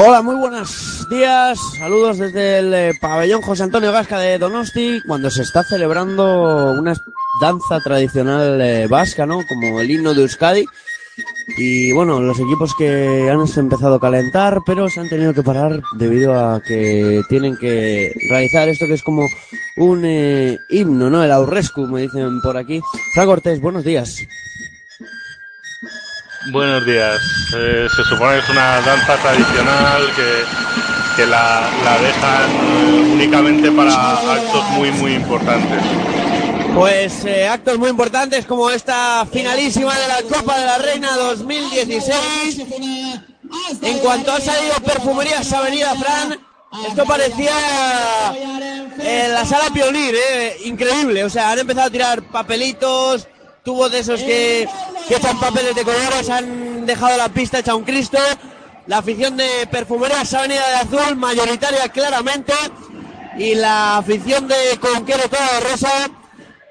Hola, muy buenos días. Saludos desde el eh, pabellón José Antonio Gasca de Donosti, cuando se está celebrando una danza tradicional eh, vasca, ¿no? Como el himno de Euskadi. Y bueno, los equipos que han empezado a calentar, pero se han tenido que parar debido a que tienen que realizar esto que es como un eh, himno, ¿no? El aurrescu, me dicen por aquí. Fran Cortés, buenos días. Buenos días. Eh, se supone que es una danza tradicional que, que la, la dejan eh, únicamente para actos muy, muy importantes. Pues eh, actos muy importantes como esta finalísima de la Copa de la Reina 2016. En cuanto ha salido Perfumerías Avenida Fran, esto parecía la sala Pionir, increíble. O sea, han empezado a tirar papelitos, tubos de esos que, que echan papeles de colores, han dejado la pista hecha un Cristo. La afición de Perfumerías Avenida de Azul, mayoritaria claramente. Y la afición de Conquero toda de rosa,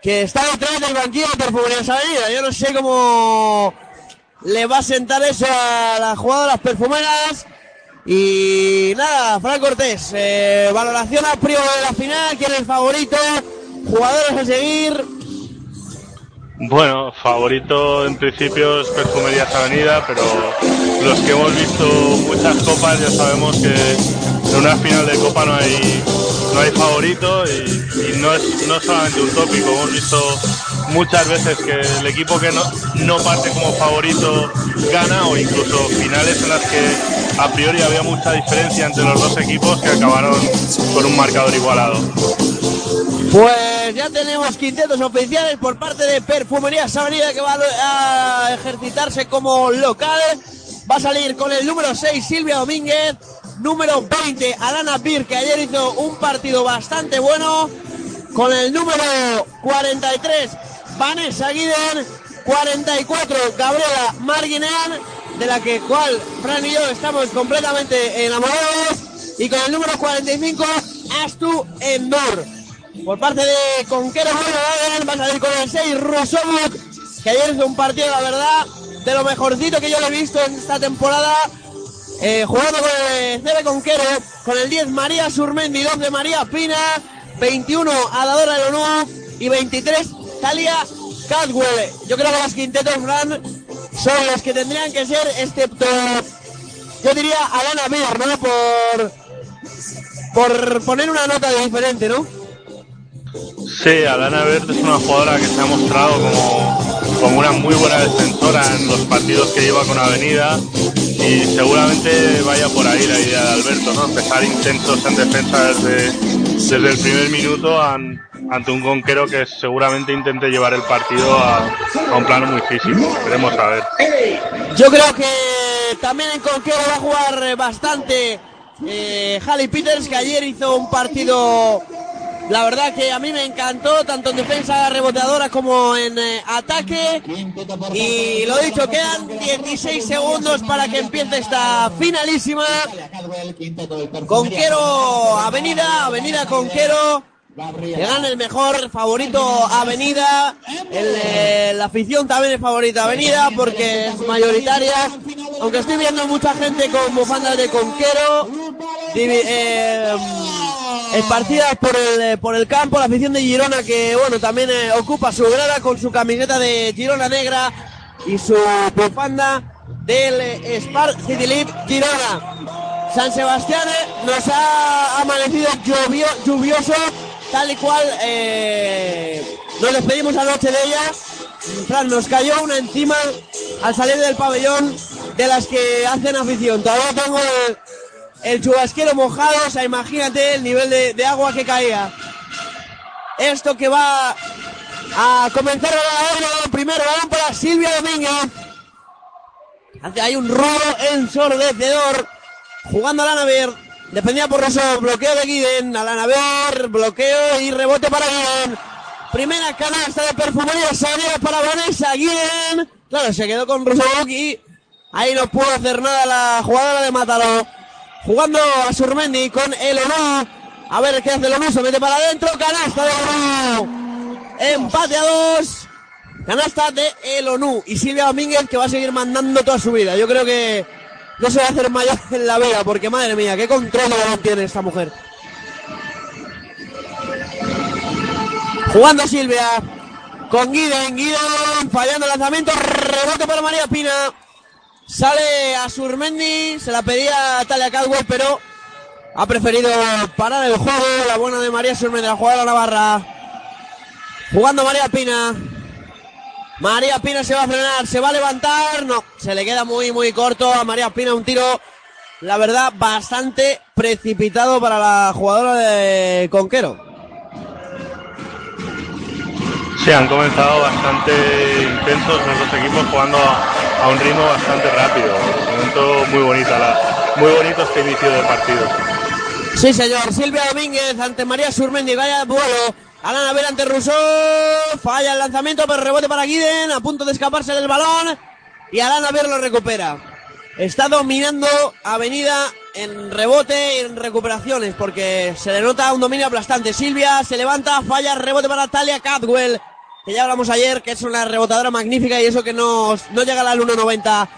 que está detrás del banquillo de Perfumerías Avenida. Yo no sé cómo le va a sentar eso a las jugadoras perfumeras. Y nada, Fran Cortés, eh, valoración a priori de la final, quién es el favorito, jugadores a seguir. Bueno, favorito en principio es Perfumerías Avenida, pero los que hemos visto muchas copas ya sabemos que en una final de copa no hay no hay favorito y, no es no es solamente un tópico. Hemos visto muchas veces que el equipo que no, no parte como favorito gana o incluso finales en las que a priori había mucha diferencia entre los dos equipos que acabaron con un marcador igualado. Pues ya tenemos quintetos oficiales por parte de Perfumerías Avenida que va a ejercitarse como local. Va a salir con el número 6 Silvia Domínguez, número 20 Alana Bir que ayer hizo un partido bastante bueno, con el número 43 Vanessa Guiden, 44 Gabriela Marguinean, de la que cual Fran y yo estamos completamente enamorados, y con el número 45 Astu Endor. Por parte de Conquero Volkswagen va a salir con el 6 Rosobuk, que ayer hizo un partido, la verdad, de lo mejorcito que yo le he visto en esta temporada. Eh, jugando con el CB Conquero, con el 10 María Surmendi, 12 María Pina, 21 Adadora Leonú y 23 Talia Cadwell. Yo creo que las quintetos, Fran, son las que tendrían que ser, excepto, yo diría Alana Mir, ¿no? Por, por poner una nota diferente, ¿no? Sí, Alana Verde es una jugadora que se ha mostrado como, como una muy buena defensora en los partidos que lleva con Avenida y seguramente vaya por ahí la idea de Alberto, ¿no? Empezar intentos en defensa desde, desde el primer minuto an- ante un conquero que seguramente intente llevar el partido a, un plano muy físico. Veremos a ver. Yo creo que también en Conquero va a jugar bastante eh, Halle Peters, que ayer hizo un partido, la verdad que a mí me encantó, tanto en defensa reboteadora como en eh, ataque. Y lo dicho, quedan 16 segundos para que empiece esta finalísima. Conquero Avenida, Avenida Conquero. Que gane el mejor favorito Avenida. Eh, la afición también es favorita Avenida porque es mayoritaria. Aunque estoy viendo mucha gente con bufandas de Conquero. eh, esparcidas por el, eh, por el campo. La afición de Girona que bueno también eh, ocupa su grada con su camiseta de Girona negra y su bufanda del eh, Spar City League Girona. San Sebastián eh, nos ha amanecido lluvio- lluvioso, tal y cual nos despedimos anoche de ella. Fran, nos cayó una encima al salir del pabellón de las que hacen afición. Todavía tengo el, el chubasquero mojado, o sea, imagínate el nivel de, agua que caía. Esto que va a comenzar ahora, primero, balón para Silvia Domínguez. Hay un robo ensordecedor. Jugando a la Naver. Defendida por Rosso. Bloqueo de Guiden. A la Naver. Bloqueo y rebote para Guiden. Primera canasta de perfumería. Salida para Vanessa Guiden. Claro, se quedó con y ahí no pudo hacer nada la jugadora de Mataró. Jugando a Surmendi con el. A ver qué hace el. Se mete para adentro. Canasta de Onu. Empate a dos. Canasta de El ONU y Silvia Domínguez que va a seguir mandando toda su vida. Yo creo que no se va a hacer mayor en la vida, porque madre mía, qué control de tiene esta mujer. Jugando Silvia. Con Guiden, Guiden fallando el lanzamiento, rebote para María Pina. Sale a Surmendi, se la pedía a Talia Caldwell, pero ha preferido parar el juego. La buena de María Surmendi, la jugadora Navarra. Jugando María Pina. María Pina se va a frenar, se va a levantar. No, se le queda muy, muy corto a María Pina. Un tiro, la verdad, bastante precipitado para la jugadora de Conquero. Sí, han comenzado bastante intensos dos equipos jugando a, un ritmo bastante rápido. Momento muy bonita, la, muy bonito este inicio del partido. Sí, señor. Silvia Domínguez ante María Surmendi. Vaya vuelo. Alana Ver ante Rousseau. Falla el lanzamiento, pero rebote para Guiden. A punto de escaparse del balón. Y Alana Ver lo recupera. Está dominando Avenida en rebote y en recuperaciones porque se le nota un dominio aplastante. Silvia se levanta, falla, rebote para Talia Cadwell, que ya hablamos ayer que es una rebotadora magnífica y eso que no, no llega al 1.90.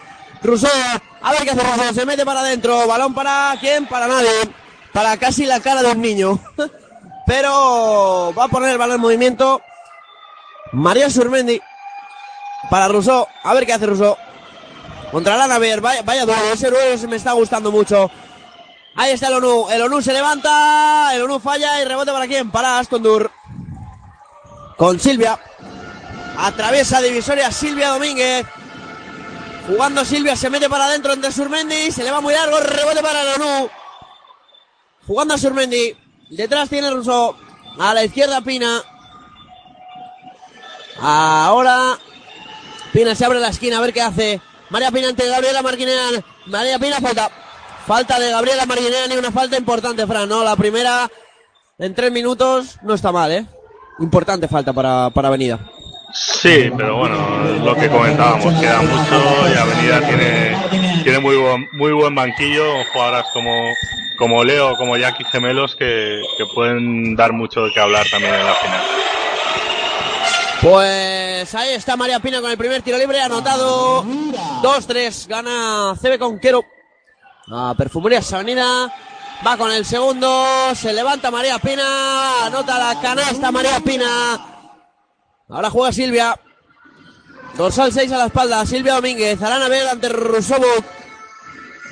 Rousseau, a ver qué hace Rousseau, se mete para adentro, balón para quién, para nadie, para casi la cara de un niño. Pero va a poner el balón en movimiento. María Surmendi para Rousseau, a ver qué hace Rousseau. Contra la Naver, vaya, vaya duelo, ese duelo se me está gustando mucho. Ahí está el ONU, el ONU se levanta, el ONU falla y rebote para quién, para Ascondur. Con Silvia. Atraviesa divisoria Silvia Domínguez. Jugando Silvia, se mete para adentro entre Surmendi, se le va muy largo, rebote para ONU. Jugando a Surmendi. Detrás tiene Russo. A la izquierda Pina. Ahora Pina se abre la esquina a ver qué hace. María Pina ante Gabriela Marquinean. María Pina falta. Falta de Gabriela Marquinean y una falta importante, Fran. No, la primera en tres minutos no está mal, ¿eh? Importante falta para, para Avenida. Sí, pero bueno, lo que comentábamos, queda mucho y Avenida tiene, tiene muy, buen, muy buen banquillo, jugadoras como, como Leo, como Jackie Gemelos, que, que pueden dar mucho de qué hablar también en la final. Pues ahí está María Pina con el primer tiro libre, anotado 2-3, gana CB Conquero. A Perfumerías Avenida, va con el segundo, se levanta María Pina, anota la canasta María Pina. Ahora juega Silvia. Dorsal 6 a la espalda, Silvia Domínguez, Arana Bell ante Rusovo.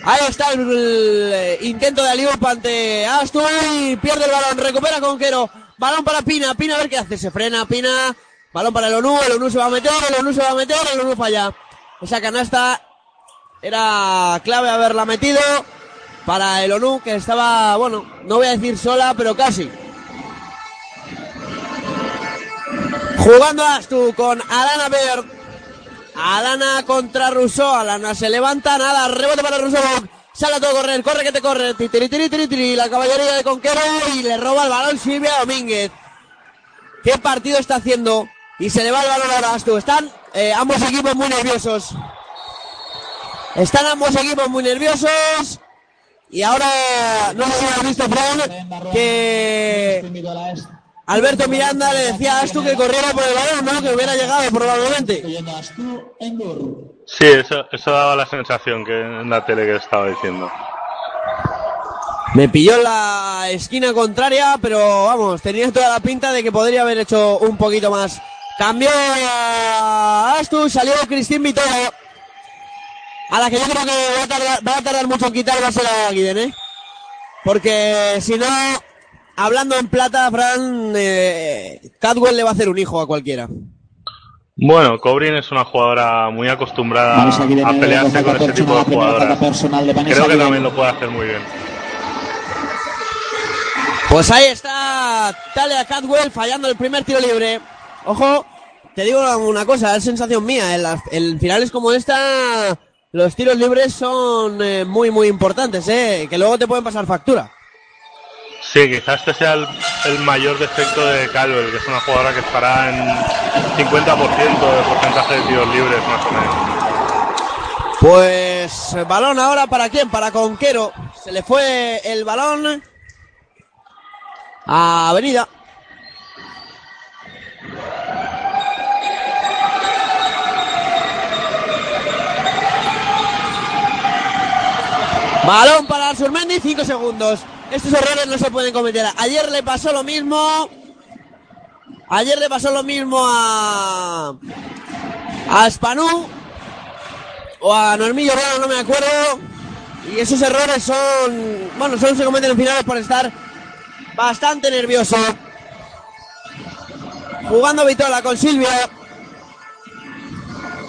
Ahí está el, intento de Aliup ante Astu y pierde el balón, recupera Conquero. Balón para Pina, Pina a ver qué hace, se frena Pina. Balón para el ONU, el ONU se va a meter, el ONU se va a meter, el ONU falla. Esa canasta era clave haberla metido para el ONU que estaba, bueno, no voy a decir sola, pero casi. Jugando Astu con Alana Berg. Alana contra Rousseau. Alana se levanta, nada, rebote para Rousseau. Sale a todo correr, corre que te corre. Titiri, tiri, tiri, tiri, la caballería de Conquero y le roba el balón Silvia Domínguez. ¿Qué partido está haciendo? Y se le va el balón ahora a Astu. Están eh, ambos equipos muy nerviosos. Están ambos equipos muy nerviosos. Y ahora, no sé si lo has visto, Fran, que Alberto Miranda le decía a Astu que corriera por el balón, ¿no? Que hubiera llegado probablemente. Sí, eso, eso daba la sensación que en la tele que estaba diciendo. Me pilló en la esquina contraria, pero vamos, tenía toda la pinta de que podría haber hecho un poquito más. Cambió a Astu, salió Cristín Vitoro. A la que yo creo que va a tardar, va a tardar mucho en quitar va a ser a Guiden, ¿eh? Porque si no, hablando en plata, Fran, eh, Cadwell le va a hacer un hijo a cualquiera. Bueno, Cobrin es una jugadora muy acostumbrada Guiden a pelearse con ese tipo de jugadoras. de Creo que Guiden. también lo puede hacer muy bien. Pues ahí está Talia Cadwell fallando el primer tiro libre. Ojo, te digo una cosa, es sensación mía. En, las- en finales como esta, los tiros libres son eh, muy, muy importantes, ¿eh? Que luego te pueden pasar factura. Sí, quizás este sea el, el mayor defecto de Calvel, que es una jugadora que estará en 50% de porcentaje de tiros libres, más o menos. Pues balón ahora para quién? Para Conquero. Se le fue el balón a Avenida. Balón para Surmendi, 5 segundos. Estos errores no se pueden cometer. Ayer le pasó lo mismo. Ayer le pasó lo mismo a. A Spanú. O a Normillo no me acuerdo. Y esos errores son. Bueno, solo se cometen en finales por estar bastante nervioso. Jugando Vitola con Silvia.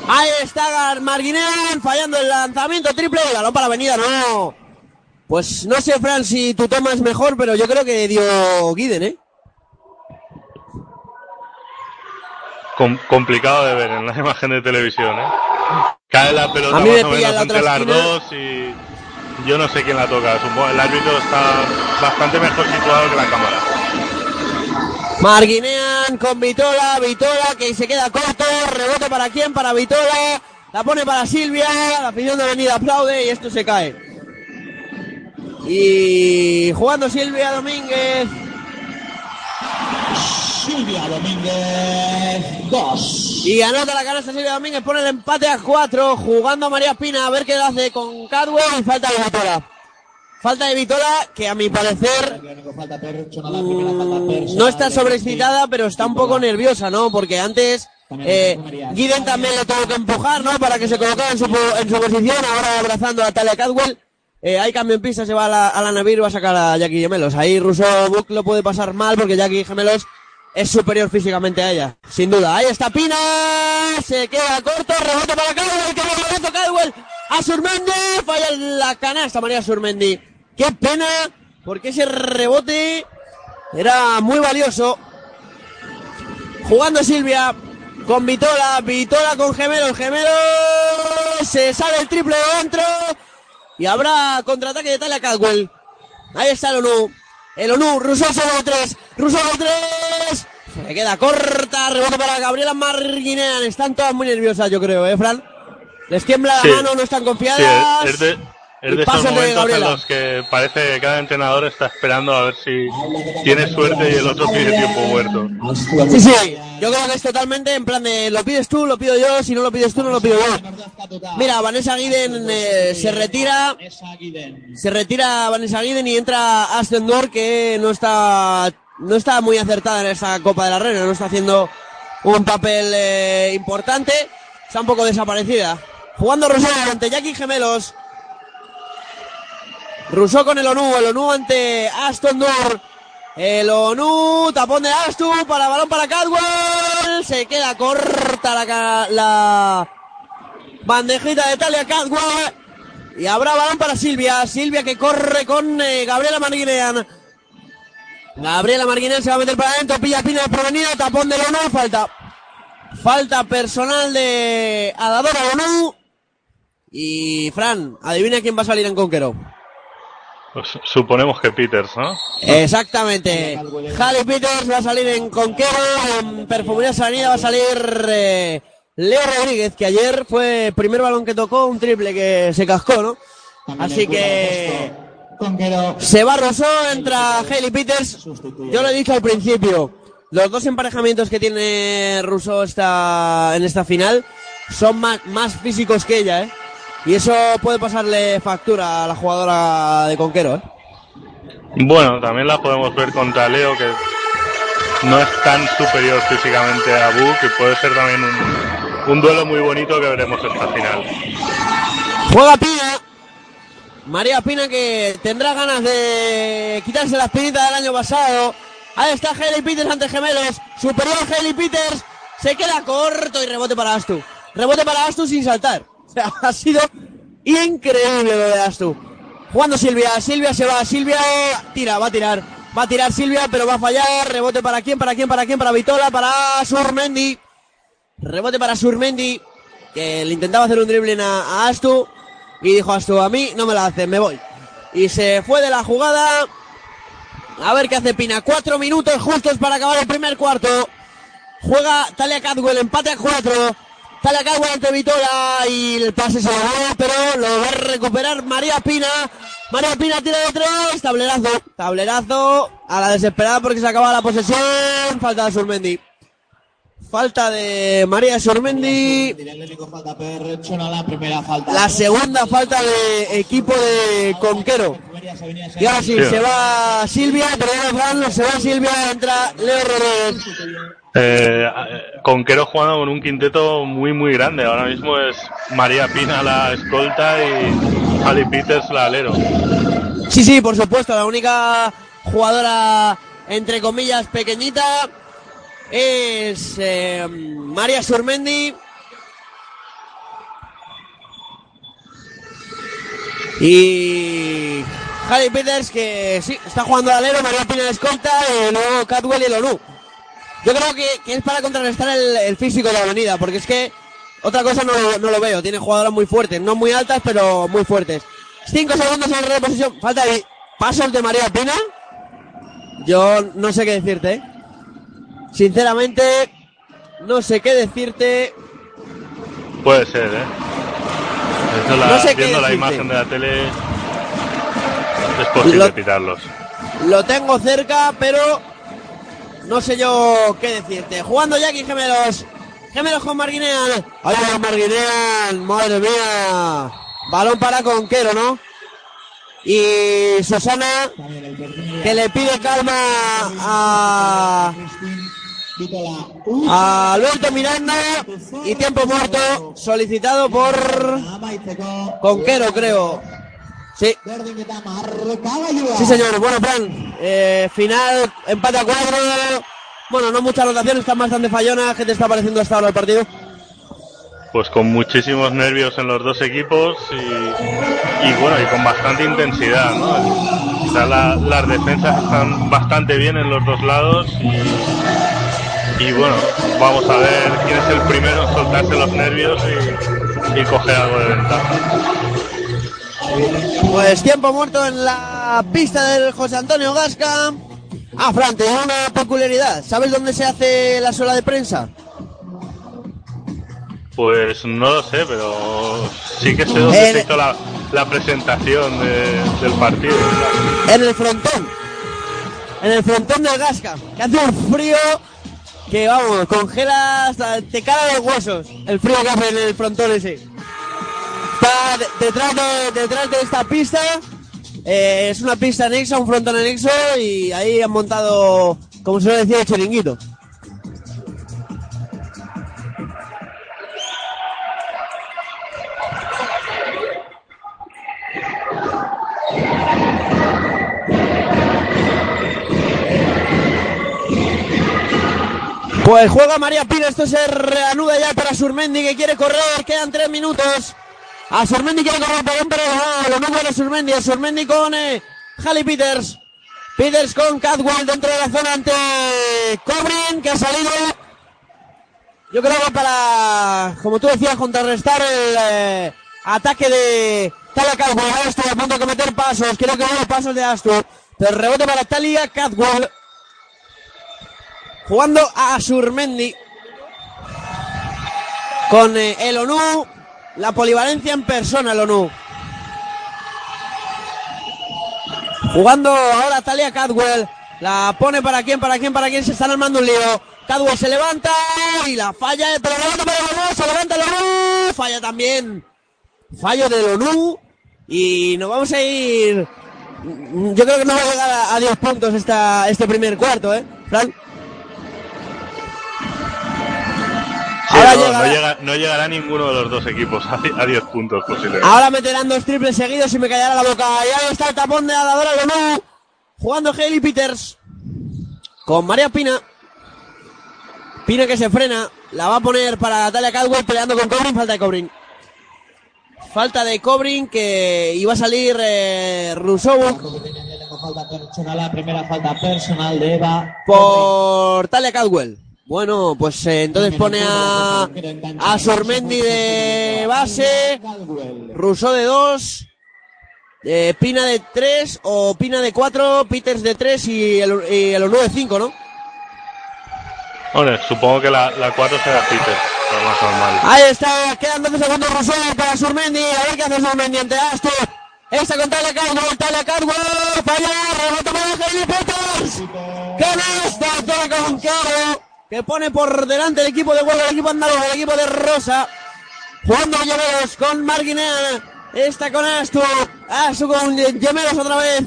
Ahí está Marguinén fallando el lanzamiento triple. Balón para la avenida, no. Pues no sé, Fran, si tu toma es mejor, pero yo creo que dio Guiden, ¿eh? complicado de ver en la imagen de televisión, ¿eh? Cae la pelota A mí me más o menos la entre las dos y yo no sé quién la toca. Supongo el árbitro está bastante mejor situado que la cámara. Marguinean con Vitola, Vitola que se queda corto, rebote para quién, para Vitola, la pone para Silvia, la afición de Avenida aplaude y esto se cae. Y jugando Silvia Domínguez, Silvia Domínguez, 2. y anota la canasta Silvia Domínguez, pone el empate a cuatro, jugando María Pina, a ver qué hace con Cadwell y falta de Vitola. Falta de Vitola, que a mi parecer Mm, no está sobreexcitada, pero está un poco nerviosa, ¿no? Porque antes eh, Guiden también le tuvo que empujar, ¿no? Para que se colocara en su, en su posición, ahora abrazando a Talia Cadwell. Eh, hay cambio en pista, se va a la, a la Navir va a sacar a Jackie Gemelos. Ahí Russo Buck lo puede pasar mal porque Jackie Gemelos es superior físicamente a ella, sin duda. Ahí está Pina, se queda corto, rebote para Cadwell, que rebote Cadwell a Surmendi, falla la canasta María Surmendi. Qué pena, porque ese rebote era muy valioso. Jugando Silvia con Vitola, Vitola con Gemelos, Gemelos se sale el triple de dentro y habrá contraataque de Talia Cadwell. Ahí está el ONU. El ONU, Rousseau solo 3, Rousseau 3. Se queda corta, rebote para Gabriela Marguinean. Están todas muy nerviosas, yo creo, ¿eh, Fran? Les tiembla la Sí. mano, no están Sí, confiadas. es de, es de de momentos en los que parece que cada entrenador está esperando a ver si tiene suerte y el otro tiene tiempo muerto. Sí, sí, yo creo que es totalmente en plan de lo pides tú, lo pido yo, si no lo pides tú, no lo pido yo. Mira, Vanessa Guiden eh, se retira, se retira Vanessa Guiden y entra Aston Dor que no está, no está muy acertada en esta Copa de la Reina, no está haciendo un papel eh, importante, está un poco desaparecida. Jugando Rosario ante Jackie Gemelos. Rousseau con el ONU, el ONU ante Aston Dur. El ONU, tapón de Astu, para balón para Cadwell. Se queda corta la, bandejita de Talia Cadwell. Y habrá balón para Silvia. Silvia que corre con eh, Gabriela Marguinean. Gabriela Marguinean se va a meter para adentro. Pilla Pina desprevenida. Tapón del ONU. Falta. Falta personal de Adadora ONU. Y Fran, adivina quién va a salir en Conquero. Pues suponemos que Peters, ¿no? Exactamente. Harry Peters va a salir en Conquero, en Perfumería Sanidad va a salir eh, Leo Rodríguez, que ayer fue el primer balón que tocó, un triple que se cascó, ¿no? Así que se va Rousseau, entra Haley Peters. Yo lo he dicho al principio, los dos emparejamientos que tiene Rousseau esta, en esta final son más, más físicos que ella, ¿eh? Y eso puede pasarle factura a la jugadora de Conquero, ¿eh? Bueno, también la podemos ver contra Leo, que no es tan superior físicamente a Bu, que puede ser también un, un duelo muy bonito que veremos esta final. Juega Pina. María Pina que tendrá ganas de quitarse la espinita del año pasado. Ahí está Haley Peters ante gemelos. Superior Haley Peters. Se queda corto y rebote para Astu. Rebote para Astu sin saltar. Ha sido increíble lo de Astu. Jugando Silvia. Silvia se va. Silvia tira, va a tirar. Va a tirar Silvia, pero va a fallar. Rebote para quién, para quién, para quién, para Vitola, para Surmendi. Rebote para Surmendi. Que le intentaba hacer un dribbling a, a Astu. Y dijo Astu, a mí no me la hacen, me voy. Y se fue de la jugada. A ver qué hace Pina. Cuatro minutos justos para acabar el primer cuarto. Juega Talia Cadwell, empate a cuatro. Talia Cadwell ante Vitola y el pase se lo va, pero lo va a recuperar María Pina. María Pina tira de tres, tablerazo. Tablerazo a la desesperada porque se acaba la posesión. Falta de Surmendi. Falta de María personal, la segunda falta de equipo de Conquero. Y ahora sí, se va Silvia, pero Fran, se va Silvia, entra Leo Rodríguez. Eh, Conquero jugando con un quinteto muy muy grande. Ahora mismo es María Pina la escolta y Ali Peters la alero. Sí, sí, por supuesto, la única jugadora entre comillas pequeñita es eh, María Surmendi. Y Harry Peters que sí, está jugando al alero, María Pina de escolta, y luego Catwell y el ONU. Yo creo que, que es para contrarrestar el, el físico de la avenida, porque es que otra cosa no, lo- no lo veo. Tiene jugadoras muy fuertes, no muy altas, pero muy fuertes. Cinco segundos en reposición. Falta de pasos de María Pina. Yo no sé qué decirte. ¿eh? Sinceramente, no sé qué decirte. Puede ser, ¿eh? Viendo la, No sé qué viendo la imagen de la tele es posible Lo- pitarlos. Lo tengo cerca, pero no sé yo qué decirte. Jugando Jackie Gemelos. Gemelos con Marguinean. ¡Ay, Marguinean! ¡Madre mía! Balón para Conquero, ¿no? Y Susana, que le pide calma a, a Alberto Miranda. Y tiempo muerto solicitado por Conquero, creo. Sí. Sí, señor. Bueno, Fran, eh, final, empate a cuatro. Bueno, no muchas rotaciones, están bastante fallonas. ¿Qué te está pareciendo hasta ahora el partido? Pues con muchísimos nervios en los dos equipos y, y bueno, y con bastante intensidad, ¿no? Quizá la- las defensas están bastante bien en los dos lados y, y bueno, vamos a ver quién es el primero en soltarse los nervios y, y coger algo de ventaja. Pues tiempo muerto en la pista del José Antonio Gasca. Ah, Fran, te digo una peculiaridad. ¿Sabes dónde se hace la sola de prensa? Pues no lo sé, pero sí que sé dónde En- se hizo la, la presentación de- del partido. En el frontón. En el frontón del Gasca. Que hace un frío que, vamos, congela hasta te cala los huesos. El frío que hace en el frontón ese. Detrás de, detrás de esta pista. eh, es una pista anexa, un frontón anexo. Y ahí han montado, como se suele decir, el chiringuito. Pues juega María Pina, esto se reanuda ya para Surmendi que quiere correr, quedan tres minutos. A Surmendi quiere correr por pero no, lo de Surmendi, a Surmendi con eh, Peters. Peters con Catwell dentro de la zona ante Cobrin que ha salido. Yo creo que para, como tú decías, contrarrestar el eh, ataque de Talia Catwell. Ahora a punto de cometer pasos, creo que los pasos de Astur. Pero rebote para Talia Catwell. Jugando a Surmendi. Con eh, el ONU. La polivalencia en persona, el ONU. Jugando ahora Talia Cadwell. La pone para quién, para quién, para quién. Se están armando un lío. Cadwell se levanta y la falla. Pero levanta para el. Se levanta el. Falla también. Fallo del ONU. Y nos vamos a ir. Yo creo que no va a llegar a, a 10 puntos esta, este primer cuarto, ¿eh? Fran. Ahora no, llegará- no llega- no llegará ninguno de los dos equipos a, a 10 puntos posiblemente. Ahora meterán dos triples seguidos y me callará la boca. Y ahí está el tapón de la Dora Lomú. Jugando Hailey Peters. Con María Pina. Pina que se frena. La va a poner para Natalia Cadwell peleando con Cobrin. Falta de Cobrin. Falta de Cobrin que iba a salir eh, Rousseau falta personal, la primera falta personal de Eva. por Talia Cadwell. Bueno, pues eh, entonces pone a, a Sormendi de base. Rousseau de 2, eh, Pina de 3 o Pina de 4, Peters de 3 y el, y el 9 de 5, ¿no? Hombre, supongo que la, la 4 será Peter, lo más normal. Ahí está, quedan 12 segundos Rousseau para Surmendi, a ver qué hace Surmendi ante Astor. Esta con Talia Cardwell, Talia Cardwell, falla, rebote para Hailey Peters. Canasta, toca con Caro. Que pone por delante el equipo de Huelva, el equipo andaluz, el equipo de Rosa. Jugando Llameros con Marguinea. Está con Astu. Astu con Llameros otra vez.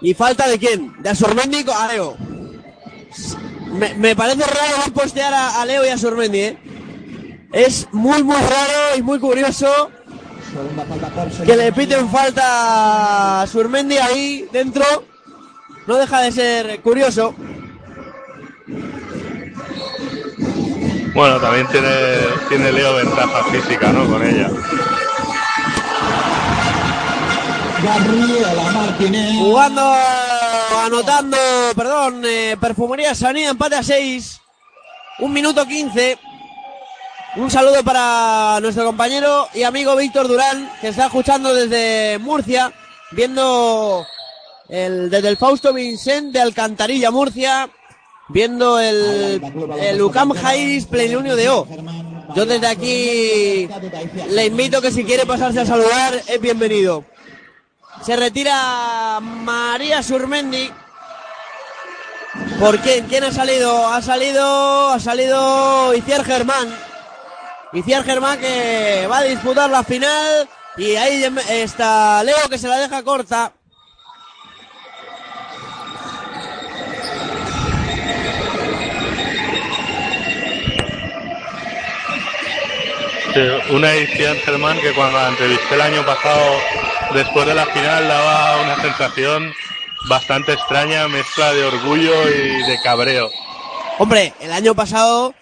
¿Y falta de quién? ¿De Asurmendi a Leo? Me, parece raro postear a, a, Leo y a Surmendi, ¿eh? Es muy, muy raro y muy curioso que le piten falta a Surmendi ahí dentro. No deja de ser curioso. Bueno, también tiene, tiene Leo ventaja física, ¿no? Con ella. Jugando, anotando, perdón, eh, Perfumería Sanidad, empate a 6. Un minuto 15. Un saludo para nuestro compañero y amigo Víctor Durán, que está escuchando desde Murcia, viendo el, desde el Fausto Vincent de Alcantarilla, Murcia, viendo el, el UCAM Jairis Plenilunio de O. Yo desde aquí le invito que si quiere pasarse a saludar es bienvenido. Se retira María Surmendi. ¿Por quién? ¿Quién ha salido? Ha salido, ha salido Iciar Germán. Iciar Germán que va a disputar la final. Y ahí está Leo que se la deja corta. Una edición Germán que cuando la entrevisté el año pasado después de la final daba una sensación bastante extraña, mezcla de orgullo y de cabreo. Hombre, el año pasado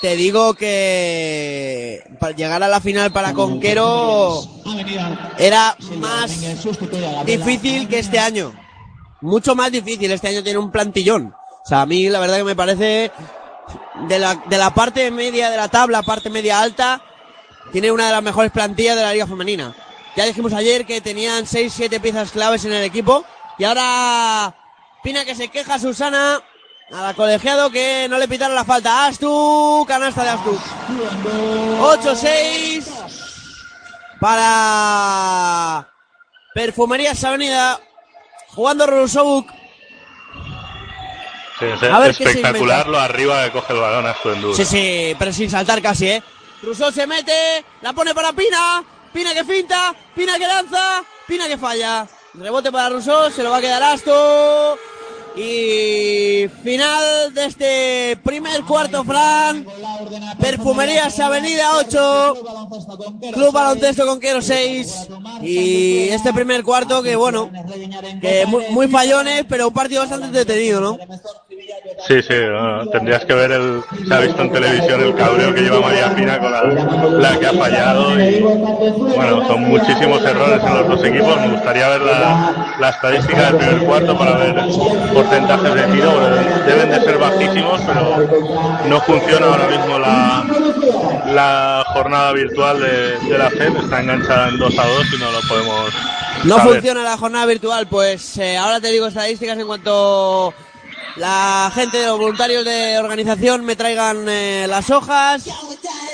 te digo que para llegar a la final para Conquero era más difícil que este año. Mucho más difícil. Este año tiene un plantillón. O sea, a mí la verdad que me parece de la, de la parte media de la tabla, parte media alta, tiene una de las mejores plantillas de la liga femenina. Ya dijimos ayer que tenían 6-7 piezas claves en el equipo. Y ahora Pina que se queja Susana a colegiado que no le pitaron la falta. Astu, canasta de Astu. 8-6 para Perfumerías Avenida. Jugando. Sí, es espectacular lo arriba que coge el balón Astu en Sí, sí, pero sin saltar casi, ¿eh? Rousseau se mete, la pone para Pina. Pina que finta, Pina que lanza, Pina que falla. Rebote para Rousseau, se lo va a quedar Astu. Y final de este primer cuarto, Fran. Perfumerías Avenida 8. Club Baloncesto Conquero 6. Y este primer cuarto que, bueno, que muy, muy fallones, pero un partido bastante entretenido, ¿no? Sí, sí, tendrías que ver el, se ha visto en televisión el cabreo que lleva María Fina con la, la, que ha fallado y bueno, son muchísimos errores en los dos equipos. Me gustaría ver la, la estadística del primer cuarto para ver porcentajes de tiro, deben de ser bajísimos, pero no funciona ahora mismo la, la jornada virtual de, de la FED, está enganchada en 2 a 2 y no lo podemos. No saber. funciona la jornada virtual, pues eh, ahora te digo estadísticas en cuanto la gente de los voluntarios de organización me traigan eh, las hojas,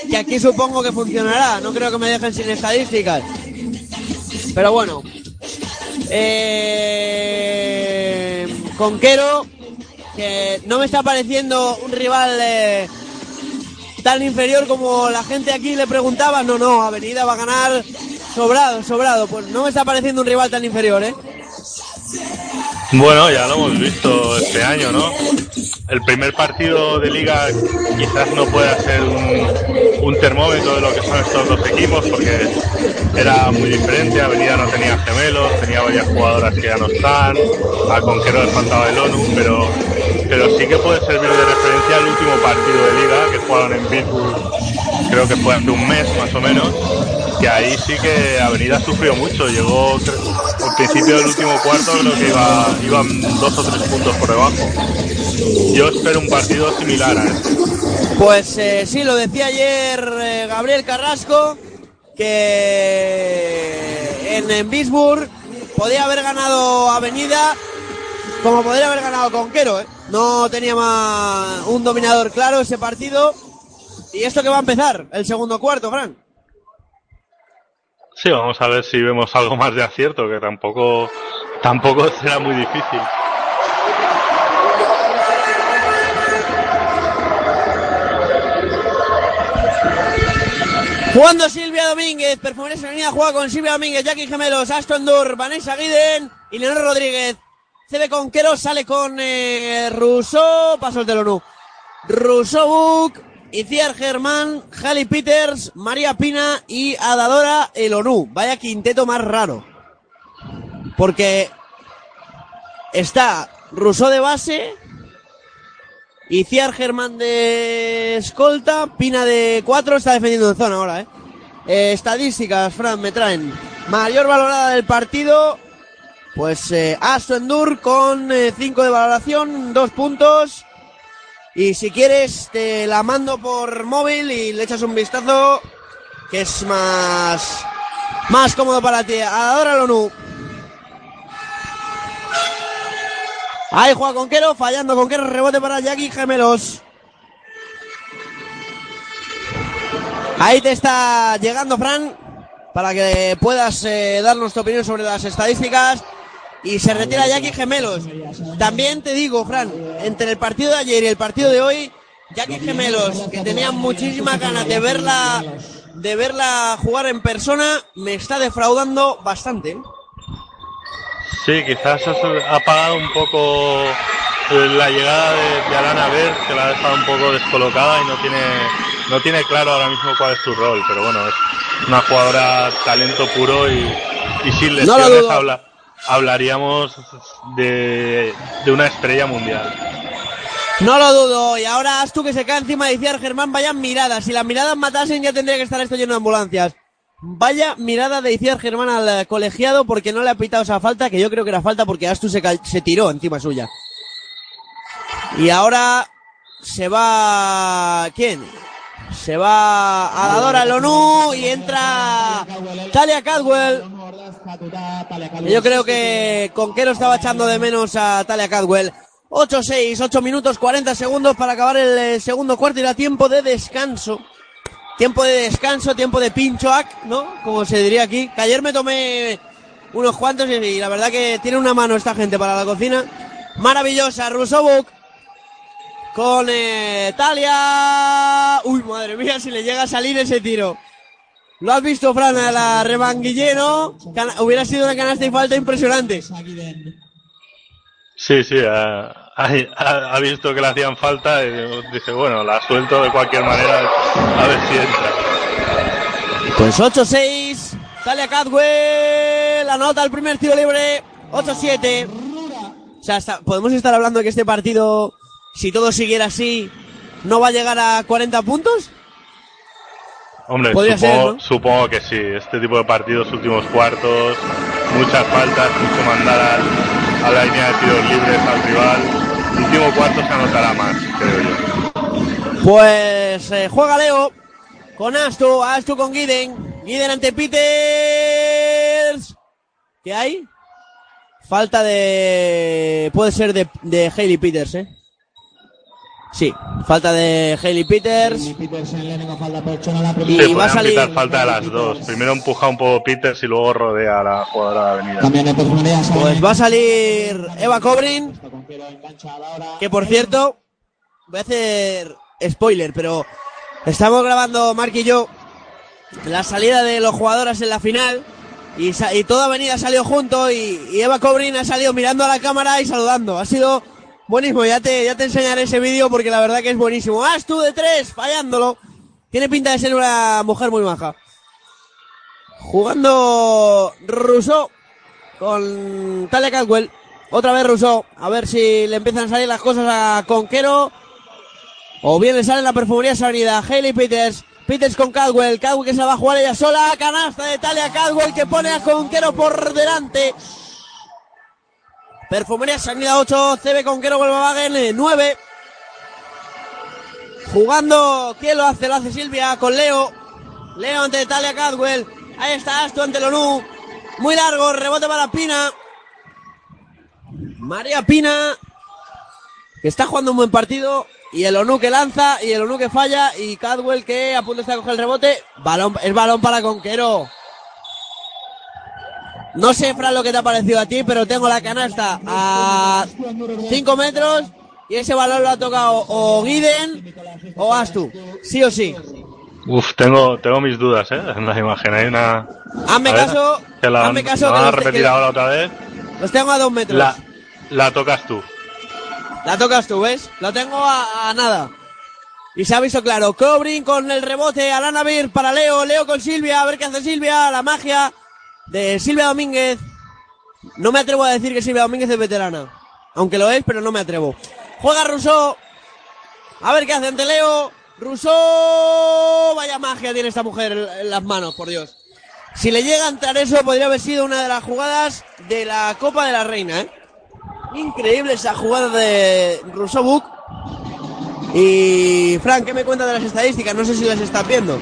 que aquí supongo que funcionará. No creo que me dejen sin estadísticas. Pero bueno. Eh, Conquero, que no me está pareciendo un rival eh, tan inferior como la gente aquí le preguntaba. No, no, Avenida va a ganar sobrado, sobrado. Pues no me está pareciendo un rival tan inferior, ¿eh? Bueno, ya lo hemos visto este año, ¿no? El primer partido de liga quizás no pueda ser un, un, termómetro de lo que son estos dos equipos porque era muy diferente. Avenida no tenía gemelos, tenía varias jugadoras que ya no están, a Conquero le faltaba el ONU, pero, pero sí que puede servir de referencia al último partido de liga que jugaron en Pittsburgh, creo que fue hace un mes más o menos que ahí sí que Avenida sufrió mucho. Llegó al principio del último cuarto, creo que iba, iban dos o tres puntos por debajo. Yo espero un partido similar a este. Pues eh, sí, lo decía ayer eh, Gabriel Carrasco, que en, en podía haber ganado Avenida como podría haber ganado Conquero. ¿eh? No tenía más un dominador claro ese partido. Y esto que va a empezar, el segundo cuarto, Frank. Sí, vamos a ver si vemos algo más de acierto, que tampoco, tampoco será muy difícil. Cuando Silvia Domínguez, Perfumería Serenidad juega con Silvia Domínguez, Jackie Gemelos, Aston Dur, Vanessa Guiden y Leonor Rodríguez. Cede con Quero, sale con eh, Rousseau, paso el telonú. Rousseau Buc, Iciar Germán, Jali Peters, María Pina y Adadora Elonú. Vaya quinteto más raro. Porque está Rousseau de base, Iciar Germán de escolta, Pina de 4, está defendiendo en zona ahora, ¿eh? Eh, estadísticas, Fran, me traen. Mayor valorada del partido, pues eh, con 5 de valoración, 2 puntos. Y si quieres, te la mando por móvil y le echas un vistazo, que es más, más cómodo para ti. Adora Lonu. Ahí juega Conquero, fallando Conquero, rebote para Jackie Gemelos. Ahí te está llegando Fran para que puedas eh, darnos tu opinión sobre las estadísticas. Y se retira Jackie Gemelos. También te digo, Fran, entre el partido de ayer y el partido de hoy, Jackie Gemelos, que tenía muchísimas ganas de verla, de verla jugar en persona, me está defraudando bastante. Sí, quizás ha apagado un poco la llegada de, de Alana Ver, que la ha dejado un poco descolocada y no tiene, no tiene claro ahora mismo cuál es su rol. Pero bueno, es una jugadora talento puro y, y sin lesiones habla- hablaríamos de, de una estrella mundial. No lo dudo. Y ahora tú que se cae encima de Iciar Germán. Vaya mirada. Si las miradas matasen, ya tendría que estar esto lleno de ambulancias. Vaya mirada de Iciar Germán al colegiado porque no le ha pitado esa falta, que yo creo que era falta porque Astu se, se tiró encima suya. Y ahora se va. ¿Quién? Se va a la Dora Lonu y entra Talia Cadwell. Yo creo que Conquero estaba echando de menos a Talia Cadwell. 8-6, 8 minutos 40 segundos para acabar el eh, segundo cuarto y era tiempo de descanso. Tiempo de descanso, tiempo de pinchoac, ¿no? Como se diría aquí. Que ayer me tomé unos cuantos y, la verdad que tiene una mano esta gente para la cocina. Maravillosa, Rusobuk. Con eh, Talia. Uy, madre mía, si le llega a salir ese tiro. Lo has visto, Fran, a la remanguillé, ¿no? Cana- hubiera sido una canasta y falta impresionante. Sí, sí, ha, ha- ha visto que le hacían falta y dice, bueno, la suelto de cualquier manera a ver si entra. Pues 8-6. Talia Cadwell anota el primer tiro libre. 8-7. O sea, podemos estar hablando de que este partido, si todo siguiera así, no va a llegar a 40 puntos. Hombre, supongo, ser, ¿no? supongo que sí. Este tipo de partidos, últimos cuartos, muchas faltas, mucho mandar al- a la línea de tiros libres al rival. Último cuarto se anotará más, creo yo. Pues eh, juega Leo con Astu, Astu con Guiden, Guiden ante Peters. ¿Qué hay? Falta de... puede ser de, de Hailey Peters, ¿eh? Sí, falta de Hailey Peters. Falta la Y va a salir- falta de las dos. Primero empuja un poco Peters y luego rodea a la jugadora de avenida. También de perfumería Pues va a salir Eva Cobrin, que por cierto, voy a hacer spoiler, pero estamos grabando Mark y yo la salida de los jugadores en la final y, toda avenida salió junto y, y Eva Cobrin ha salido mirando a la cámara y saludando. Ha sido buenísimo, ya te, ya te enseñaré ese vídeo porque la verdad que es buenísimo. ¡Ah, tú de tres! Fallándolo. Tiene pinta de ser una mujer muy maja. Jugando Rousseau con Talia Caldwell. Otra vez Rousseau. A ver si le empiezan a salir las cosas a Conquero. O bien le sale la perfumería salida. Hailey Peters. Peters con Caldwell. Caldwell que se va a jugar ella sola. Canasta de Talia Caldwell que pone a Conquero por delante. Perfumería Sanidad 8. CB Conquero Volkswagen 9. Jugando. ¿Quién lo hace? Lo hace Silvia con Leo. Leo ante Talia Caldwell. Ahí está Astu ante Lonú. Muy largo. Rebote para Pina. María Pina, que está jugando un buen partido, y el Onu que lanza, y el Onu que falla, y Cadwell que a está de coger el rebote. Balón, es balón para Conquero. No sé, Fran, lo que te ha parecido a ti, pero tengo la canasta a 5 metros, y ese balón lo ha tocado o Guiden o Astu. Sí o sí. Uf, tengo, tengo mis dudas, ¿eh? En la imagen hay una... Hazme A ver, caso, que la, hazme caso la que van a los, repetir que ahora otra vez. los tengo a dos metros. La, la tocas tú. La tocas tú, ¿ves? Lo tengo a, a nada. Y se ha visto claro. Cobrin con el rebote. Alana Bir para Leo. Leo con Silvia. A ver qué hace Silvia. La magia de Silvia Domínguez. No me atrevo a decir que Silvia Domínguez es veterana. Aunque lo es, pero no me atrevo. Juega Rousseau. A ver qué hace ante Leo. Rousseau. Vaya magia tiene esta mujer en las manos, por Dios. Si le llega a entrar eso, podría haber sido una de las jugadas de la Copa de la Reina, ¿eh? Increíble esa jugada de Rousseau Book. Y Frank, ¿qué me cuentas de las estadísticas? No sé si las estás viendo.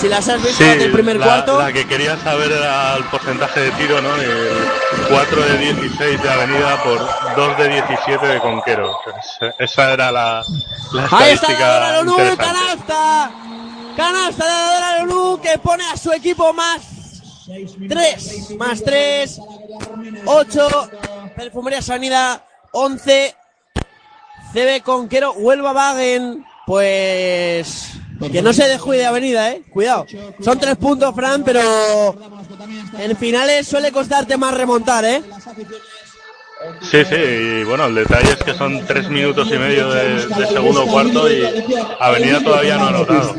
Si las has visto Sí, del primer la, cuarto. la que quería saber era el porcentaje de tiro, ¿no? El 4 de 16 de Avenida por 2 de 17 de Conquero. Esa- era la, la Ahí está estadística Lonu, interesante. canasta. Canasta de Dora Lonu que pone a su equipo más 3, más 3, 8, Perfumería Sanidad, 11, CB Conquero, Huelva Wagen, pues que no se descuide Avenida, eh, cuidado. Son tres puntos, Fran, pero en finales suele costarte más remontar, eh. Sí, sí, y bueno, el detalle es que son 3 minutos y medio de, de segundo cuarto y Avenida todavía no ha anotado.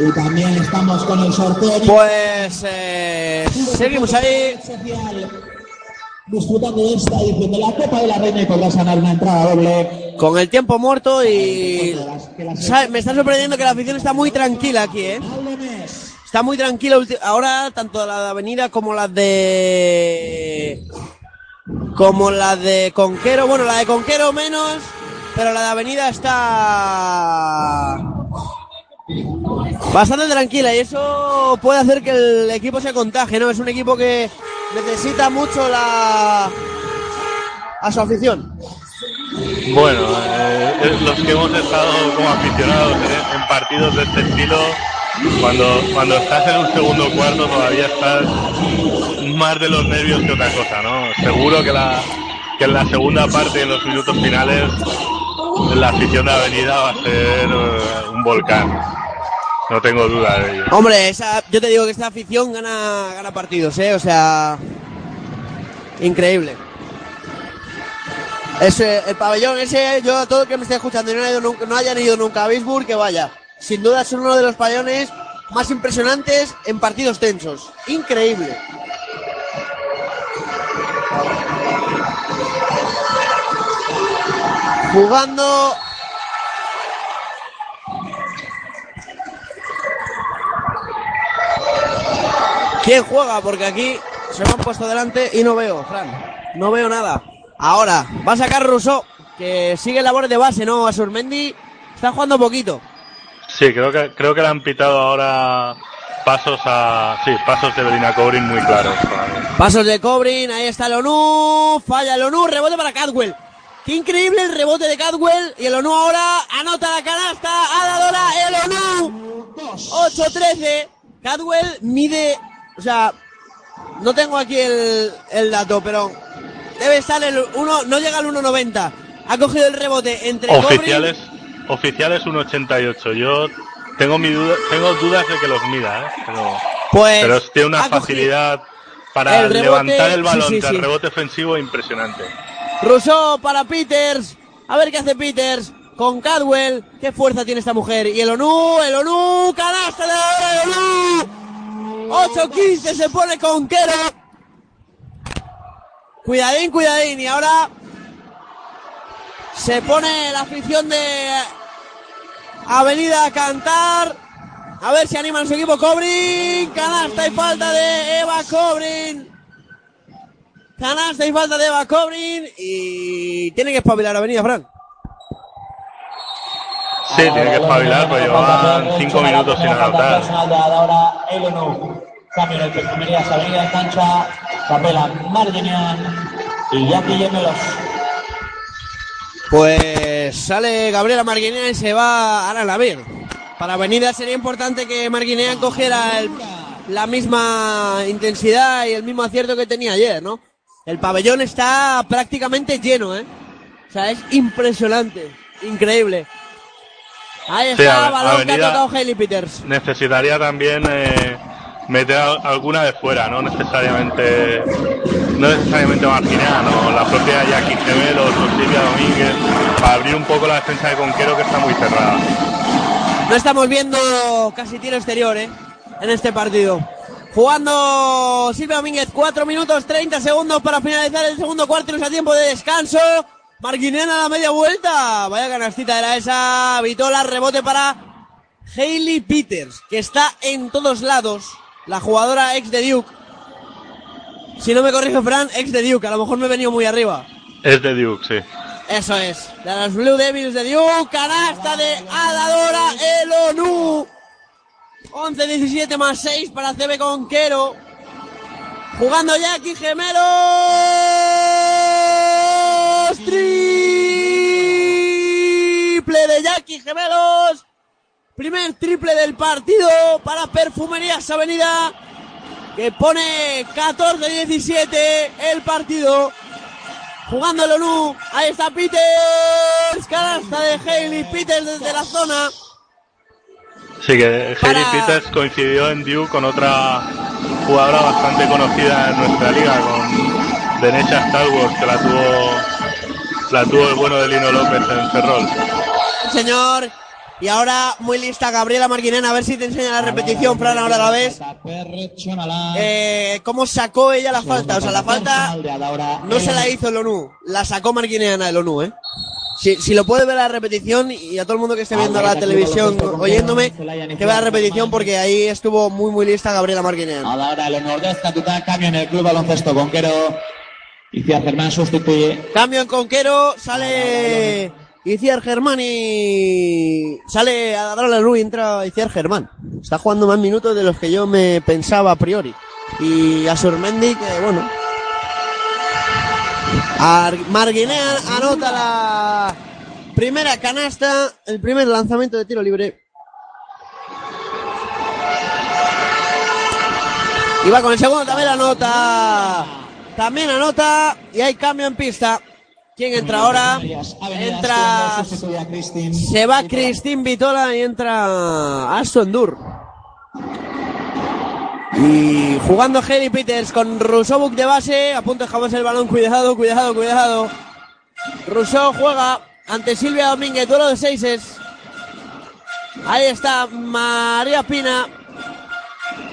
Y también estamos con el sorteo Pues eh, seguimos ahí. De esta edición de la Copa de la Reina y podrás ganar una entrada doble. Con el tiempo muerto y... ¿Sabe? Me está sorprendiendo que la afición está muy tranquila aquí, ¿eh? Está muy tranquila ahora, tanto la de Avenida como la de... Como la de Conquero. Bueno, la de Conquero menos, pero la de Avenida está... Bastante tranquila y eso puede hacer que el equipo se contagie, ¿no? Es un equipo que necesita mucho la... a su afición. Bueno, eh, los que hemos estado como aficionados en, en partidos de este estilo, cuando, cuando estás en un segundo cuarto todavía estás más de los nervios que otra cosa, ¿no? Seguro que, la, que en la segunda parte, en los minutos finales, la afición de Avenida va a ser eh, un volcán. No tengo duda de ello. Hombre, esa, yo te digo que esta afición gana, gana partidos, ¿eh? O sea, increíble. Ese, el pabellón ese, yo a todo el que me esté escuchando y no, haya nunca, no hayan ido nunca a Bisburg, que vaya. Sin duda es uno de los pabellones más impresionantes en partidos tensos. Increíble. Jugando ¿Quién juega? Porque aquí se me han puesto delante y no veo, Fran. No veo nada. Ahora, va a sacar Rousseau, que sigue labores de base, ¿no? A Surmendi está jugando poquito. Sí, creo que, creo que le han pitado ahora pasos a. Sí, pasos de Belina Cobrin muy claros. Pasos de Cobrin, ahí está el ONU, falla el ONU, rebote para Cadwell. Qué increíble el rebote de Cadwell y el ONU ahora anota la canasta, ha dado la el ONU. 8-13. Cadwell mide, o sea, no tengo aquí el, el dato, pero debe estar el 1, no llega al 1.90. Ha cogido el rebote entre Cobrin- Oficiales, oficiales 1.88. Yo tengo mi duda, tengo dudas de que los mida, ¿eh? pero, Pues pero tiene una facilidad para el rebote, levantar el balón sí, sí. rebote ofensivo impresionante. Rousseau para Peters. A ver qué hace Peters con Cadwell. Qué fuerza tiene esta mujer. Y el ONU, el ONU, canasta de ahora el ONU. 8-15 se pone con Quero. Cuidadín, cuidadín. Y ahora se pone la afición de Avenida a cantar. A ver si animan su equipo Cobrin. Canasta y falta de Eva Cobrin. Canasta y falta de Eva Cobrin y tiene que espabilar Avenida Fran. Sí, tiene que espabilar, pues llevaban 5 minutos sin anotar. De ahora el ONU. Cambio en el Perfumerías Avenida en cancha. Capela Marginian y Jackie Gemelos. Pues sale Gabriela Marguinea y se va a la Vir. Para Avenida sería importante que Marguinea cogiera el- la misma intensidad y el mismo acierto que tenía ayer, ¿no? El pabellón está prácticamente lleno, ¿eh? O sea, es impresionante. increíble. Ahí Sí, está, Ave- balón que ha tocado Hailey Peters. Necesitaría también eh, meter al- alguna de fuera, no necesariamente no necesariamente Marquinea, la propia Jackie Gemelos o Silvia Domínguez, para abrir un poco la defensa de Conquero que está muy cerrada. No estamos viendo casi tiro exterior, ¿eh? En este partido. Jugando Silvia Domínguez, 4 minutos 30 segundos para finalizar el segundo cuarto y nos da tiempo de descanso. Marquinena a la media vuelta. Vaya canastita era esa. Vitola, rebote para Hailey Peters, que está en todos lados. La jugadora ex de Duke. Si no me corrige Fran, ex de Duke. A lo mejor me he venido muy arriba. Es de Duke, sí. Eso es. De los Blue Devils de Duke. Canasta de Adadora Elonu. 11-17 más 6 para CB Conquero. Jugando Jackie Gemelos. Triple de Jackie Gemelos. Primer triple del partido para Perfumerías Avenida. Que pone 14-17 el partido. Jugando el ONU. Ahí está Peters. Canasta de Hailey Peters desde la zona. Sí, que Para- Peters coincidió en Duke con otra jugadora bastante conocida en nuestra liga, con Denecha Star Wars, que la tuvo, la tuvo el bueno de Lino López en Ferrol. Señor. Y ahora muy lista Gabriela Marquinena. A ver si te enseña la repetición, Fran, ahora la ves. Eh, ¿Cómo sacó ella la falta? O sea, la falta no se la hizo el ONU. La sacó Marquineana el ONU, ¿eh? Si, si lo puede ver la repetición y a todo el mundo que esté viendo la televisión oyéndome, que vea la repetición porque ahí estuvo muy muy lista Gabriela Marquineana. Ahora el Nordeste Capitán cambio en el club baloncesto Conquero. Iciar Germán sustituye. Cambio en Conquero, sale Iciar Germán y sale a darle la luz y entra Iciar Germán. Está jugando más minutos de los que yo me pensaba a priori. Y a Surmendi, que bueno. Ar- Marguinea anota la primera canasta, el primer lanzamiento de tiro libre. Y va con el segundo, también anota. También anota y hay cambio en pista. ¿Quién entra ahora? Entra. Se va Cristín Vitola y entra Aston Dur. Y jugando Heli Peters con Rousseau de base. A punto el balón. Cuidado, cuidado, cuidado. Rousseau juega ante Silvia Domínguez. Duelo de seises. Ahí está María Pina.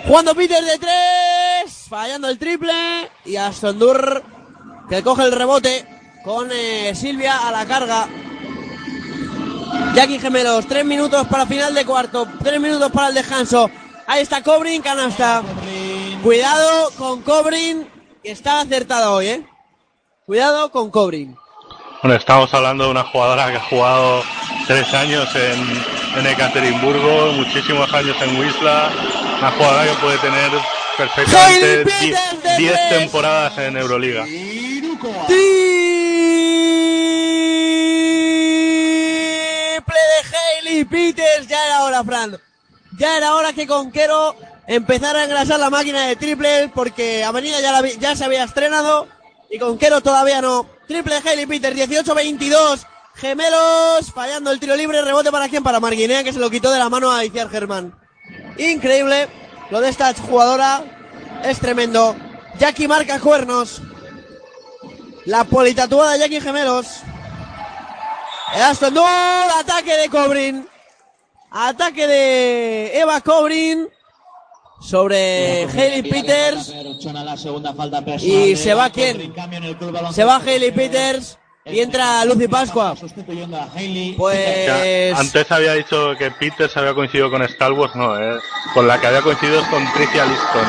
Jugando Peters de tres. Fallando el triple. Y Aston Dur que coge el rebote con eh, Silvia a la carga. Jackie Gemelos, tres minutos para final de cuarto, tres minutos para el descanso. Ahí está Cobrin, canasta. Cuidado con Cobrin, que está acertada hoy, ¿eh? Cuidado con Cobrin. Bueno, estamos hablando de una jugadora que ha jugado tres años en, en Ekaterimburgo, muchísimos años en Wisla, una jugadora que puede tener perfectamente Hailey die- Peters de 10 tres. temporadas en Euroliga. Triple de Hailey Peters. Ya era hora, Fran. Ya era hora que Conquero empezara a engrasar la máquina de triple porque Avenida ya, la vi- ya se había estrenado y Conquero todavía no. Triple de Hailey Peters, 18-22. Gemelos, fallando el tiro libre, rebote para quién? Para Marguinea, que se lo quitó de la mano a Iciar Germán. Increíble. Lo de esta jugadora es tremendo. Jackie marca cuernos. La politatuada Jackie Gemelos. El Aston Dur, ataque de Cobrin. Ataque de Eva Cobrin sobre Peters. Segunda falta personal ¿Y se va quién? Se va Hailey Conquero. Peters y entra Lucy Pascua. Pues Ya, Antes había dicho que Peters había coincidido con Star Wars, no, eh, con la que había coincidido es con Tricia Liston,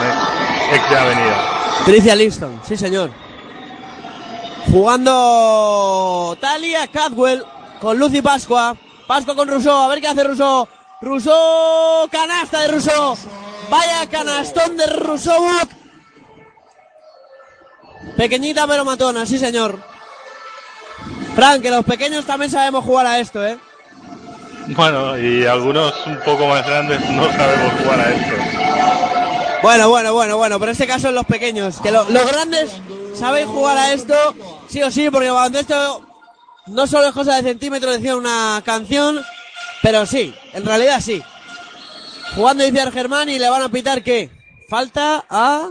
ex, ex de Avenida. Tricia Liston, sí señor. Jugando Talia Cadwell con Lucy Pascua. Pascua con Rousseau, a ver qué hace Rousseau. Rousseau, canasta de Rousseau. Vaya canastón de Rousseau. Pequeñita pero matona, sí señor. Frank, que los pequeños también sabemos jugar a esto, ¿eh? Bueno, y algunos un poco más grandes no sabemos jugar a esto. Bueno, bueno, bueno, bueno, pero en este caso en los pequeños. Que lo- los grandes saben jugar a esto, sí o sí, porque cuando esto no solo es cosa de centímetros, decía una canción, pero sí, en realidad sí. Jugando dice Germán y le van a pitar que falta a...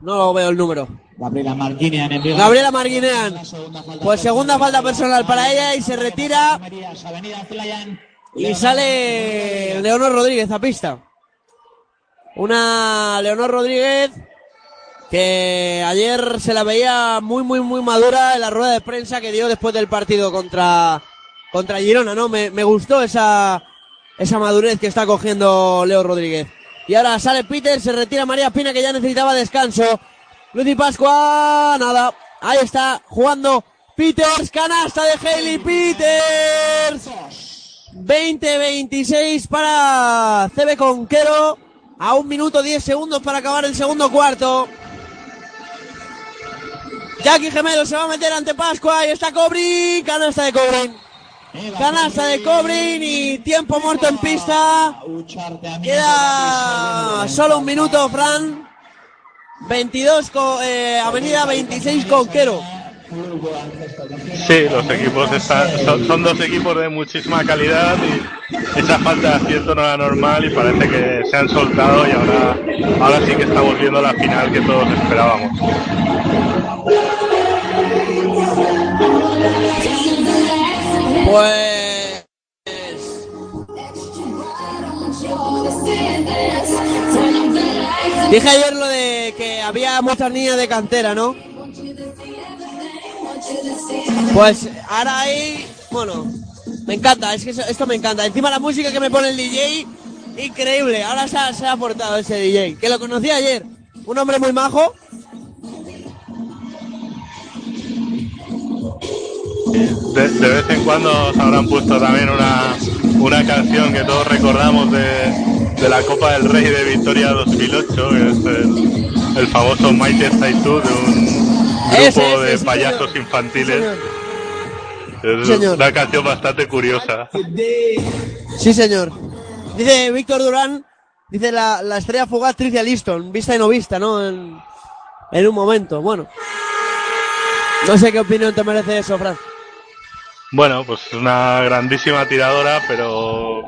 No lo veo el número. Gabriela Marguinean en. Gabriela Marguinean. Pues segunda falta personal para ella y se retira y sale Leonor Rodríguez a pista. Una Leonor Rodríguez que ayer se la veía muy, muy, muy madura en la rueda de prensa que dio después del partido contra, contra Girona, ¿no? Me, me gustó esa, esa madurez que está cogiendo Leo Rodríguez. Y ahora sale Peter, se retira María Pina que ya necesitaba descanso. Lucy Pascua, nada. Ahí está jugando Peters, canasta de Hailey Peters. 20-26 para CB Conquero. A un minuto 10 segundos para acabar el segundo cuarto. Jackie Gemelo se va a meter ante Pascua y está Cobrin. Canasta de Cobrin. Canasta de Cobrin y tiempo muerto en pista. Queda solo un minuto, Fran. 22, co- eh, Avenida 26 Conquero. Sí, los equipos están, son, dos equipos de muchísima calidad y esa falta de acierto no era normal y parece que se han soltado y ahora, ahora sí que estamos viendo la final que todos esperábamos. Pues. Dije ayer lo de que había muchas niñas de cantera, ¿no? Pues ahora hay. Bueno, me encanta, es que esto me encanta. Encima la música que me pone el DJ, increíble. Ahora se ha, se ha aportado ese DJ, que lo conocí ayer. Un hombre muy majo. De, de vez en cuando se habrán puesto también una, una canción que todos recordamos de, de la Copa del Rey de Victoria 2008, que es el, el famoso Mighty Saitu de un grupo Ese, ese, de sí, payasos señor. infantiles. Señor. Es señor. una canción bastante curiosa. Sí, señor. Dice Víctor Durán, dice la, la estrella fugaz Tricia Liston, vista y no vista, ¿no? En, en un momento. Bueno. No sé qué opinión te merece eso, Fran. Bueno, pues es una grandísima tiradora, pero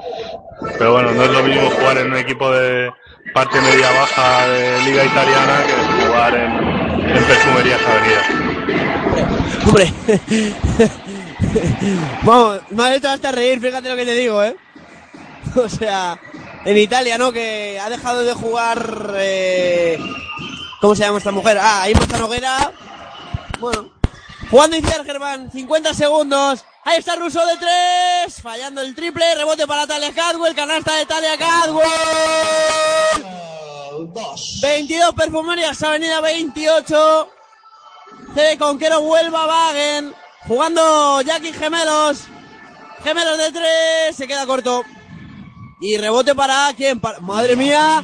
pero bueno, no es lo mismo jugar en un equipo de parte media baja de liga italiana que jugar en, en Perfumerías Avenida. Hombre. Vamos, me ha hecho hasta reír, fíjate lo que te digo, ¿eh? O sea, en Italia, ¿no? Que ha dejado de jugar... eh, ¿Cómo se llama esta mujer? Ah, ahí Noguera. Bueno. Jugando Iciar Germán, 50 segundos. Ahí está Russo de tres. Fallando el triple. Rebote para Talia Cadwell. Canasta de Talia Cadwell. 22 Perfumerias, Avenida 28. CD Conquero Huelva Wagen. Jugando Jackie Gemelos. Gemelos de tres. Se queda corto. Y rebote para quién? Para- Madre mía.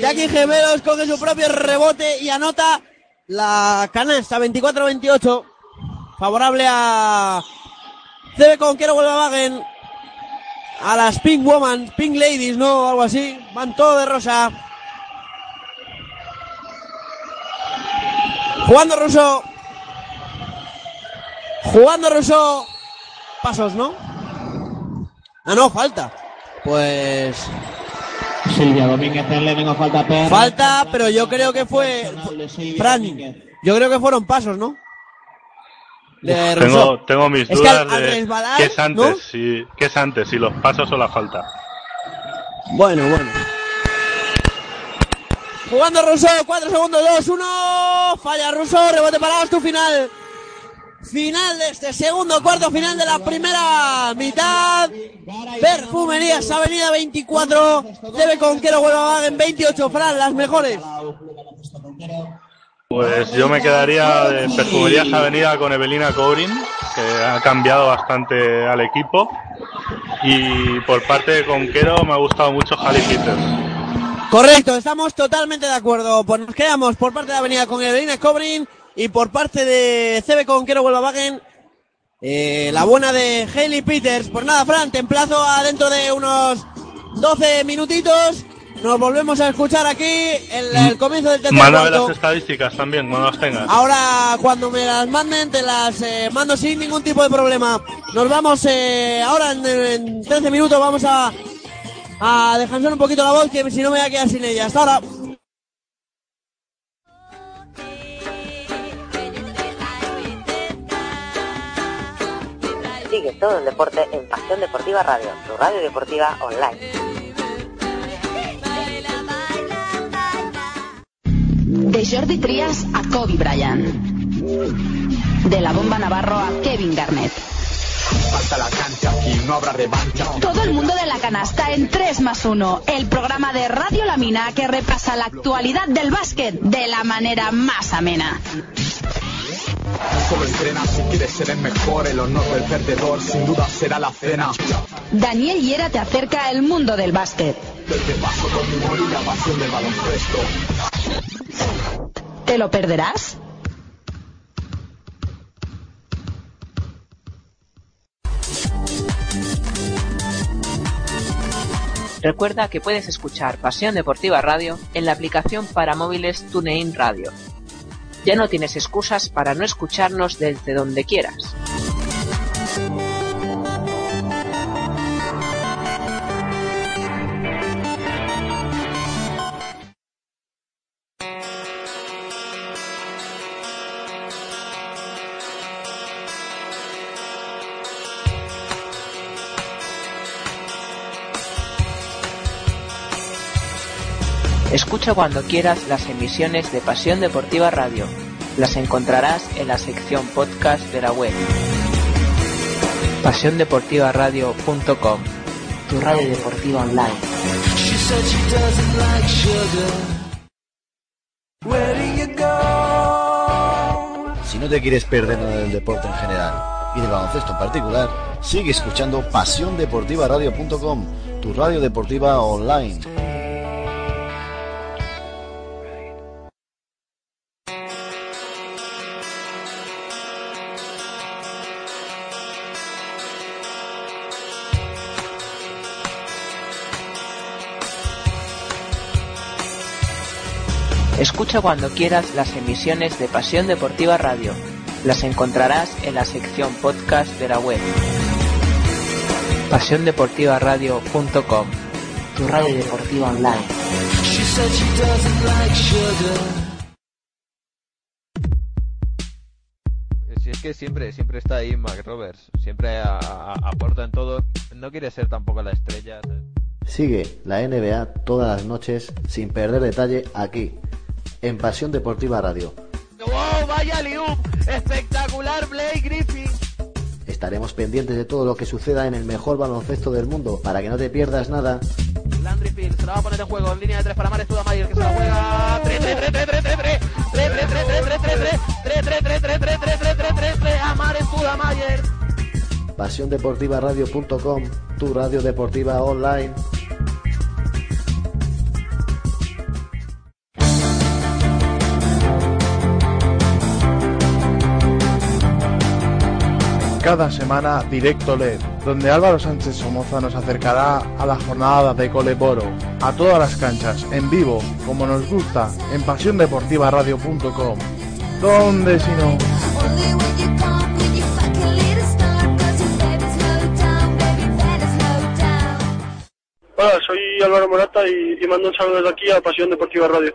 Jackie Gemelos coge su propio rebote y anota la canasta 24-28. Favorable a CB Conquero Huelva Wagen. A las Pink Woman, Pink Ladies, ¿no? Algo así. Van todo de rosa. Jugando Russo. Jugando Russo. Pasos, ¿no? Ah, no, falta. Pues. Silvia Domínguez en Lenin, falta per- Falta, pero yo creo que fue. Fran, yo creo que fueron pasos, ¿no? De. Tengo, tengo mis Es que dudas al de qué es antes, ¿no? si, qué es antes, si los pasos o la falta. Bueno, bueno. Jugando Russo, 4 segundos, 2, 1. Falla Russo, rebote para tu final. Final de este segundo cuarto, final de la primera mitad. Perfumerías Avenida 24. Debe Conquero Huelva en 28. Fran, las mejores. Pues yo me quedaría de Perfumerías Avenida con Evelina Cobrin, que ha cambiado bastante al equipo. Y por parte de Conquero me ha gustado mucho Jali Peters. Correcto, estamos totalmente de acuerdo. Pues nos quedamos por parte de Avenida con Evelina Cobrin y por parte de CB Conquero Volkswagen eh, la buena de Hailey Peters. Pues nada, Fran, te emplazo a dentro de unos 12 minutitos Nos volvemos a escuchar aquí en el comienzo del tercer Mándame cuarto. las estadísticas también, cuando las tengas. Ahora, cuando me las manden, te las eh, mando sin ningún tipo de problema. Nos vamos eh, ahora en, en 13 minutos. Vamos a, a descansar un poquito la voz, que si no me voy a quedar sin ella. Hasta ahora. Sigue todo el deporte en Pasión Deportiva Radio, tu radio deportiva online. De Jordi Trias a Kobe Bryant. De la bomba Navarro a Kevin Garnett. Todo el mundo de la canasta en 3 más 1. El programa de Radio Lamina que repasa la actualidad del básquet de la manera más amena. Solo entrena si quieres ser el mejor, el honor del perdedor sin duda será la cena. Daniel Hiera te acerca al mundo del básquet. Te paso con mi y la pasión del baloncesto. ¿Te lo perderás? Recuerda que puedes escuchar Pasión Deportiva Radio en la aplicación para móviles TuneIn Radio. Ya no tienes excusas para no escucharnos desde donde quieras. Escucha cuando quieras las emisiones de Pasión Deportiva Radio. Las encontrarás en la sección podcast de la web. PasiónDeportivaRadio.com Tu radio deportiva online. Si no te quieres perder nada del deporte en general y del baloncesto en particular, sigue escuchando PasiónDeportivaRadio.com, tu radio deportiva online. Escucha cuando quieras las emisiones de Pasión Deportiva Radio. Las encontrarás en la sección podcast de la web. PasiónDeportivaRadio.com Tu radio deportiva online. Si es que siempre, siempre está ahí Mac Roberts, siempre aporta en todo, no quiere ser tampoco la estrella. Sigue la NBA todas las noches sin perder detalle aquí, en Pasión Deportiva Radio. ¡Wow! ¡Vaya liup! ¡Espectacular, Blake Griffin! Estaremos pendientes de todo lo que suceda en el mejor baloncesto del mundo para que no te pierdas nada. Landry Field se la va a poner en juego en línea de tres para Mares Tudamayer que se la juega. 3 3 3 3 3 3 3 3 3 3 3 3 3 3 3 3 3 3 3 3 3 3 3 a Mares Tudamayer. PasiónDeportivaRadio.com, tu radio deportiva online. Cada semana Directo LED, donde Álvaro Sánchez Somoza nos acercará a la jornada de Coleboro, a todas las canchas, en vivo, como nos gusta, en pasiondeportivaradio.com. ¿Dónde si no? Hola, soy Álvaro Morata y, y mando un saludo desde aquí a Pasión Deportiva Radio.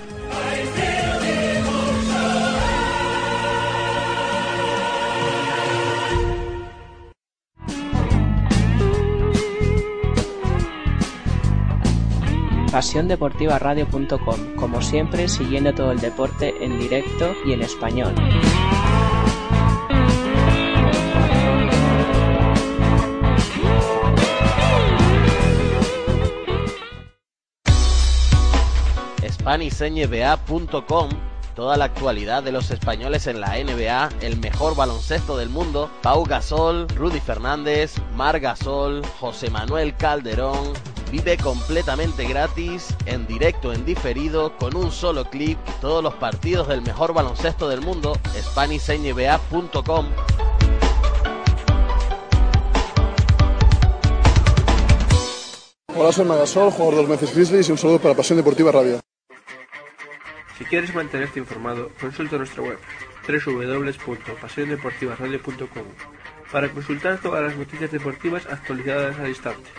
pasiondeportivaradio.com, como siempre siguiendo todo el deporte en directo y en español. SpanishNBA.com toda la actualidad de los españoles en la NBA, el mejor baloncesto del mundo, Pau Gasol, Rudy Fernández, Mar Gasol, José Manuel Calderón, Vive completamente gratis, en directo, en diferido, con un solo clic, todos los partidos del mejor baloncesto del mundo, SpanishNBA.com. Hola, soy Magasol, jugador de los Memphis Grizzlies y un saludo para Pasión Deportiva Radio. Si quieres mantenerte informado, consulta nuestra web www.pasiondeportivaradio.com para consultar todas las noticias deportivas actualizadas al instante.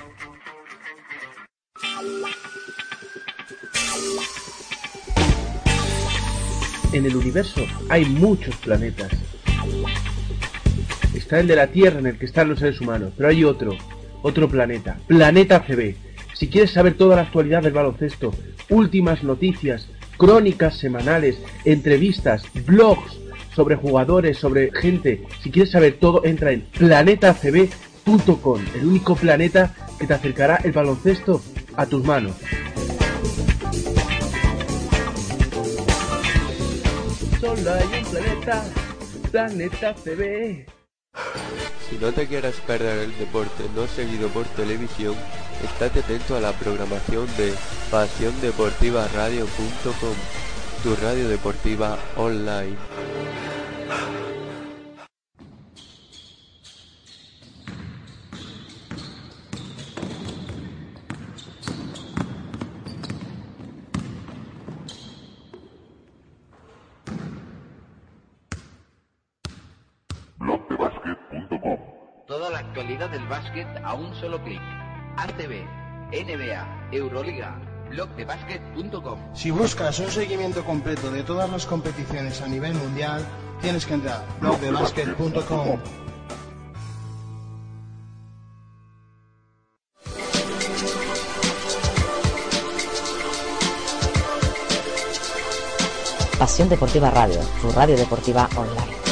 En el universo hay muchos planetas. Está el de la Tierra en el que están los seres humanos, pero hay otro, otro planeta, Planeta CB. Si quieres saber toda la actualidad del baloncesto, últimas noticias, crónicas semanales, entrevistas, blogs sobre jugadores, sobre gente, si quieres saber todo, entra en planetacb.com, el único planeta que te acercará el baloncesto a tus manos. Solo hay un planeta, Planeta CB. Si no te quieres perder el deporte no seguido por televisión, estate atento a la programación de pasiondeportivaradio.com, tu radio deportiva online. Toda la actualidad del básquet a un solo clic. ACB, NBA, Euroliga, blogdebasket.com. Si buscas un seguimiento completo de todas las competiciones a nivel mundial, tienes que entrar a blogdebasket.com. Pasión Deportiva Radio, tu radio deportiva online.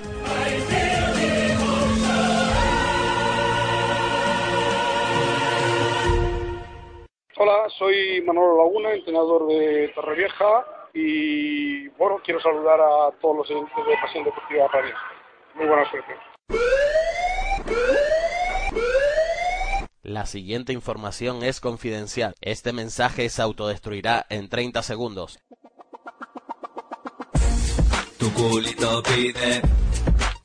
Soy Manolo Laguna, entrenador de Torrevieja y bueno, quiero saludar a todos los oyentes de Pasión Deportiva Radio. Muy buena suerte. La siguiente información es confidencial. Este mensaje se autodestruirá en 30 segundos. Tu culito pide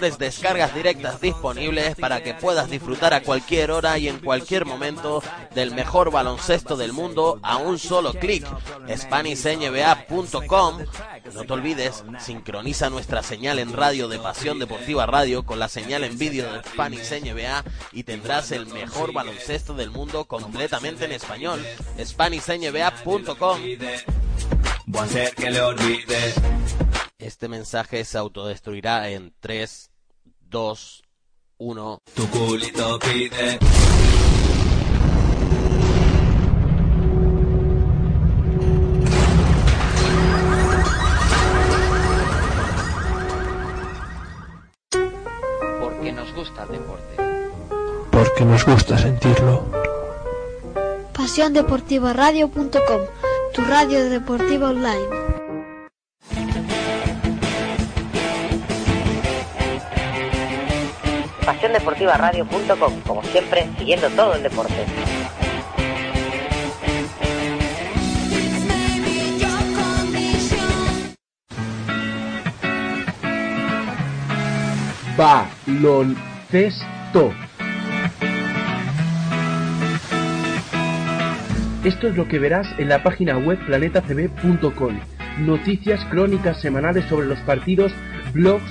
descargas directas disponibles para que puedas disfrutar a cualquier hora y en cualquier momento del mejor baloncesto del mundo a un solo clic. SpanishNBA.com No te olvides, sincroniza nuestra señal en radio de Pasión Deportiva Radio con la señal en vídeo de Spanish NBA y tendrás el mejor baloncesto del mundo completamente en español. SpanishNBA.com Voy a hacer que le olvides. Este mensaje se autodestruirá en 3, 2, 1. Tu culito pide. Porque nos gusta el deporte. Porque nos gusta sentirlo. PasiónDeportivaRadio.com, tu radio deportiva online. pasiondeportivaradio.com, como siempre, siguiendo todo el deporte. Baloncesto. Esto es lo que verás en la página web planetacb.com. Noticias crónicas semanales sobre los partidos, blogs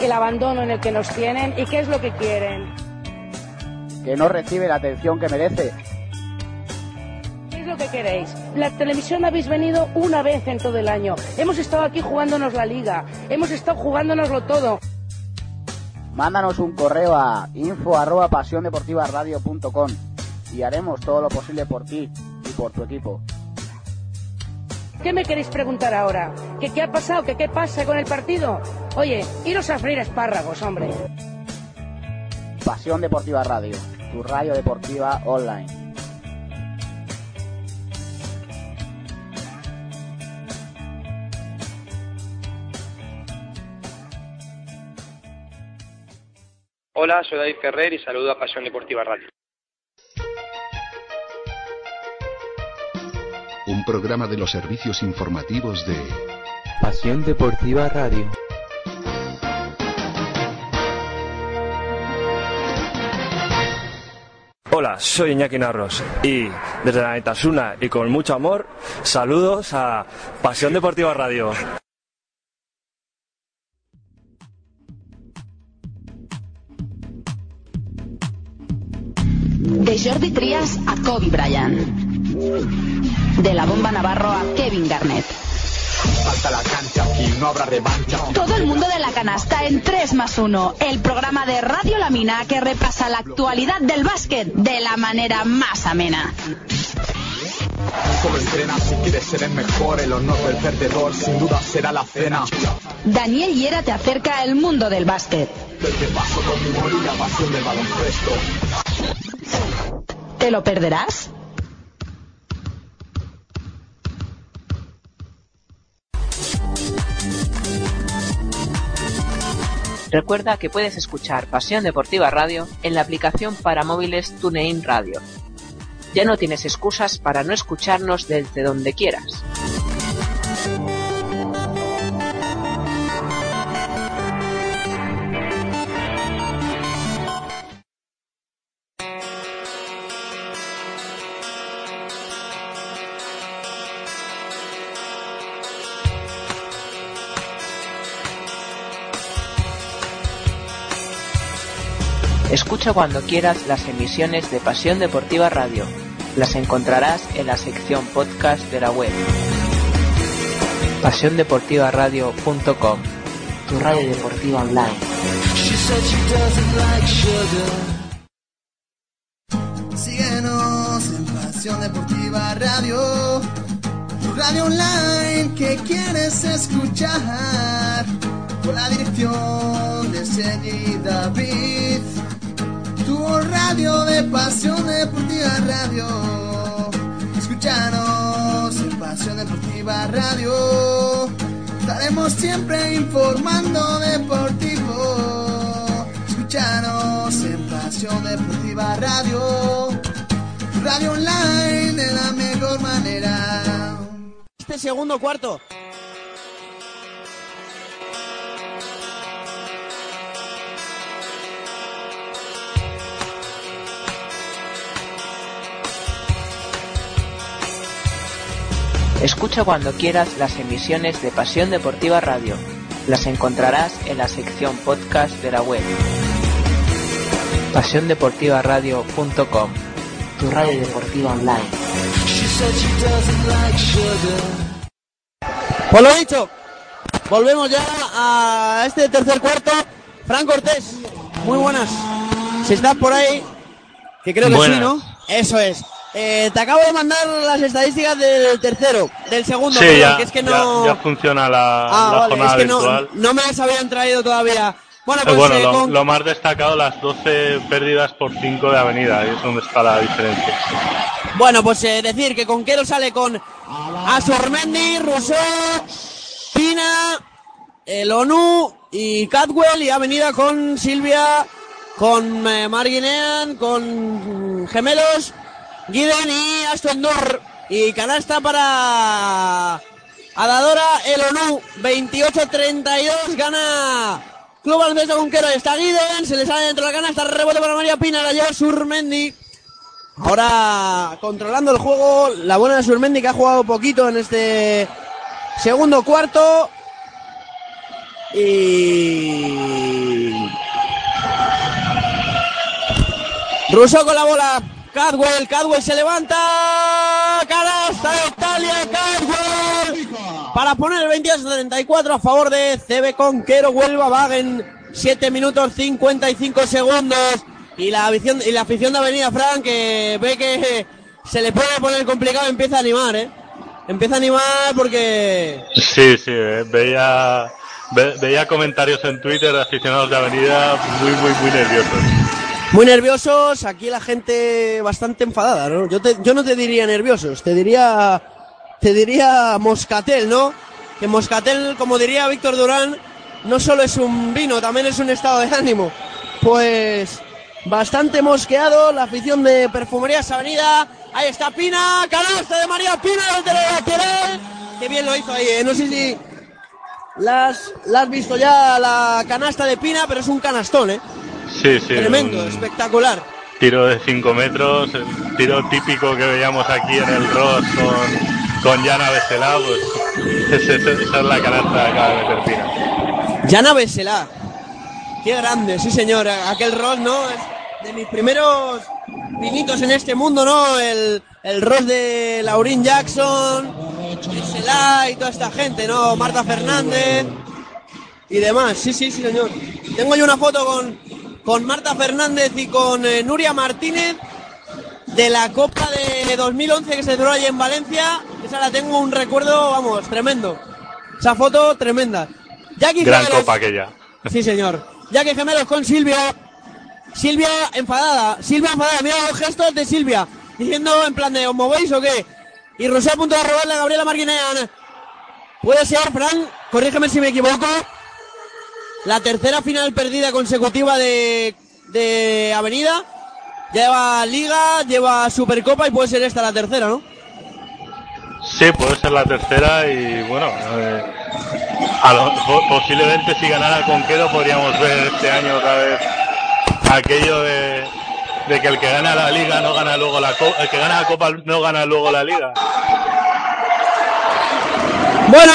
el abandono en el que nos tienen y qué es lo que quieren. que no recibe la atención que merece, ¿Qué es lo que queréis? La televisión habéis venido una vez en todo el año. Hemos estado aquí jugándonos la liga. Hemos estado jugándonoslo todo. mándanos un correo a info arroba y haremos todo lo posible por ti y por tu equipo. ¿Qué me queréis preguntar ahora? ¿Que qué ha pasado? ¿Que qué pasa con el partido? Oye, iros a freír espárragos, hombre. Pasión Deportiva Radio, tu radio deportiva online. Hola, soy David Ferrer y saludo a Pasión Deportiva Radio. Un programa de los servicios informativos de Pasión Deportiva Radio. Hola, soy Iñaki Narros y desde la Netasuna y con mucho amor, saludos a Pasión Deportiva Radio. De Jordi Trias a Kobe Bryant. De la bomba Navarro a Kevin Garnett. Falta la cancha, aquí no habrá revancha. Todo el mundo de la canasta en 3 más 1, el programa de Radio La Mina que repasa la actualidad del básquet de la manera más amena. Solo entrena si quieres ser el mejor, el honor del perdedor sin duda será la cena. Daniel Hiera te acerca al mundo del básquet. Del que paso con mi pasión del baloncesto. ¿Te lo perderás? Recuerda que puedes escuchar Pasión Deportiva Radio en la aplicación para móviles TuneIn Radio. Ya no tienes excusas para no escucharnos desde donde quieras. Escucha cuando quieras las emisiones de Pasión Deportiva Radio. Las encontrarás en la sección podcast de la web. PasiónDeportivaRadio.com Tu radio deportiva online. Síguenos en Pasión Deportiva Radio, tu radio online que quieres escuchar, con la dirección de Sergi David, radio de Pasión Deportiva Radio. Escúchanos en Pasión Deportiva Radio, estaremos siempre informando deportivo. Escúchanos en Pasión Deportiva Radio, radio online de la mejor manera. Este segundo cuarto. Escucha cuando quieras las emisiones de Pasión Deportiva Radio. Las encontrarás en la sección podcast de la web. PasiónDeportivaRadio.com Tu radio deportiva online. Pues lo dicho, volvemos ya a este tercer cuarto. Fran Cortés, muy buenas. Si estás por ahí, Que creo que sí. ¿no? Eso es. Eh, te acabo de mandar las estadísticas del tercero, del segundo, Sí, perdón, ya, que es que no... ya funciona la, ah, la vale, jornada es que no, virtual. no me las habían traído todavía. Bueno, Eh, pues bueno, eh, lo, con- lo más destacado, las 12 pérdidas por 5 de Avenida, ahí es donde está la diferencia. Bueno, pues eh, decir que Conquero sale con Asormendi, Rousseau, Pina, el ONU y Cadwell y Avenida con Silvia, con Marguinean, con Gemelos, Guiden y Aston. Y canasta para Adadora, el ONU, 28-32, gana Club Baloncesto Conquero. Está Guiden, se le sale dentro de la canasta, rebote para María Pina, la lleva Surmendi. Ahora controlando el juego, la buena de Surmendi que ha jugado poquito en este segundo cuarto. Y. Russo con la bola. Cadwell, Cadwell se levanta. Canasta de Italia, Cadwell. Para poner el 22-34 a favor de CB Conquero. Huelva Wagen. 7 minutos 55 segundos. Y la afición, y la afición de Avenida Frank que ve que se le puede poner complicado empieza a animar, ¿eh? Empieza a animar porque... Sí, sí, eh, veía, ve- veía comentarios en Twitter de aficionados de Avenida muy, muy, muy nerviosos. Muy nerviosos, aquí la gente bastante enfadada, ¿no? Yo, te- yo no te diría nerviosos, te diría, te diría moscatel, ¿no? Que moscatel, como diría Víctor Durán, no solo es un vino, también es un estado de ánimo. Pues bastante mosqueado la afición de Perfumerías Avenida. Ahí está Pina, canasta de María Pina desde la lateral. Qué bien lo hizo ahí, ¿eh? No sé si la has visto ya la canasta de Pina, pero es un canastón, ¿eh? Sí, sí. Tremendo, un espectacular. tiro de 5 metros, el tiro típico que veíamos aquí en el Ross con, con Jana Beselá, pues esa es la canasta que acaba de meter Pina. Yana Besela. Qué grande, sí señor. Aquel rol, ¿no? Es de mis primeros pinitos en este mundo, ¿no? El, el rol de Laurín Jackson, Besela y toda esta gente, ¿no? Marta Fernández y demás. Sí, sí, sí señor. Tengo yo una foto con, con Marta Fernández y con eh, Nuria Martínez de la Copa de 2011 que se celebró allí en Valencia. Esa la tengo un recuerdo, vamos, tremendo. Esa foto tremenda. Jackie Gran Gemelos- copa aquella. Sí, señor. Que gemelos con Silvia. Silvia enfadada. Silvia enfadada. Mira los gestos de Silvia. Diciendo en plan de ¿os movéis o qué? Y Rosé a punto de robarle a Gabriela Marguinean. Puede ser, Fran, corrígeme si me equivoco. La tercera final perdida consecutiva de, de Avenida. Lleva Liga, lleva Supercopa y puede ser esta la tercera, ¿no? Sí, puede ser la tercera y bueno, eh, a lo- po- posiblemente si ganara Conquero podríamos ver este año otra vez aquello de, de que el que gana la liga no gana luego la copa, el que gana la copa no gana luego la liga. Bueno,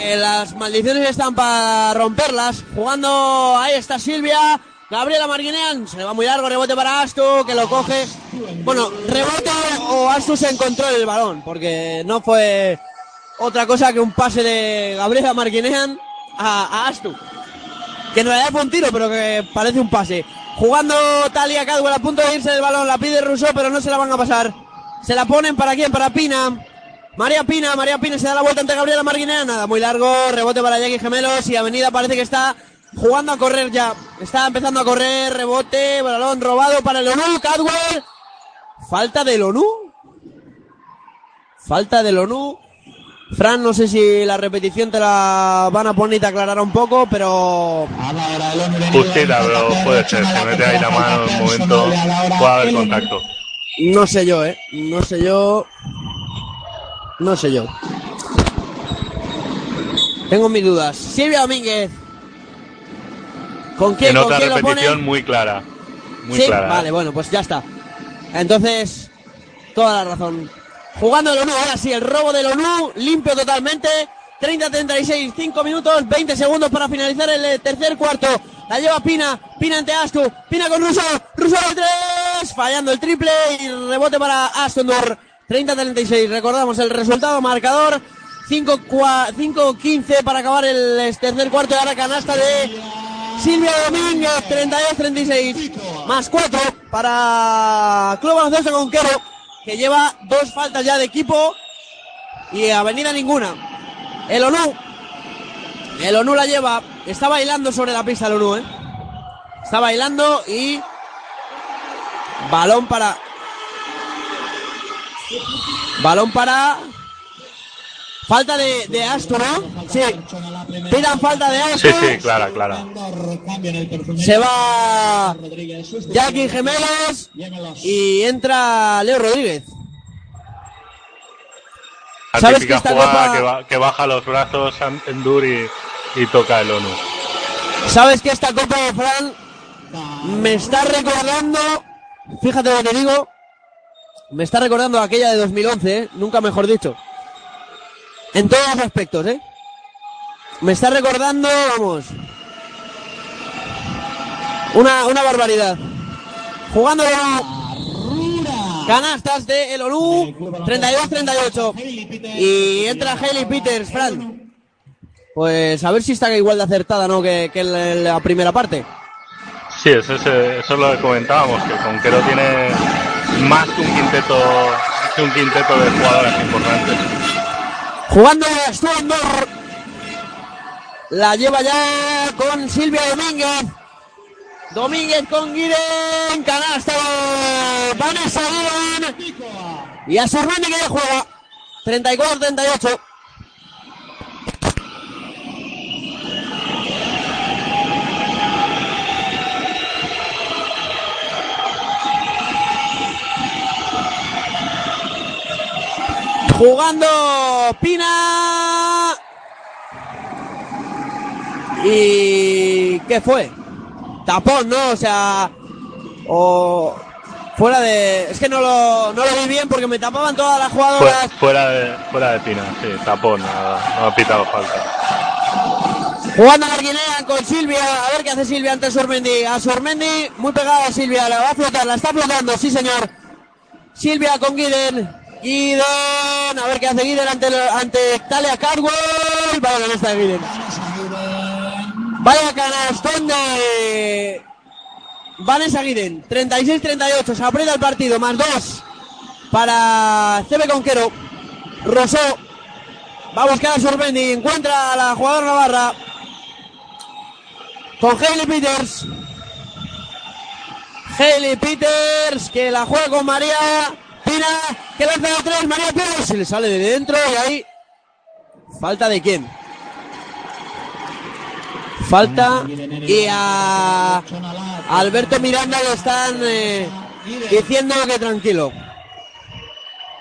eh, las maldiciones están para romperlas. Jugando, ahí está Silvia. Gabriela Marguinean, se le va muy largo, rebote para Astu, que lo coge. Bueno, rebote o Astu se encontró el balón, porque no fue otra cosa que un pase de Gabriela Marguinean a, Astu. Que en realidad fue un tiro, pero que parece un pase. Jugando Talia Cadwell a punto de irse del balón, la pide Rousseau, pero no se la van a pasar. Se la ponen para quién, para Pina. María Pina, María Pina se da la vuelta ante Gabriela Marguinea, nada, muy largo, rebote para Jackie Gemelos y Avenida parece que está jugando a correr ya. Está empezando a correr, rebote, balón robado para el ONU, Cadwell. Falta del ONU. Falta del ONU. Fran, no sé si la repetición te la van a poner y te aclarará un poco, pero... Justita, pero puede ser, se mete ahí la mano en un momento, puede haber contacto. No sé yo, eh. No sé yo. No sé yo. Tengo mis dudas. Silvia Domínguez. ¿Con quién, En con otra quién lo repetición pone? muy clara, muy sí, clara. vale, bueno, pues ya está. Entonces, toda la razón. Jugando el ONU, ahora sí, el robo del ONU, limpio totalmente. 30-36, 5 minutos, 20 segundos para finalizar el eh, tercer cuarto. La lleva Pina, Pina ante Astu, Pina con Russo, Russo de tres, fallando el triple y rebote para Astundor. 30-36, recordamos el resultado, marcador 5-15 para acabar el eh, tercer cuarto y ahora canasta de Silvia Domínguez, 32-36. Más 4 para Club Baloncesto Conquero, que lleva dos faltas ya de equipo y Avenida ninguna. El ONU. El ONU la lleva. Está bailando sobre la pista el ONU, ¿eh? Está bailando y... Balón para... Balón para... Falta de, de Astro, ¿no? Sí. Pidan falta de Sí, Astro. sí, clara, clara. Se va Jackie Gemelos y entra Leo Rodríguez. La ¿Sabes típica que esta jugada copa- que, ba- que baja los brazos Endur y, y toca el ONU. ¿Sabes que esta Copa de Fran me está recordando, fíjate lo que digo, me está recordando aquella de 2011, ¿eh? nunca mejor dicho. En todos los aspectos, ¿eh? Me está recordando, vamos, una, una barbaridad. Jugando. Canastas de el ONU, 32-38. Y entra Hailey Peters, Fran. Pues a ver si está igual de acertada, ¿no? Que, que la, primera parte. Sí, eso es, eso es lo que comentábamos, que Conquero tiene más que un quinteto, que un quinteto de jugadoras importantes. Jugando Stuendorf. La lleva ya con Silvia Domínguez. Domínguez con Guiden. Canasta. Vanessa Guiden. Y a Sorrani que ya juega. 34-38. Jugando Pina. ¿Y qué fue? Tapón, ¿no? O sea, o fuera de... Es que no lo, no lo vi bien porque me tapaban todas las jugadoras. fuera, de, fuera de Pina, sí, tapón, no, no ha pitado falta. Jugando a Arguinea con Silvia. A ver qué hace Silvia ante Sormendi. A Sormendi, muy pegada a Silvia. La va a flotar, la está flotando, sí señor. Silvia con Guiden. Guiden. A ver qué hace Guiden ante, ante Talia Cardwell. Vaya canasta de Guiden. Vaya canastón de Vanessa Guiden. 36-38. Se aprieta el partido. Más dos para CB Conquero. Rosó va a buscar a Sorbendi. Encuentra a la jugadora Navarra. Con Hailey Peters. Hailey Peters que la juega con María Pina. Que lanza de tres. María Pina. Se le sale de dentro y ahí. Falta de quién? Falta y a Alberto Miranda le están eh, diciendo que tranquilo.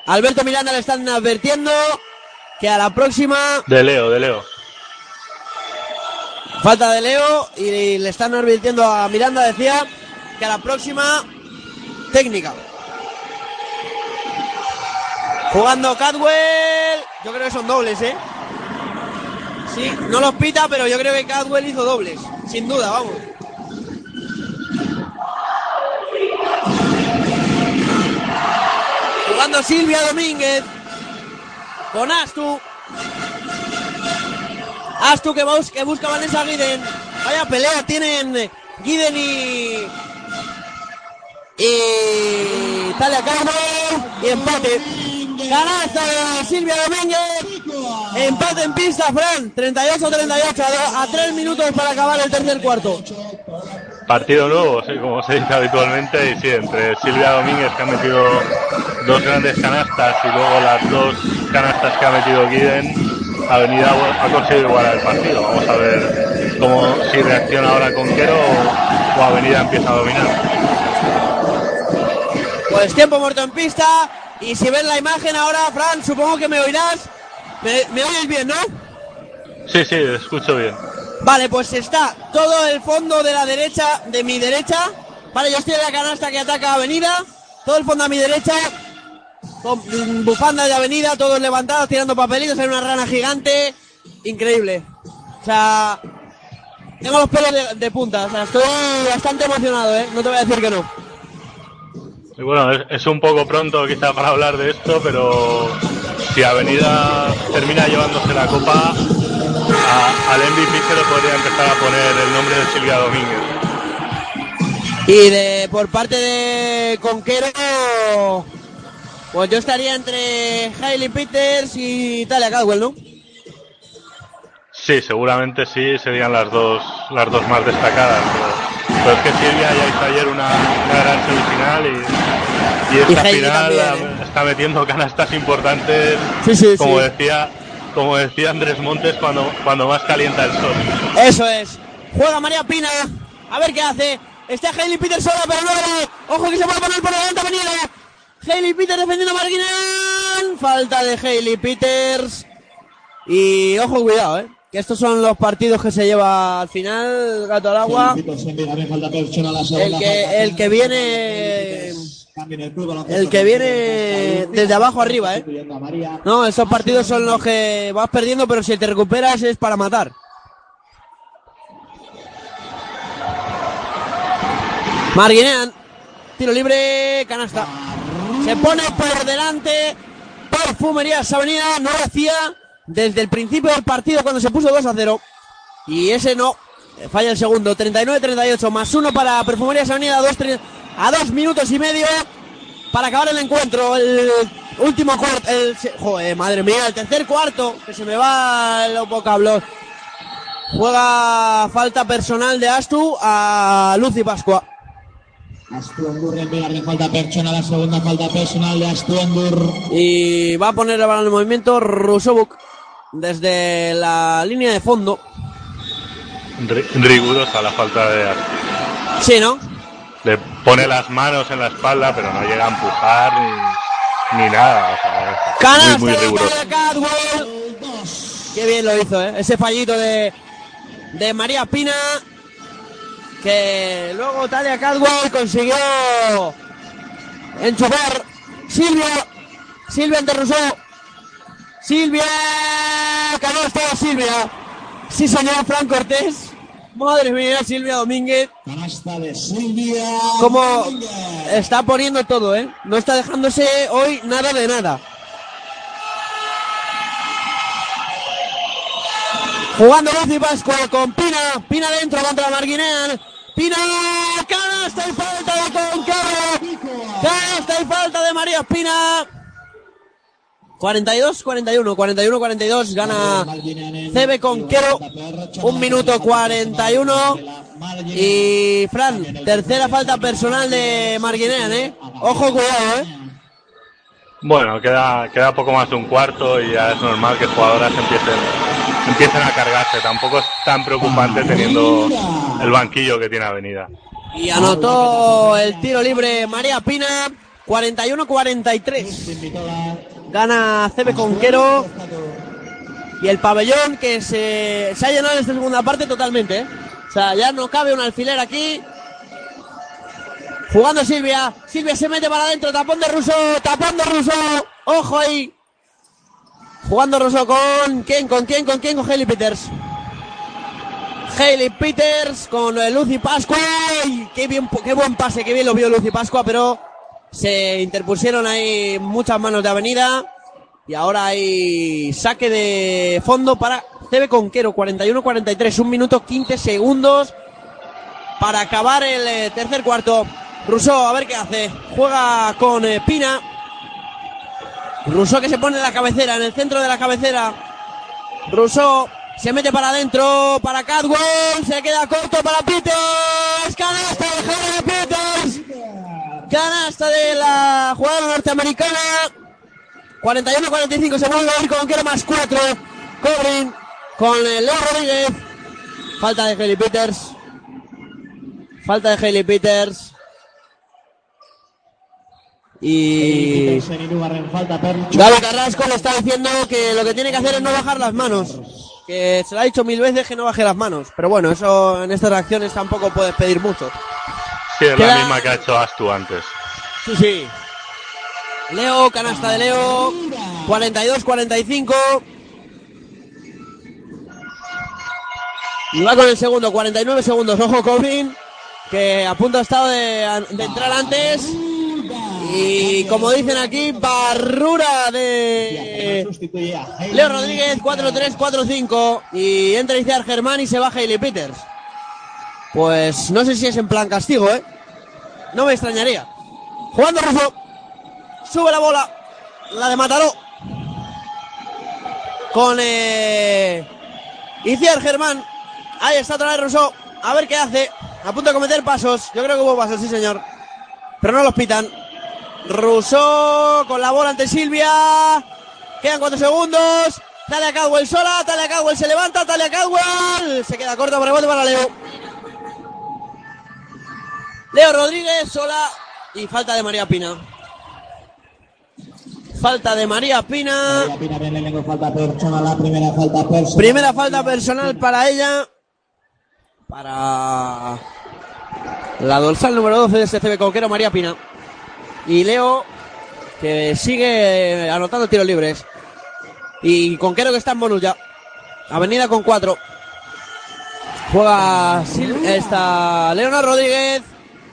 Alberto Miranda le están advirtiendo que a la próxima De Leo, de Leo. falta de Leo y le están advirtiendo a Miranda, decía, que a la próxima técnica. Jugando Cadwell, yo creo que son dobles, ¿eh? Sí, no los pita, pero yo creo que Cadwell hizo dobles, sin duda, vamos. Jugando Silvia Domínguez con Astu. Astu que, bus- que busca Vanessa Guiden. Vaya pelea tienen Guiden y. Y. Talia Carver. Y empate. Canasta de Silvia Domínguez. Empate en pista, Fran. 38-38. A, a tres minutos para acabar el tercer cuarto. Partido nuevo, sí, como se dice habitualmente, y sí, entre Silvia Domínguez que ha metido dos grandes canastas y luego las dos canastas que ha metido Guiden, Avenida ha conseguido igualar el partido. Vamos a ver cómo si reacciona ahora Conquero o, o Avenida empieza a dominar. Pues tiempo muerto en pista. Y si ves la imagen ahora, Fran, supongo que me oirás. Me, me oyes bien, ¿no? Sí, sí, escucho bien. Vale, pues está todo el fondo de la derecha, de mi derecha. Vale, yo estoy en la canasta que ataca Avenida. Todo el fondo a mi derecha. Con mm, bufanda de Avenida, todos levantados, tirando papelitos. Hay una rana gigante. Increíble. O sea, tengo los pelos de, de punta. O sea, estoy bastante emocionado, ¿eh? No te voy a decir que no. Y bueno, es, es un poco pronto quizá para hablar de esto, pero si Avenida termina llevándose la copa, a- al MVP se le podría empezar a poner el nombre de Silvia Domínguez. Y de por parte de Conquero, pues yo estaría entre Hailey Peters y Talia Caldwell, ¿no? Sí, seguramente sí, serían las dos, las dos más destacadas. Pero, pero es que Silvia ya hizo ayer una, una gran semifinal y, y esta Y final también, la- está metiendo canastas importantes, Sí, sí, como sí. decía, como decía Andrés Montes cuando, cuando más calienta el sol. Eso es. Juega María Pina. A ver qué hace. Está Hailey Peters sola, pero no le- Ojo que se puede poner por delante venida. Hailey Peters defendiendo a. Falta de Hailey Peters. Y ojo, cuidado, eh. Que estos son los partidos que se lleva al final, gato al agua. El que, el que viene. El que viene desde abajo arriba, eh. No, esos partidos son los que vas perdiendo, pero si te recuperas es para matar. Marguinean, tiro libre, canasta. Se pone por delante Perfumerías Avenida, no hacía desde el principio del partido cuando se puso 2 a 0. Y ese no, falla el segundo, 39-38, más uno para Perfumerías Avenida, dos, tre- a dos minutos y medio para acabar el encuentro. El último cuarto, el, joder, madre mía, el tercer cuarto, que se me va los vocablos. Juega falta personal de Astu a Lucy Pascua. Astuendur envía de falta personal, la segunda falta personal de Astuendur. Y va a poner el balón en movimiento Rusovuk desde la línea de fondo. Ri- Rigurosa la falta de Asti. Sí, ¿no? Le pone las manos en la espalda, pero no llega a empujar ni, ni nada. o sea, Canasta muy, muy riguroso. Qué bien lo hizo, ¿eh? Ese fallito de, de María Pina. Que luego Talia Cadwell consiguió enchufar. Silvia. Silvia ante Rousseau. Silvia. Canasta de Silvia. Sí, señor Fran Cortés. Madre mía, Silvia Domínguez. Canasta de Silvia. Como está poniendo todo, ¿eh? No está dejándose hoy nada de nada. Jugando Lucy Pascua con Pina. Pina dentro contra Marguinean. Pina, canasta y falta de Concarro. Canasta y falta de María Pina. 42, 41, 41, 42. Gana CB Conquero. Un minuto 41. Y Fran, tercera falta personal de Marguinean, ¿eh? Ojo, cuidado, ¿eh? Bueno, queda, queda poco más de un cuarto y ya es normal que jugadoras empiecen, empiecen a cargarse. Tampoco es tan preocupante teniendo el banquillo que tiene Avenida. Y anotó el tiro libre María Pina. 41-43. Gana CB Conquero. Y el pabellón que se, se ha llenado en esta segunda parte totalmente. ¿eh? O sea, ya no cabe un alfiler aquí. Jugando Silvia. Silvia se mete para adentro. Tapón de Russo. Tapón de Russo. Ojo ahí. Jugando Russo con quién, con quién, con quién, con Hailey Peters. Hailey Peters con eh, Lucy Pascua. ¡Ay! Qué, bien, qué buen pase, qué bien lo vio Lucy Pascua, pero se interpusieron ahí muchas manos de avenida. Y ahora hay saque de fondo para CB Conquero, 41-43, un minuto 15 segundos para acabar el eh, tercer cuarto. Rousseau, a ver qué hace. Juega con eh, Pina. Rousseau que se pone en la cabecera, en el centro de la cabecera. Rousseau se mete para adentro, para Cadwell, se queda corto para Peters. Canasta de Peters. Canasta de la jugadora norteamericana. 41-45 se vuelve a ir con Quiero más 4. Cobrin con eh, Leo Rodríguez. Falta de Hailey Peters. Falta de Hailey Peters. Y Galo Carrasco le está diciendo que lo que tiene que hacer es no bajar las manos. Que se lo ha dicho mil veces que no baje las manos. Pero bueno, eso en estas reacciones tampoco puedes pedir mucho. Sí, es Queda- la misma que ha hecho Astu antes. Sí, sí. Leo, canasta de Leo. 42-45. Y va con el segundo, 49 segundos. Ojo, Cobrin, que a punto ha estado de, de entrar antes. Y como dicen aquí, barrura de Leo Rodríguez, 4-3-4-5. Y entra Iciar Germán y se baja Ili Peters. Pues no sé si es en plan castigo, ¿eh? No me extrañaría. Jugando Rufo. Sube la bola. La de Mataró. Con eh, Iciar Germán. Ahí está otra vez Rousseau. A ver qué hace. A punto de cometer pasos. Yo creo que hubo pasos, sí señor. Pero no los pitan. Rousseau con la bola ante Silvia. Quedan cuatro segundos. Talia Cadwell sola. Talia Cadwell se levanta. Talia Cadwell. Se queda corta por rebote para Leo. Leo Rodríguez sola. Y falta de María Pina. Falta de María Pina. María Pina viene falta personal, la primera falta personal. Primera falta personal para ella. Para la dorsal número 12 de SCB Coquero, María Pina. Y Leo, que sigue anotando tiros libres. Y Conquero que está en bonus ya. Avenida con cuatro. Juega Sil- esta Leona Rodríguez.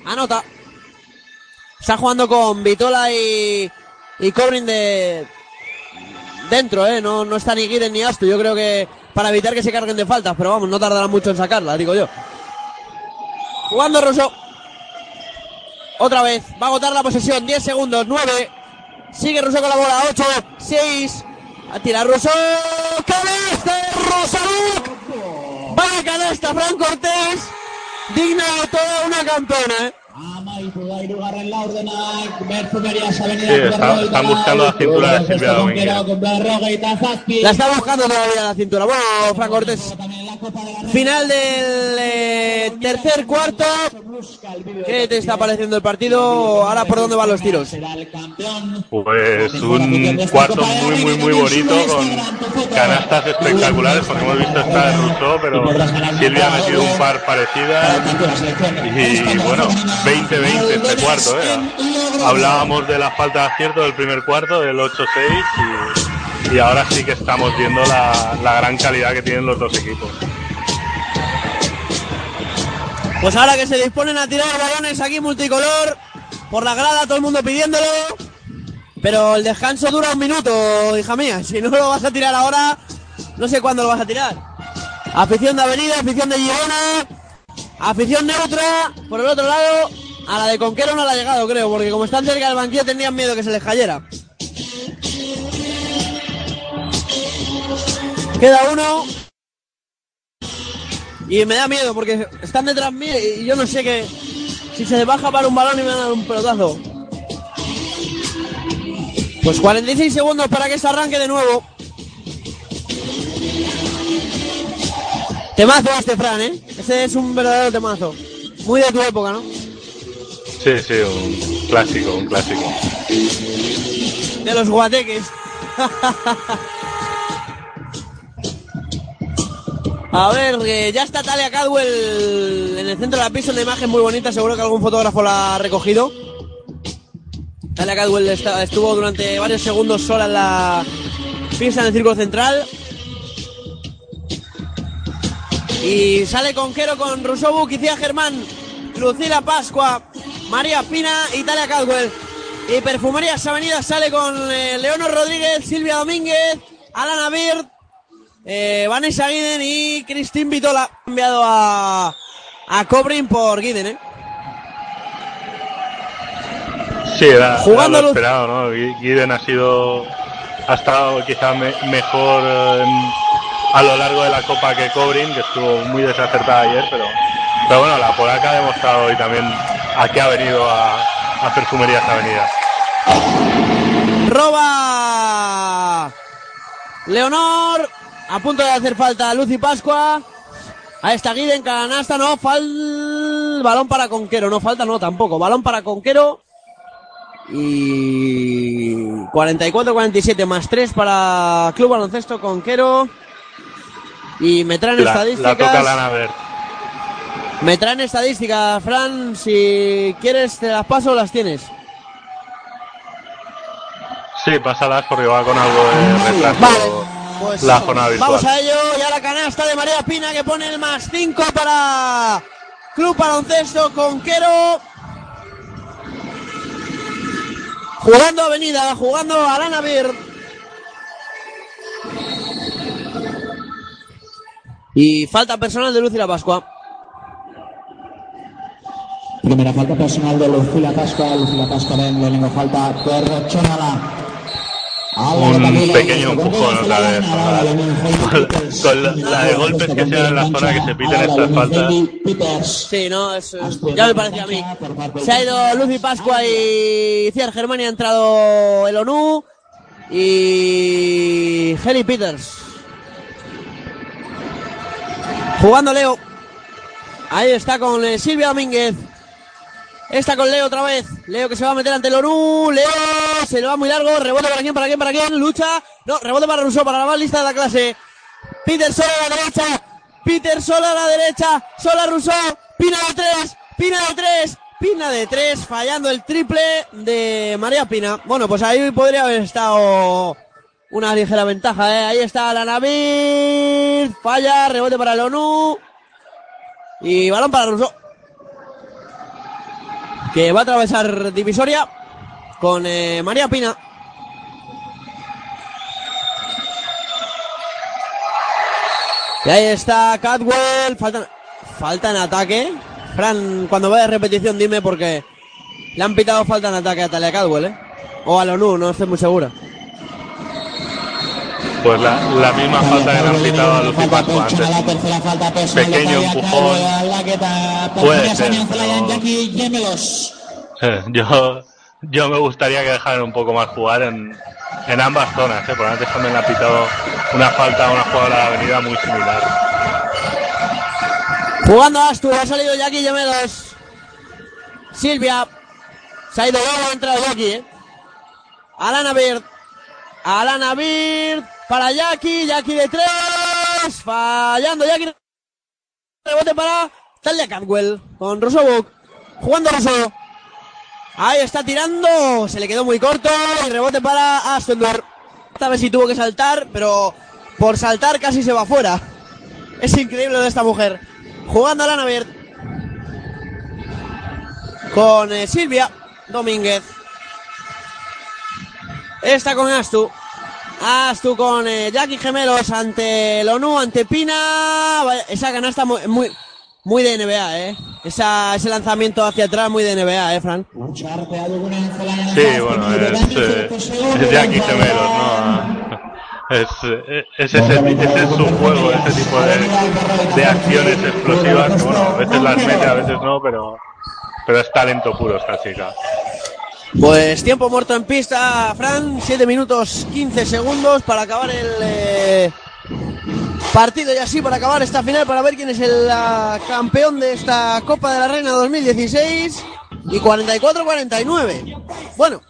Anota. Está jugando con Vitola y, y Cobrin de dentro, ¿eh? No, no está ni Guiden ni Astu. Yo creo que para evitar que se carguen de faltas, pero vamos, no tardará mucho en sacarla, digo yo. Jugando Rosso. Otra vez. Va a agotar la posesión. 10 segundos. 9. Sigue Rosso con la bola. 8. 6. A tirar Rosso. ¡Cabeza Rosalú! ¡Vaya canasta, Fran Cortés! Digna toda una campeona, están buscando la cintura de Silvia Domínguez. La está buscando todavía la cintura. Bueno, Fran Cortés. Final del eh, tercer cuarto. ¿Qué te está pareciendo el partido? Ahora, ¿por dónde van los tiros? Pues un cuarto muy, muy, muy bonito con canastas espectaculares, porque hemos visto esta de Rousseau, pero Silvia ha metido un par parecidas y bueno, 20-20 este cuarto. ¿eh? Hablábamos de la falta de acierto del primer cuarto, del 8-6, y, y ahora sí que estamos viendo la, la gran calidad que tienen los dos equipos. Pues ahora que se disponen a tirar balones aquí multicolor, por la grada, todo el mundo pidiéndolo. Pero el descanso dura un minuto, hija mía. Si no lo vas a tirar ahora, no sé cuándo lo vas a tirar. Afición de Avenida, afición de Girona, afición neutra, por el otro lado, a la de Conquero no la ha llegado, creo, porque como están cerca del banquillo tenían miedo que se les cayera. Queda uno. Y me da miedo porque están detrás mío y yo no sé que si se baja para un balón y me dan un pelotazo. Pues 46 segundos para que se arranque de nuevo. Temazo este Fran, ¿eh? Ese es un verdadero temazo. Muy de tu época, ¿no? Sí, sí, un clásico, un clásico. De los guateques. A ver, eh, ya está Talia Cadwell en el centro de la pista, una imagen muy bonita, seguro que algún fotógrafo la ha recogido. Talia Cadwell estuvo durante varios segundos sola en la pista en el círculo central. Y sale Conquero con Rusobu, Quicia Germán, Lucila Pascua, María Pina y Talia Cadwell. Y Perfumerías Avenida sale con eh, Leonor Rodríguez, Silvia Domínguez, Alana Bird, eh, Vanessa Guiden y Cristín Vitola. Enviado a, a Cobrin por Guiden, ¿eh? Sí, era, Jugando era lo Luz- esperado, ¿no? Gui- Guiden ha sido, ha estado quizá me- mejor eh, en- a lo largo de la Copa que Cobrin, que estuvo muy desacertada ayer, pero, pero bueno, la polaca ha demostrado hoy también a qué ha venido a, a Perfumerías Avenida. Roba Leonor. A punto de hacer falta Lucy Pascua. Ahí está Guiden, canasta, no, fal... Balón para Conquero, no falta, no, tampoco. Balón para Conquero. Y 44-47 más 3 para Club Baloncesto Conquero. Y me traen La, estadísticas. la toca Lana. Me traen estadísticas, Fran. Si quieres, te las paso o las tienes. Sí, pásalas porque va con algo de retraso Pues la jornada virtual. Vamos a ello. Ya la canasta de María Pina que pone el más 5 para Club Baloncesto Conquero. Jugando Avenida, jugando Alana Bird. Y falta personal de Lucila Pascua. Primera falta personal de Lucila Pascua. Lucila Pascua ven lehenengo falta Perchonala. Un pequeño empujón otra vez. Con, con la, la de golpes que se dan en la zona que se piten estas faltas. Sí, no, eso ya me parecía a mí. Se ha ido Lucy Pascua y Ciar Germania ha entrado el ONU y Heli Peters. Jugando Leo. Ahí está con eh, Silvia Domínguez. Está con Leo otra vez. Leo que se va a meter ante ONU. Leo se le va muy largo. Rebote para quién, para quién, para quién. Lucha. No, rebote para Rousseau, para la más lista de la clase. Peter sola a la derecha. Peter sola a la derecha. Sola Rousseau. Pina de tres. Pina de tres. Pina de tres. Fallando el triple de María Pina. Bueno, pues ahí podría haber estado una ligera ventaja. ¿eh? Ahí está la Navid. Falla. Rebote para el. Y balón para Rousseau que va a atravesar divisoria con eh, María Pina. Y ahí está Catwell. Falta, falta en ataque. Fran, cuando vaya repetición, dime porque le han pitado falta en ataque a Talia Cadwell, ¿eh? O a Lonu, no estoy muy segura. Pues la, la misma falta que le han pitado a Lucy Pascua antes. Pequeño empujón. Puede ser. Eh, Yo, yo me gustaría que dejaran un poco más jugar en, en ambas zonas, ¿eh? porque antes también le ha pitado una falta a una jugadora de la avenida muy similar. Jugando Astur, ha salido Jackie Gemelos. Silvia. Se ha ido luego, ha entrado Jackie, ¿eh? Alana Bird. Alana Bird para Jackie. Jackie de tres. Fallando Jackie. Rebote para Talia Cadwell con Rosobuk. Jugando Rosso. Ahí está tirando. Se le quedó muy corto. Y rebote para Astendor. Esta vez sí tuvo que saltar, pero por saltar casi se va fuera. Es increíble de esta mujer. Jugando a la Bird. Con eh, Silvia Domínguez. Está con Astu. Astu con eh, Jackie Gemelos ante Lonu, ante Pina. Esa canasta muy, muy, muy de NBA, ¿eh? Esa, ese lanzamiento hacia atrás muy de NBA, ¿eh, Fran? Sí, bueno, es, eh, es Jackie Gemelos, ¿no? Es, eh, es ese, ese es su juego, ese tipo de, de acciones explosivas. que, Bueno, a veces las mete, a veces no, pero, pero es talento puro esta chica. Pues tiempo muerto en pista, Fran. 7 minutos 15 segundos para acabar el eh, partido y así para acabar esta final, para ver quién es el ah, campeón de esta Copa de la Reina 2016. Y 44-49. Bueno,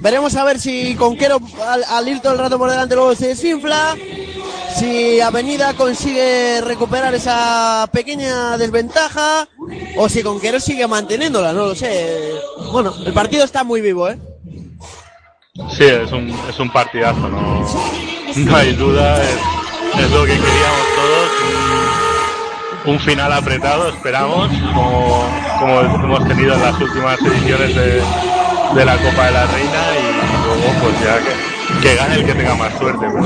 veremos a ver si Conquero al, al ir todo el rato por delante luego se desinfla. Si Avenida consigue recuperar esa pequeña desventaja o si Conquero sigue manteniéndola, no lo sé. Bueno, el partido está muy vivo, ¿eh? Sí, es un, es un partidazo, no, no hay duda, es, lo que queríamos todos. Un, un final apretado, esperamos, como, como hemos tenido en las últimas ediciones de, de la Copa de la Reina y luego pues ya que, que gane el que tenga más suerte. Pero,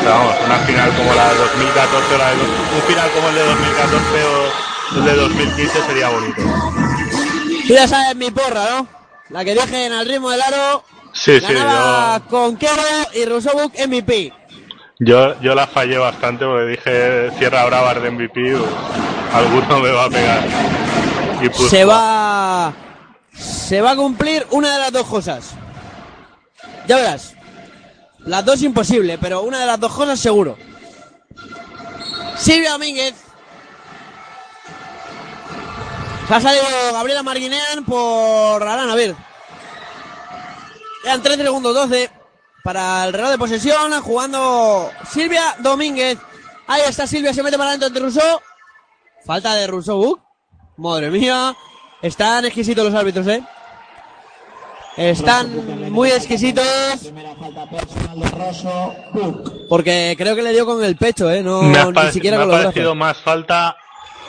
pero vamos, una final como la de 2014 o la de, un final como el de 2014 o el de 2015 sería bonito. Tú ya sabes mi porra, ¿no? La que dije en el ritmo del aro. Sí, sí, ganaba Conquero y Rusobuk MVP. Yo, yo la fallé bastante porque dije cierra Bravar de MVP, pues, alguno me va a pegar. Y pues, Se va. Se va a cumplir una de las dos cosas. Ya verás. Las dos imposible, pero una de las dos cosas seguro. Silvia Domínguez. Se ha salido Gabriela Marguinean por Arana Bird. Quedan 13 segundos 12 para el reloj de posesión, jugando Silvia Domínguez. Ahí está Silvia, se mete para adentro de Rousseau. Falta de Rousseau. Madre mía. Están exquisitos los árbitros, ¿eh? Están muy exquisitos. Porque creo que le dio con el pecho, ¿eh? No, me ni siquiera me ha con los parecido brazos. más falta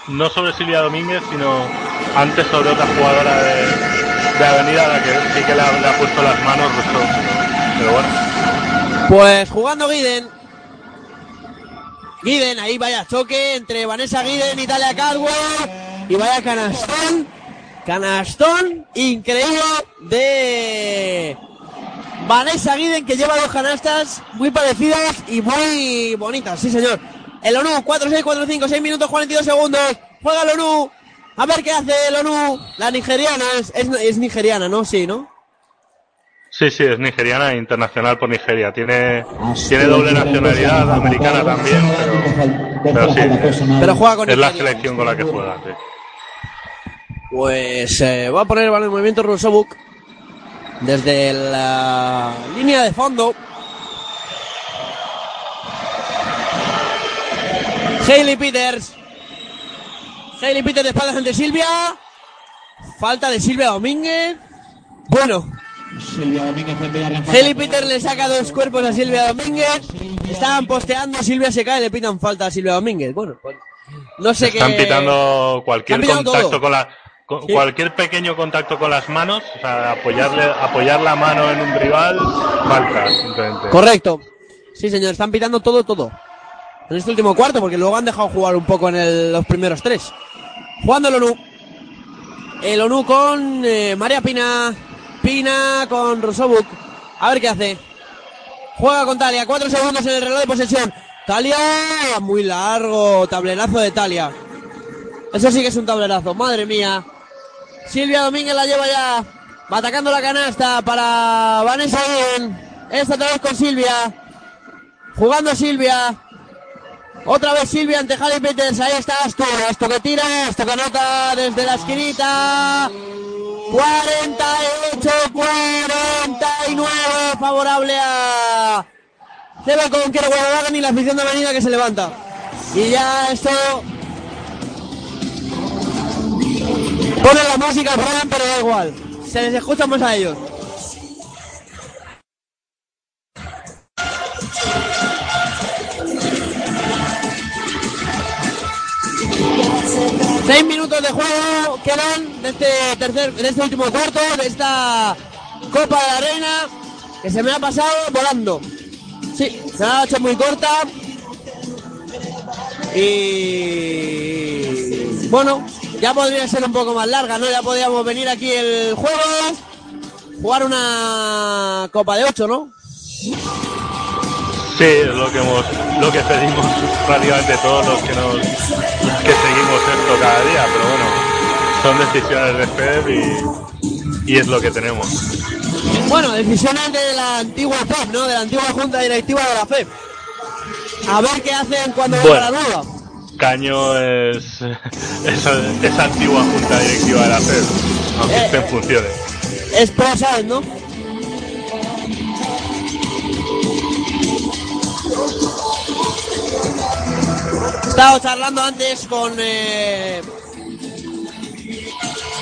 no sobre Silvia Domínguez, sino antes sobre otra jugadora de, de Avenida la que sí que le ha, le ha puesto las manos pero, pero bueno. Pues jugando Guiden. Guiden, ahí vaya choque entre Vanessa Guiden y Talia Caldwell. Y vaya canastón. Canastón increíble de Vanessa Guiden que lleva dos canastas muy parecidas y muy bonitas, sí señor. El ONU, 4, 6, 4, 5, 6 minutos 42 segundos. Juega el ONU. A ver qué hace el ONU. La nigeriana es, es, es nigeriana, ¿no? Sí, ¿no? Sí, sí, es nigeriana e internacional por Nigeria. Tiene, tiene doble nacionalidad americana también, pero, pero sí, Pero juega con es la selección con la que juega. sí. Pues eh, va a poner el balón en movimiento Rusovuk desde la línea de fondo. Hailey Peters. Hailey Peters de espaldas ante Silvia. Falta de Silvia Domínguez. Bueno, Silvia Domínguez Hailey Peters le saca dos cuerpos a Silvia Domínguez. Estaban posteando, Silvia se cae, le pitan falta a Silvia Domínguez. Bueno, pues, no sé qué. Están pitando cualquier Están contacto todo. con la con- Sí. cualquier pequeño contacto con las manos, o sea, apoyarle apoyar la mano en un rival, falta simplemente. Correcto. Sí, señor, están pitando todo, todo. En este último cuarto, porque luego han dejado jugar un poco en el- los primeros tres. Jugando el ONU. El ONU con eh, María Pina. Pina con Rosobuk. A ver qué hace. Juega con Talia. Cuatro segundos en el reloj de posesión. Talia, muy largo. Tablerazo de Talia. Eso sí que es un tablerazo. Madre mía. Silvia Domínguez la lleva ya. Va atacando la canasta para Vanessa. Esta otra vez con Silvia. Jugando Silvia. Otra vez Silvia ante Javi Peters. Ahí está Astu. Astu que tira. Astu que anota desde la esquinita. 48, 49. Favorable a Ceba con Quiero Guadalajara y la afición de Avenida que se levanta. Y ya esto. Ponen la música, Fran, pero da igual. Se les escucha más a ellos. Seis minutos de juego quedan de este tercer, de este último cuarto, de esta Copa de la Reina, que se me ha pasado volando. Sí, se ha hecho muy corta. Y bueno, ya podría ser un poco más larga, ¿no? Ya podríamos venir aquí el jueves, jugar una Copa de 8, ¿no? Sí, es lo que hemos, lo que pedimos prácticamente todos los que nos, que seguimos esto cada día, pero bueno, son decisiones de FED y, y es lo que tenemos. Bueno, decisiones de la antigua FEP, ¿no? De la antigua Junta Directiva de la FEP. A ver qué hacen cuando venga Bueno. la nueva. Caño es esa, esa antigua junta directiva de la FED, aunque Eh, esté en funciones. Es pro, ¿sabes, no? He estado charlando antes con eh,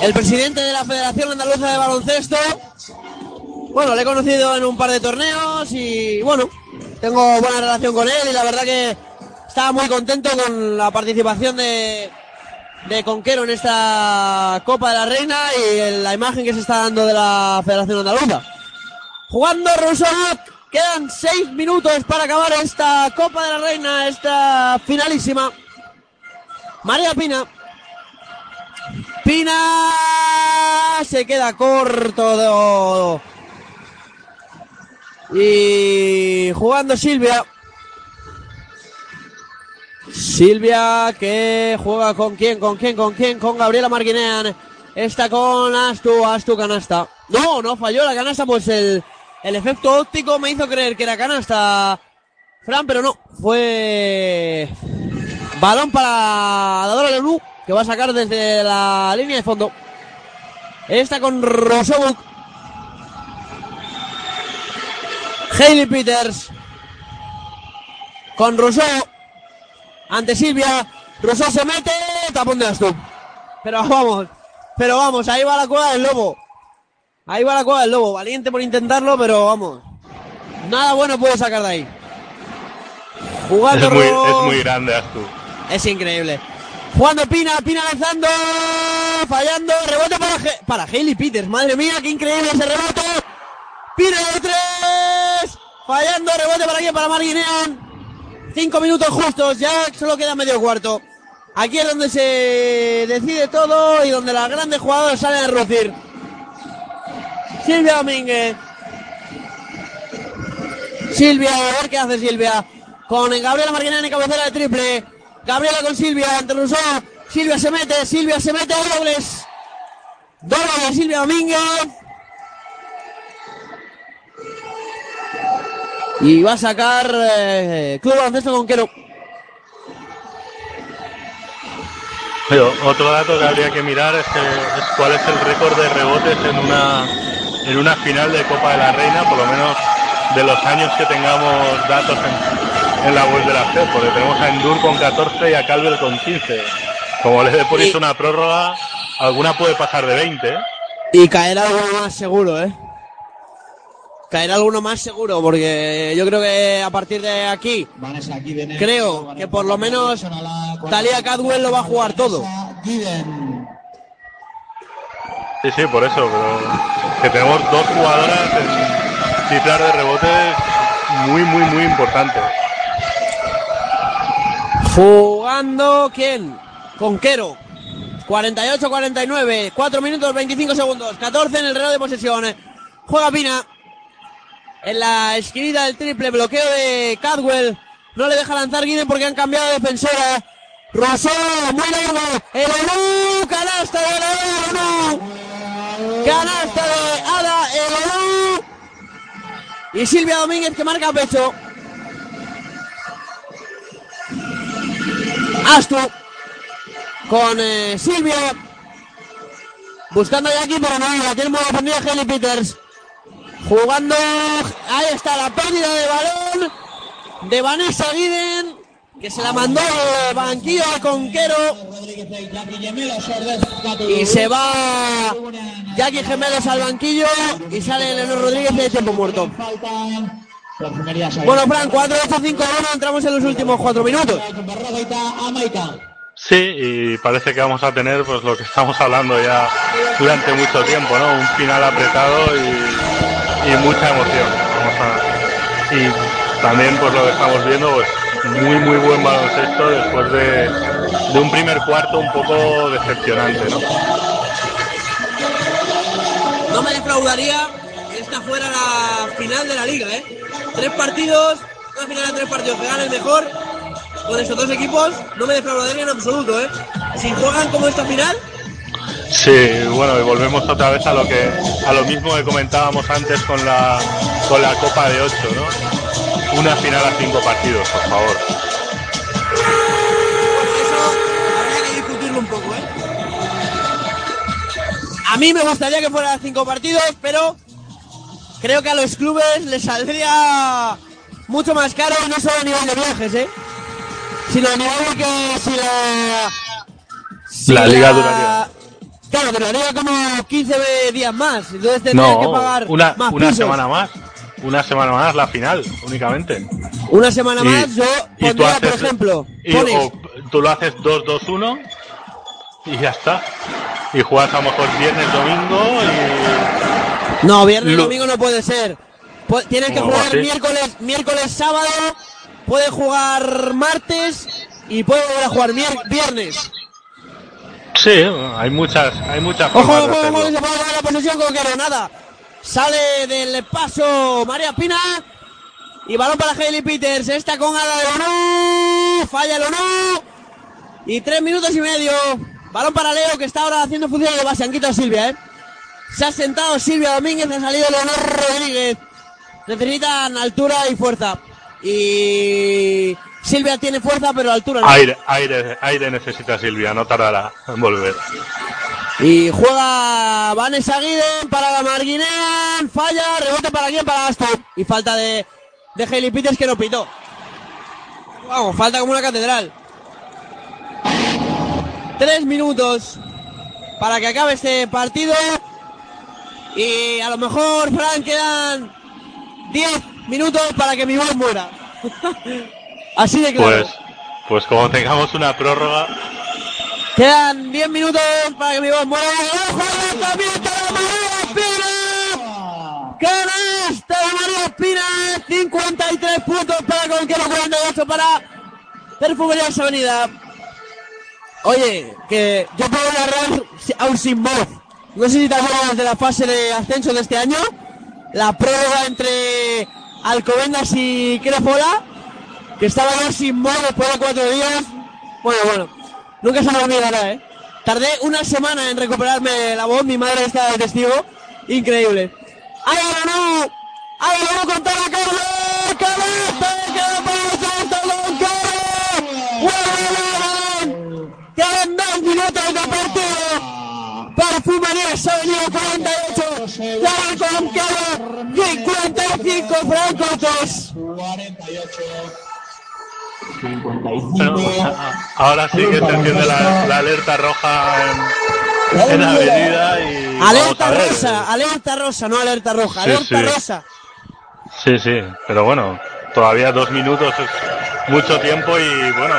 el presidente de la Federación Andaluza de Baloncesto. Bueno, le he conocido en un par de torneos y bueno, tengo buena relación con él y la verdad que estaba muy contento con la participación de, de Conquero en esta Copa de la Reina y la imagen que se está dando de la Federación Andaluza. Jugando Rousseau, quedan seis minutos para acabar esta Copa de la Reina, esta finalísima. María Pina. Pina se queda corto. Y jugando Silvia. Silvia que juega con quién, con quién, con quién, con Gabriela Marquinean. Está con Astu, Astu canasta. No, no falló la canasta, pues el, el efecto óptico me hizo creer que era canasta. Fran, pero no, fue balón para la Dora Leroux, que va a sacar desde la línea de fondo. Está con Rosobuk. Hailey Peters. Con Rousseau. Ante Silvia. Rousseau se mete. Tapón de Astu. Pero vamos. Pero vamos, ahí va la cueva del lobo. Ahí va la cueva del lobo. Valiente por intentarlo, pero vamos. Nada bueno puede sacar de ahí. Jugando Es muy, es muy grande Astu. es increíble. Jugando Pina, Pina lanzando, fallando, rebote para, para Hailey Peters. Madre mía, qué increíble ese rebote. Pina de tres, fallando, rebote para aquí, para Marguinean. Cinco minutos justos, ya solo queda medio cuarto. Aquí es donde se decide todo y donde las grandes jugadoras salen a relucir. Silvia Domínguez. Silvia, a ver qué hace Silvia. Con Gabriela Marguinean en cabecera de triple. Gabriela con Silvia, dos. Silvia se mete, Silvia se mete, dobles. Doble de Silvia Domínguez. Y va a sacar eh, Club Baloncesto Conquero. Pero otro dato que habría que mirar es, que- es cuál es el récord de rebotes en una en una final de Copa de la Reina, por lo menos de los años que tengamos datos en, en la web de la CEP, porque tenemos a Endur con 14 y a Calvel con 15. Como le dé por eso una prórroga, alguna puede pasar de 20. ¿eh? Y caerá alguno más seguro, ¿eh? Caerá alguno más seguro, porque yo creo que a partir de aquí, Vanessa Guiden. creo que por lo menos Talia Cadwell lo va a jugar todo. Sí, sí, por eso, pero que tenemos dos jugadoras en cifras de rebotes muy, muy, muy importantes. Jugando, ¿quién? Conquero. 48-49, 4 minutos 25 segundos, 14 en el reloj de posesión. Juega Pina. En la esquinita del triple, bloqueo de Cadwell. No le deja lanzar Guiden porque han cambiado de defensora. Rosó, muy largo. El Olú, canasta de Olú. Canasta de Ada, el Olú. Y Silvia Domínguez que marca pecho. Astu con eh, Silvia buscando ya aquí pero no la tiene muy defendida Kelly Peters jugando ahí está la pérdida de balón de Vanessa Guiden que se la mandó banquillo al conquero. Y se va Jackie Gemelos al banquillo y sale Leonor Rodríguez de tiempo muerto. Bueno Fran 4 8 5 1 entramos en los últimos 4 minutos. Sí, y parece que vamos a tener pues lo que estamos hablando ya durante mucho tiempo, ¿no? Un final apretado y, y mucha emoción. Vamos a- y también pues lo que estamos viendo, pues muy muy buen baloncesto después de, de un primer cuarto un poco decepcionante, ¿no? No me defraudaría que esta fuera la final de la liga, ¿eh? Tres partidos, una final de tres partidos que gane el mejor con estos dos equipos, no me defraudaría en absoluto, ¿eh? Si juegan como esta final, Sí, bueno, y volvemos otra vez a lo que a lo mismo que comentábamos antes con la con la Copa de 8, ¿no? Una final a cinco partidos, por favor. habría que discutirlo un poco, ¿eh? A mí me gustaría que fueran cinco partidos, pero creo que a los clubes les saldría mucho más caro no solo a nivel de viajes, ¿eh? Sino a nivel de que si la... si La liga duraría. Claro, duraría como 15 días más. Entonces tendrían que pagar una, más una pisos. semana más. Una semana más la final, únicamente. Una semana Y- más, yo tú por ejemplo, Y, pones o tú lo haces 2-2-1 y ya está. Y juegas a lo mejor viernes, domingo y... No, viernes Lo- domingo no puede ser. Tienes que ¿Cómo jugar así? miércoles, miércoles, sábado, puede jugar martes y puede volver a jugar viernes. Sí, hay muchas, hay muchas Ojo, formas ojo, de ojo, se puede la posesión con Nada. Sale del paso María Pina. Y balón para Hailey Peters. Esta con Ada de Ono. Falla el Ono. Y tres minutos y medio. Balón para Leo que está ahora haciendo función de base. Han quitado a Silvia, ¿eh? Se ha sentado Silvia Domínguez. Ha salido Leonor Rodríguez. Necesitan altura y fuerza. Y Silvia tiene fuerza, pero altura no. Aire, aire, aire necesita Silvia, no tardará en volver. Y juega Vanessa Guiden para la Marguinean. Falla, rebote para quién, para Aston. Y falta de, de Peters que no pitó. Vamos, falta como una catedral. Tres minutos para que acabe este partido. Y a lo mejor, Frank, quedan diez minutos para que mi voz muera. Así de claro. Pues, pues como tengamos una prórroga, Quedan 10 minutos para que mi voz muera. ¡Ojo! ¡Lanzamiento de María Espina! ¡Canasta de María Espina! 53 puntos para Conquero, 48 para Perfumerías Avenida. Oye, que yo puedo narrar aún sin voz. No sé si te acuerdas de la fase de ascenso de este año. La prueba entre Alcobendas y Crefola. Que estaba yo sin voz después de cuatro días. Bueno, bueno. Nunca se me olvidará, ¿eh? Tardé una semana en recuperarme la voz. Mi madre está de testigo. Increíble. ¡Hágalo no! ¡Hágalo no con toda la carne! ¡Queda para el salto con Quedan dos minutos de partido. Perfumerías Avenida 48. Ya con Caro 55 francos. 48. Pero, o sea, ahora sí que se enciende la, la alerta roja en, en la avenida y Alerta rosa, alerta rosa, no alerta roja, Sí, alerta sí. rosa. Sí, sí, pero bueno, todavía dos minutos es mucho tiempo y bueno,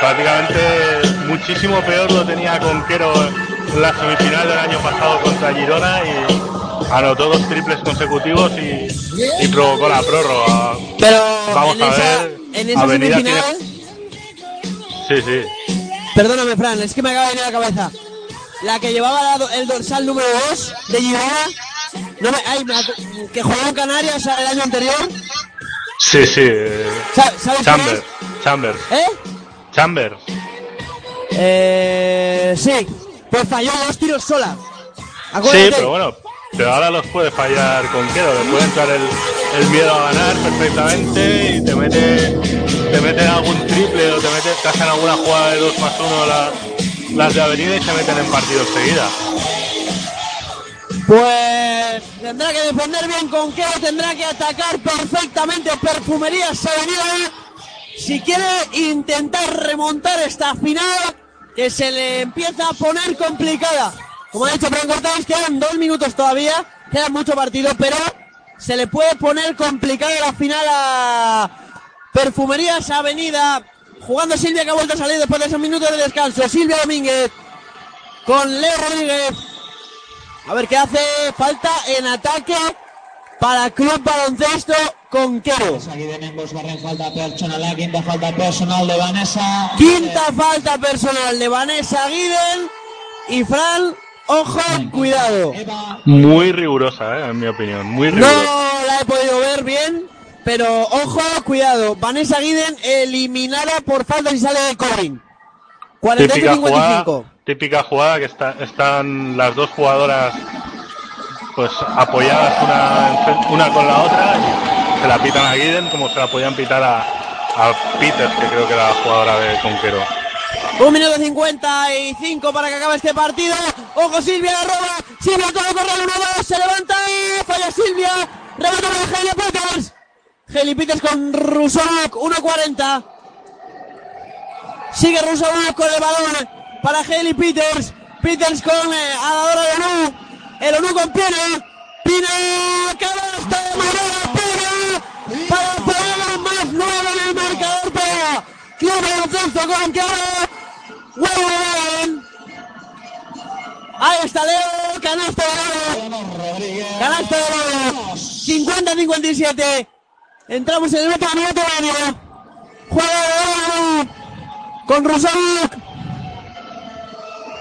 prácticamente muchísimo peor lo tenía Conquero en la semifinal del año pasado contra Girona y anotó dos triples consecutivos y, y provocó la prórroga. Pero Vamos a ver, en esa Avenida semifinal, Sí, sí. perdóname Fran, es que me acaba de venir a la cabeza. La que llevaba la el dorsal número 2 de Girona, no me, ay, me que jugó en Canarias el año anterior. Sí, sí. eh, Sa- ¿Sabes quién Chambers, Chambers, ¿Eh? Chambers. Eh, sí, pues falló dos tiros sola. Sí, pero bueno, pero ahora los puede fallar Conquero, le puede entrar el, el miedo a ganar perfectamente y te mete, te mete algún triple o te mete, te hacen alguna jugada de 2 más 1 la- las de avenida y se meten en partido enseguida. Pues tendrá que defender bien con Keo, tendrá que atacar perfectamente Perfumerías Avenida. Si quiere intentar remontar esta final, que se le empieza a poner complicada. Como ha dicho Fran Cortés, quedan dos minutos todavía, queda mucho partido, pero se le puede poner complicada la final a Perfumerías Avenida. Jugando Silvia que ha vuelto a salir después de esos minutos de descanso. Silvia Domínguez con Leo Rodríguez. A ver qué hace. Falta en ataque para Club Baloncesto falta personal, la quinta falta personal de Vanessa. Quinta falta personal de Vanessa Guiden. Y Fran, ojo, cuidado. Muy rigurosa, eh, en mi opinión, muy No rigurosa. la he podido ver bien, pero ojo, cuidado. Vanessa Guiden eliminada por falta si sale de Corin. Típica 48-55. jugada, típica jugada que está- están las dos jugadoras pues apoyadas una, una con la otra y se la pitan a Guiden como se la podían pitar a, a Peters, que creo que era la jugadora de Conquero. Un minuto 55 para que acabe este partido. Ojo Silvia la roba. Silvia todo corre el 1-2. Se levanta y falla Silvia. Rebota para. Hailey Peters con Rusonok. 1-40. Sigue Rusonok con el balón para Hailey Peters. Peters con eh, a la hora de Onu. El Onu con Pina. Pina. Canasta de Morena. Pina. Para poner más 9 en el marcador para Club Baloncesto con Cara. Huevo Balón. Ahí está Leo, canasta de Leo. Canasta de Leo. 50-57. Entramos en el último minuto medio. Juega de Leo. Con Rosario.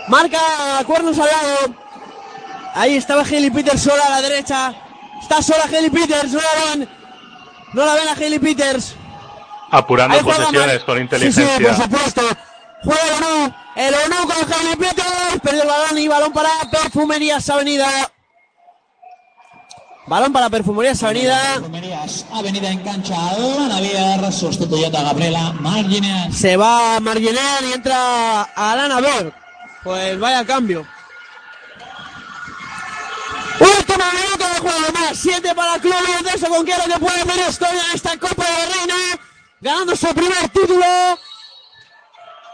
Marca cuernos al lado. Ahí estaba Haley Peters sola a la derecha. Está sola Haley Peters. No la ven. No la ven a Haley Peters. Apurando posesiones con Sí, inteligencia. sí, por supuesto. Juega el ONU. El ONU con Jaime. Perdió el balón y balón para Perfumerías Avenida. Balón para Perfumerías Avenida. Perfumerías Avenida en cancha, Alana Vier, sustituyendo a Gabriela Margines. Se va Marginal y entra Alana Berg. Pues vaya cambio. Último minuto de juego más. Siete para el club Baloncesto con Quiero que puede hacer historia en esta Copa de la Reina. Ganando su primer título.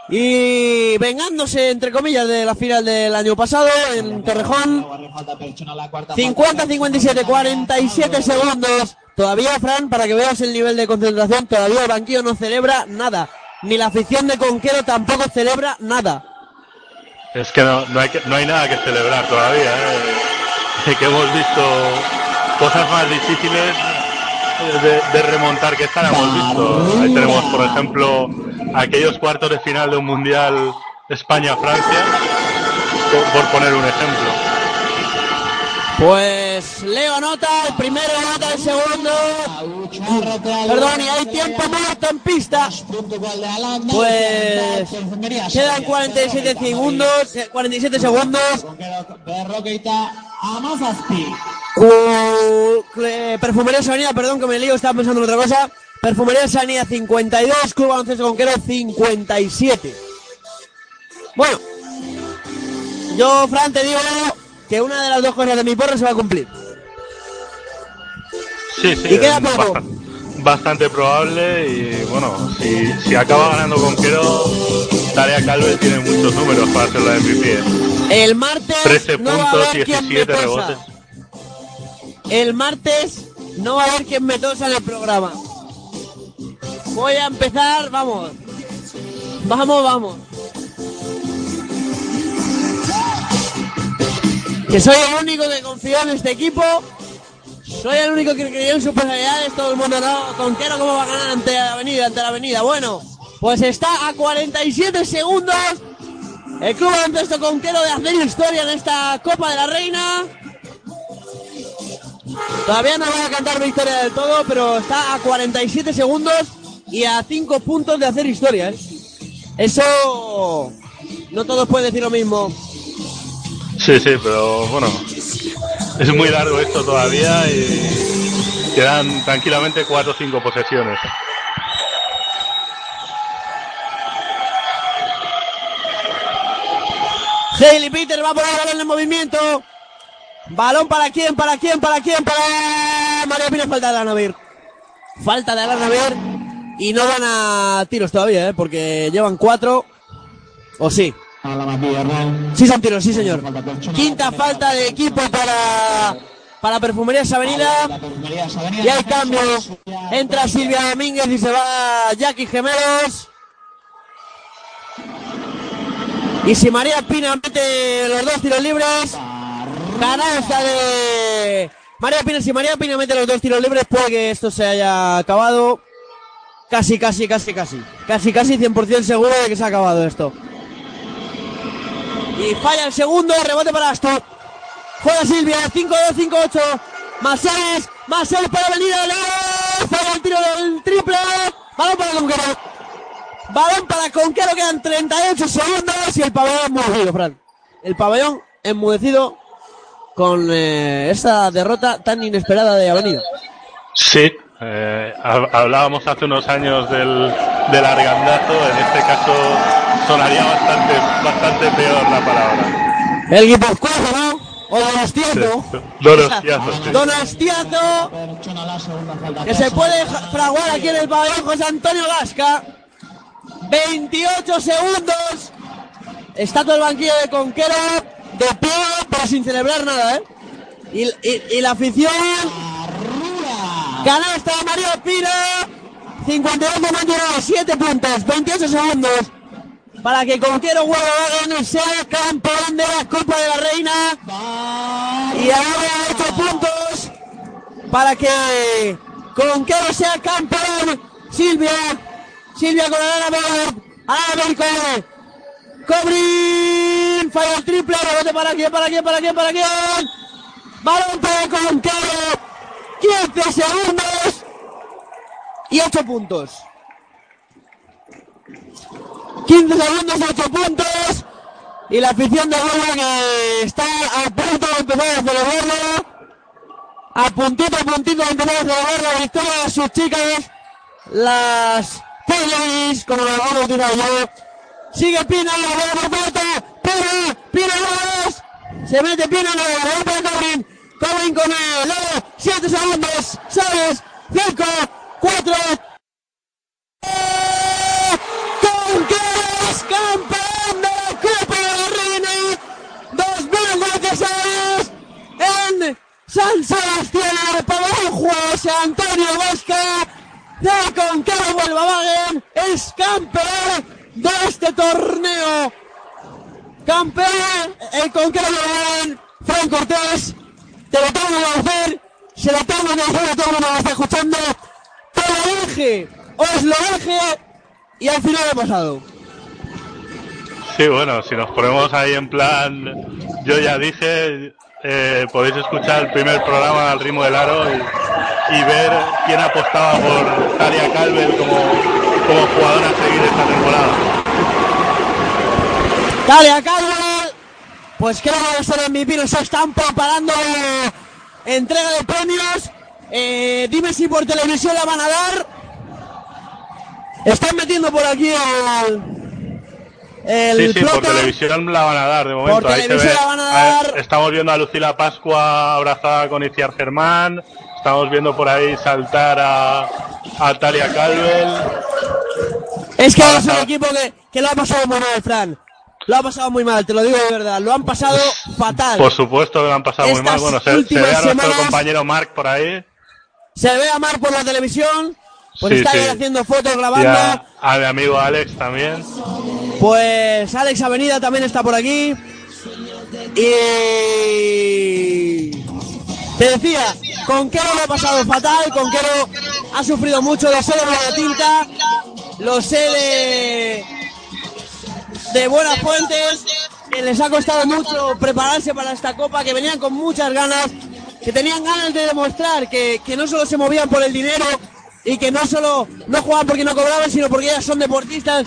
Y vengándose, entre comillas, de la final del año pasado en Torrejón. Falta personal, la cuarta 50, 57, 47 segundos. Todavía, Fran, para que veas el nivel de concentración, todavía el banquillo no celebra nada. Ni la afición de Conquero tampoco celebra nada. Es que no, no, hay, que- no hay nada que celebrar todavía. ¿eh? que hemos visto cosas más difíciles de, remontar que hemos visto. Ahí tenemos, por ejemplo, aquellos cuartos de final de un mundial España-Francia, por, por poner un ejemplo. Pues Leo anota, el primero anota el segundo. Perdón, y hay tiempo muerto en pista. Pues quedan 47 segundos, eh, 47 segundos. Cu- eh, Perfumería Sanidad, perdón que me lío, estaba pensando en otra cosa. Perfumería Sanidad 52, Club Baloncesto Conquero 57. Bueno, yo, Fran, te digo que una de las dos cosas de mi porra se va a cumplir. Sí, sí, Y queda poco. bastante, bastante probable y bueno, si, si acaba ganando Conquero, Tarea Calve tiene muchos números para hacer la MVP. El martes 13 no va a haber quien me 17 tosa. rebotes. El martes no va a haber quien me tosa en el programa. Voy a empezar, vamos. Vamos, vamos. Que soy el único que confío en este equipo. Soy el único que creyó en sus posibilidades. Todo el mundo no. Conquero, ¿cómo va a ganar ante la avenida? Ante la avenida. Bueno, pues está a 47 segundos. El club baloncesto Conquero de hacer historia en esta Copa de la Reina. Todavía no va a cantar victoria del todo, pero está a 47 segundos y a 5 puntos de hacer historia. ¿eh? Eso no todos pueden decir lo mismo. Sí, sí, pero bueno, es muy largo esto todavía y quedan tranquilamente 4 o 5 posesiones. Hailey Peter va a poner el balón en movimiento. Balón para quién, para quién, para quién, para María Pina. Falta de Alanavir. Falta de Alanavir. Y no van a tiros todavía, ¿eh? porque llevan cuatro. ¿O sí? Sí son tiros, sí señor. Quinta falta de equipo para, para Perfumerías Avenida. Y hay cambio. Entra Silvia Domínguez y se va Jackie Gemelos. Y si María Pina mete los dos tiros libres, canasta de María Pina. Si María Pina mete los dos tiros libres, puede que esto se haya acabado. Casi, casi, casi, casi. Casi, casi 100% seguro de que se ha acabado esto. Y falla el segundo, rebote para Astor. Juega Silvia, 5-2, 5-8. Maseles, Maseles para Avenida Leo. Falla el tiro del triple. Balón para Conquero. Balón para Conquero, quedan 38 segundos y el pabellón enmudecido, Fran. El pabellón enmudecido con eh, esa derrota tan inesperada de Avenida. Sí, eh, hab- hablábamos hace unos años del, del argandazo, en este caso sonaría bastante, bastante peor la palabra. El guipuzcoano, ¿no? O Donostiazo. Donostiazo, sí. Donostiazo. Que se puede fraguar aquí en el pabellón José Antonio Gasca. 28 segundos. Está todo el banquillo de Conquero de pie, pero sin celebrar nada, ¿eh? Y, la afición. Canasta Mario Pina. 52 21, 7 puntos, 28 segundos. Para que Conquero ganar, sea campeón de la Copa de la Reina. Y ahora 8 puntos para que Conquero sea campeón. Silvia, Silvia con Ana Bel, Ana Bel con Cobrin, falla el triple, rebote para quién, para quién, para quién, para quién. Balón para Conquero, 15 segundos y 8 puntos. 15 segundos, 8 puntos. Y la afición de Huelva que está a punto de empezar a celebrarlo. A puntito, a puntito de empezar a celebrar la victoria de sus chicas. Las Ladies, como lo a utilizar yo. Sigue Pina, la bola por pelota. Pina, Pina, dos. Se mete Pina, la bola para Cobrin. Cobrin con el Leo. 7 segundos. Sabes. 5, 4, Conqueras campeón de la Copa de Reina 2016 en San Sebastián Pabellón José Antonio Vasca de Conquero Volkswagen es campeón de este torneo campeón, el conquero de Fran Cortés, te lo tengo que decir, se lo tengo que decir todo el mundo que está escuchando, te lo dije, os lo dije, y al final ha pasado. Sí, bueno, si nos ponemos ahí en plan, yo ya dije, eh, podéis escuchar el primer programa al ritmo del aro y, ver quién apostaba por Talia Calvel como, como jugadora a seguir esta temporada. Talia Calvel, pues creo que ser MVP, nos están preparando entrega de premios. Eh, dime si por televisión la van a dar. Están metiendo por aquí el, el sí, sí, por televisión la van a dar de momento. Por Ahí se televisión ve- la van a ahí dar. Estamos viendo a Lucila Pascua abrazada con Iciar Germán. Estamos viendo por ahí saltar a, a Talia Calvel. Es que ahora es un equipo que, que lo ha pasado muy mal, Fran. Lo ha pasado muy mal, te lo digo de verdad. Lo han pasado fatal. Por supuesto que lo han pasado muy mal. Bueno, se, se ve a nuestro compañero Mark por ahí. Se ve a Mar por la televisión. Pues Sí, sí. haciendo fotos, grabando. a, a mi amigo Alex también. Pues Alex Avenida también está por aquí. Y te decía, Conquero lo ha pasado fatal, Conquero ha sufrido mucho, lo sé de buena tinta, lo sé de, de buenas fuentes, que les ha costado mucho prepararse para esta copa, que venían con muchas ganas, que tenían ganas de demostrar que, que no solo se movían por el dinero y que no solo no jugaban porque no cobraban, sino porque ellas son deportistas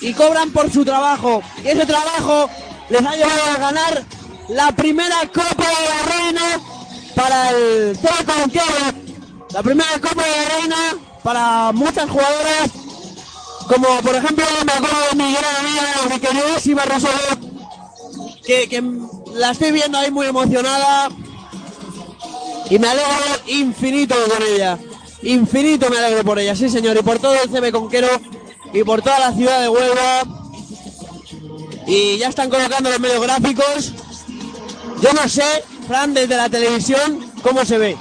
y cobran por su trabajo. Y ese trabajo les ha llevado a ganar la primera Copa de la Reina para el Conquero. La primera Copa de la Reina para muchas jugadoras, como por ejemplo me acuerdo de mi gran amiga, mi queridísima Rosario, que, que la estoy viendo ahí muy emocionada y me alegro infinito con ella. Infinito me alegro por ella, sí señor, y por todo el CB Conquero y por toda la ciudad de Huelva. Y ya están colocando los medios gráficos. Yo no sé, Fran, desde la televisión, cómo se ve.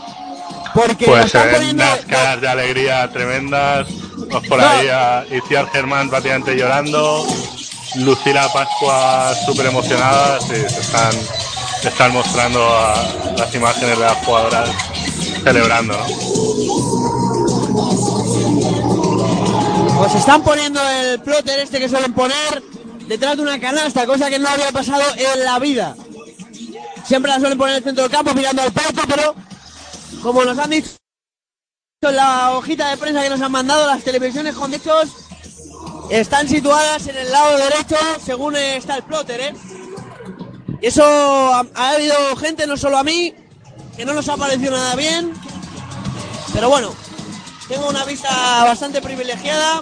Porque Pues se están ven poniendo... unas caras de alegría tremendas. Pues por No. ahí a Iciar Germán prácticamente llorando. Lucila Pascua súper emocionada. Sí, se están, se están mostrando a las imágenes de las jugadoras celebrando. ¿no? Pues están poniendo el plotter este que suelen poner detrás de una canasta, cosa que no había pasado en la vida. Siempre la suelen poner en el centro del campo mirando al palco, pero como nos han dicho en la hojita de prensa que nos han mandado, las televisiones con techos están situadas en el lado derecho según está el plotter, ¿eh? Y eso ha habido gente, no solo a mí, que no nos ha parecido nada bien. Pero bueno, tengo una vista bastante privilegiada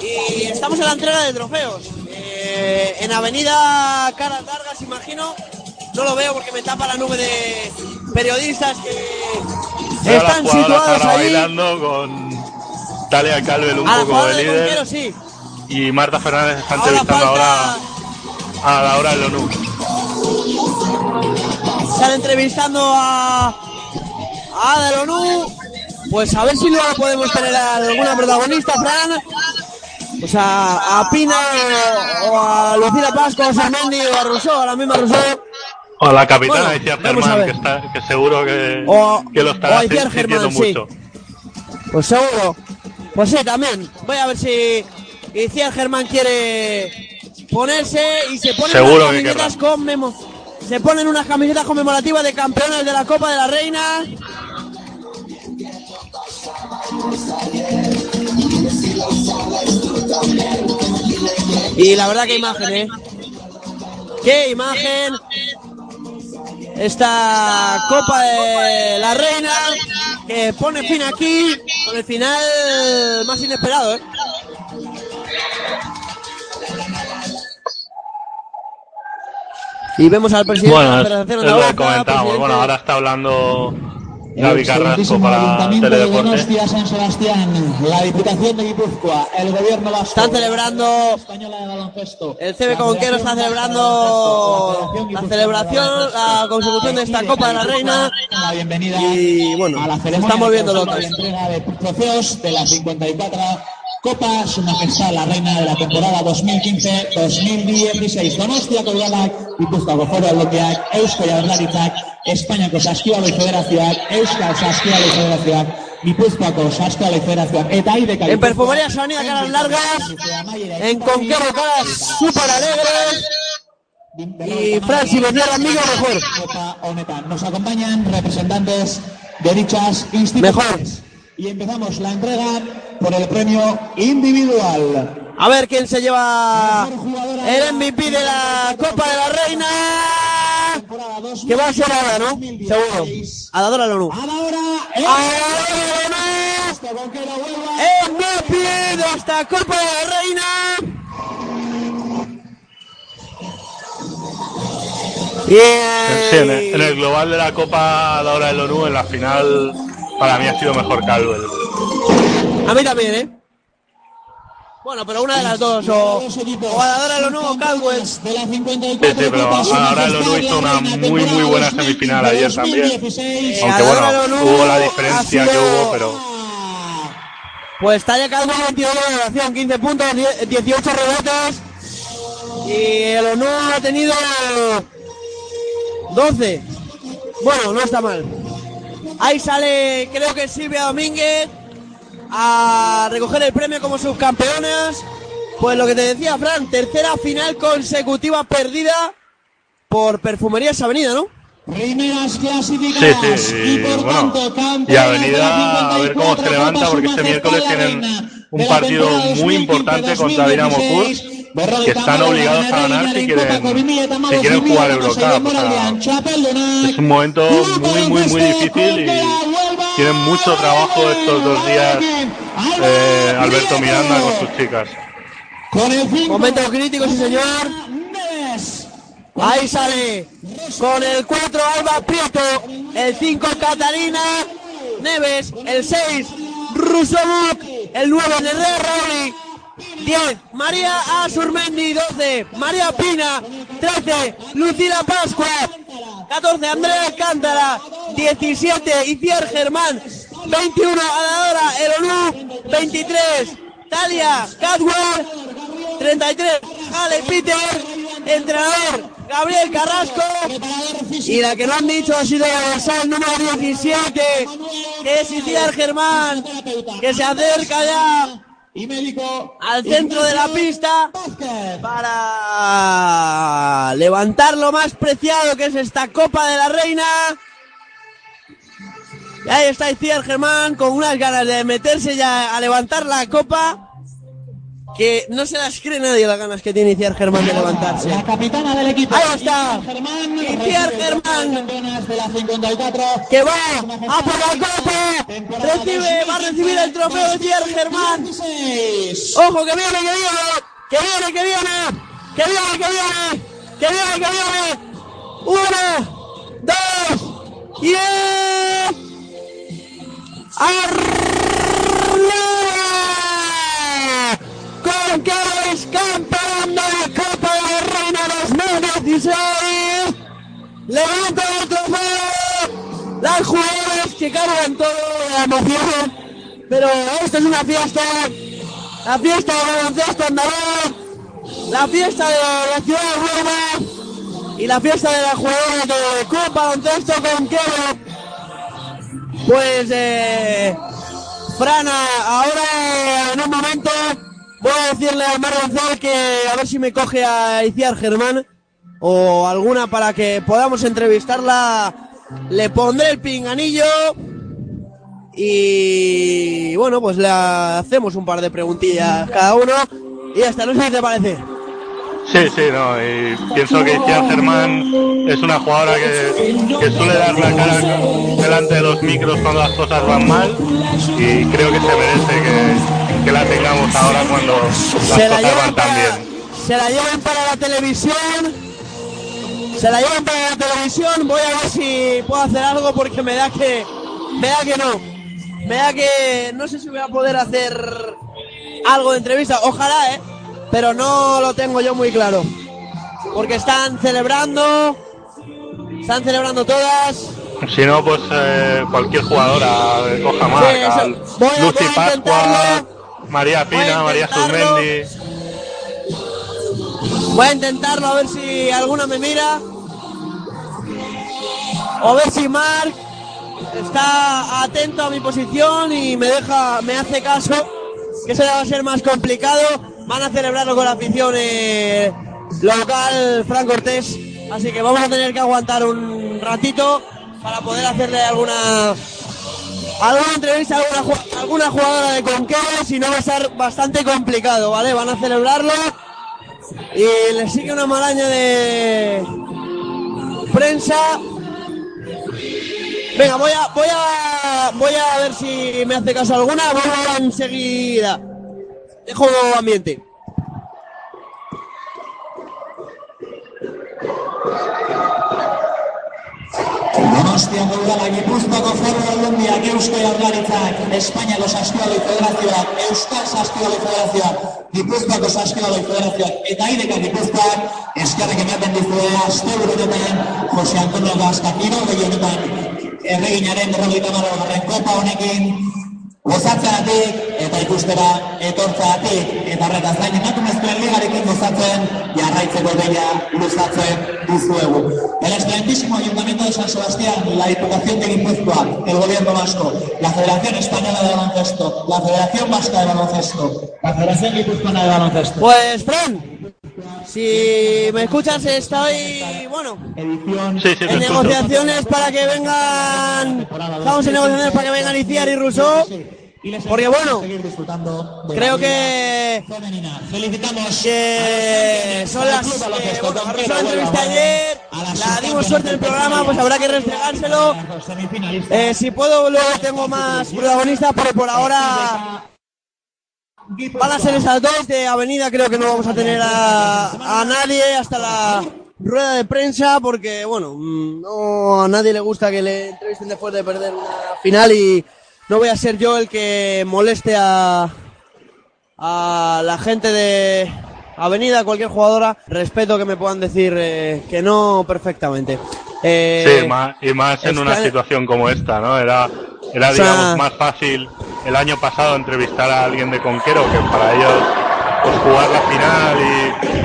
y estamos en la entrega de trofeos. Eh, en Avenida Caras Largas, imagino. No lo veo porque me tapa la nube de periodistas que están situados ahí. bailando con Talia Calvel un A poco de de líder. Conquero, sí. Y Marta Fernández está Ahora entrevistando falta- ahora a la hora del ONU. Están entrevistando a, a Ada Lonú. Pues a ver si luego podemos tener a alguna protagonista, Fran. Pues a, a Pina o, o a Lucila Pasco, a Sarmendi o a Rousseau, a la misma Rousseau. O a la capitana Bueno, Iciar vamos a Germán, que, está, que seguro que, O- que lo o sintiendo Germán, sí. mucho. Pues seguro. Pues sí, también. Voy a ver si Iciar Germán quiere ponerse y se ponen Seguro unas camisetas conmemo- se ponen unas camisetas conmemorativas de campeones de la Copa de la Reina. Y la verdad que imagen, ¿eh? ¡Qué imagen! Esta Copa de la Reina que pone fin aquí con el final más inesperado, ¿eh? Y vemos al presidente de la Bueno, Federación Bueno, ahora está hablando Gaby Carrasco para Ayuntamiento de Teledeporte. Donostia, San Sebastián, la Diputación de Guipúzcoa, el Gobierno vasco, Están celebrando Española de baloncesto, el CB Conquero está celebrando la celebración, la consecución de esta Copa de la Reina. la bienvenida Y bueno, a la ceremonia están moviendo de locas. entrega de trofeos de las 54 Copa Su Majestad la Reina de la temporada 2015-2016. Donostiako udalak, Gipuzkoako foru aldundiak, Eusko Jaurlaritzak, Espainiako Saskibaloi Federazioak, Euskal Saskibaloi Federazioak, Gipuzkoako Saskibaloi Federazioak, eta Aideka En Perfumería Sanidad Caras Largas, en Conquero Caras Super Alegres, y Francis Bernard Amigo mejor. Nos acompañan representantes de dichas instituciones. Y empezamos la entrega por el premio individual. A ver quién se lleva el MVP de la Copa de la Reina. Que va a ser ahora, ¿no? Seguro. Adadora Lonu. MVP de esta Copa de la Reina. Sí, en el, en el global de la Copa de ahora del ONU, en la final, para mí ha sido mejor Caldwell. A mí también, ¿eh? Bueno, pero una de las dos, o, o Adadora Lonu o Caldwell. Sí, sí, pero ahora el ONU hizo una muy, muy buena semifinal ayer también. Aunque bueno, hubo la diferencia que hubo, pero Pues Talla Caldwell 22 de valoración, 15 puntos, 10 18 rebotes. Y el ONU ha tenido 12. Bueno, no está mal. Ahí sale, creo que Silvia Domínguez a recoger el premio como subcampeonas. Pues lo que te decía, Fran, tercera final consecutiva perdida por Perfumerías Avenida, ¿no? Primeras sí, clasificadas. sí, y y por bueno, tanto, y Avenida a ver cómo se 54 levanta porque este miércoles tienen Reina un partido muy importante contra Dinamo Kurs que están obligados a ganar si quieren, si quieren jugar Eurocup. O sea, es un momento muy, muy, muy difícil y tienen mucho trabajo estos dos días eh, Alberto Miranda con sus chicas. Momento crítico, sí señor. Ahí sale con el 4 Alba Prieto, el 5 Catalina Neves, el 6 Rusomuk, el 9 Nerrea Rauli, 10 María Asurmendi, 12 María Pina, 13 Lucila Pascua, 14 Andrea Alcántara, 17 Iciar Germán, 21 Adadora El Olú, 23 Talia Cadwell, 33 Ale Peter, entrenador. Gabriel Carrasco. Y la que no han dicho ha sido la dorsal número 17 que es Iciar Germán que se acerca ya al centro de la pista para levantar lo más preciado que es esta Copa de la Reina. Y ahí está Iciar Germán con unas ganas de meterse ya a levantar la copa que no se las cree nadie las ganas que tiene Iciar Germán de levantarse. La capitana del equipo. Ahí está. Iciar Germán. Que va a por la copa. Recibe, va a recibir el trofeo de Iciar Germán. Ojo, que viene, que viene. Que viene, que viene. Que viene, que viene. Que viene, que viene. Uno, dos, y ¡Arriba! Es campeón de la Copa de la Reina 2016. Levanta el trofeo. Las jugadoras que cargan todo la emoción. Pero esto es una fiesta. La fiesta de baloncesto andaluz. La fiesta de la ciudad de Roma. Y la fiesta de las jugadoras de Copa Baloncesto con Kero. Pues, eh, Frana, ahora en un momento voy a decirle a Mar que a ver si me coge a Iciar Germán o alguna para que podamos entrevistarla. Le pondré el pinganillo y bueno, pues le hacemos un par de preguntillas cada uno y hasta no sé si te parece. Sí, sí, no, y pienso que Iciar Germán es una jugadora que suele dar la cara delante de los micros cuando las cosas van mal y creo que se merece que, que la tengamos ahora cuando las Se la cosas van tan para, bien. se la llevan para la televisión. Se la llevan para la televisión. Voy a ver si puedo hacer algo porque me da que me da que no. Me da que no sé si voy a poder hacer algo de entrevista. Ojalá, eh. Pero no lo tengo yo muy claro. Porque están celebrando. Están celebrando todas. Si no, pues eh, cualquier jugadora eh, coja Sí, marca. eso. Voy a- voy a Pascua, María Pina, María. Zuzmendi. Voy a intentarlo a ver si alguna me mira. O ver si Mark está atento a mi posición y me deja, me hace caso. Que eso ya va a ser más complicado. Van a celebrarlo con la afición eh, local Fran Cortés. Así que vamos a tener que aguantar un ratito para poder hacerle alguna alguna entrevista alguna, alguna jugadora de Conquero, si no va a ser bastante complicado, ¿vale? Van a celebrarlo y le sigue una maraña de prensa. Venga, voy a, voy a, voy a ver si me hace caso alguna. Vuelvo enseguida. Dejo ambiente. Donostiako udala Gipuzkoako foru aldundiak Eusko Jaurlaritzak, Espainiako Saskibaloi Federazioak, Euskal Saskibaloi Federazioak, Gipuzkoako Saskibaloi Federazioak eta Aideka Gipuzkoak eskerrek ematen dizue aste honetan Jose Antonio Gasca kirolde honetan erreginaren berrogeita hamargarren kopa honekin gozatzeatik eta ikustera etortzeatik eta horretaz gain emakumezkoen ligarekin gozatzen jarraitzeko deia luzatzen dizuegu. El excelentísimo Ayuntamiento de San Sebastián, la Diputación de Guipúzcoa, el Gobierno Vasco, la Federación Española de Baloncesto, la Federación Vasca de Baloncesto, la Federación Guipuzcoana de Baloncesto. Pues, Fran, si me escuchas, estoy, bueno, Sí, sí, te en negociaciones para que vengan, estamos en negociaciones para que vengan Iciar y Rousseau, porque bueno, creo que, que son las, que, bueno, la entrevisté ayer, la dimos suerte en el programa, pues habrá que restregárselo, Eh, si puedo luego tengo más protagonistas, pero por ahora Van a ser esas dos de Avenida, creo que no vamos a tener a, a nadie hasta la rueda de prensa porque, bueno, mm, no a nadie le gusta que le entrevisten después de perder una final y no voy a ser yo el que moleste a, a la gente de Avenida, cualquier jugadora. Respeto que me puedan decir eh, que no perfectamente. Eh, Sí, más, y más en una situación como esta, ¿no? Era, era O sea- digamos, más fácil el año pasado entrevistar a alguien de Conquero, que para ellos pues, jugar la final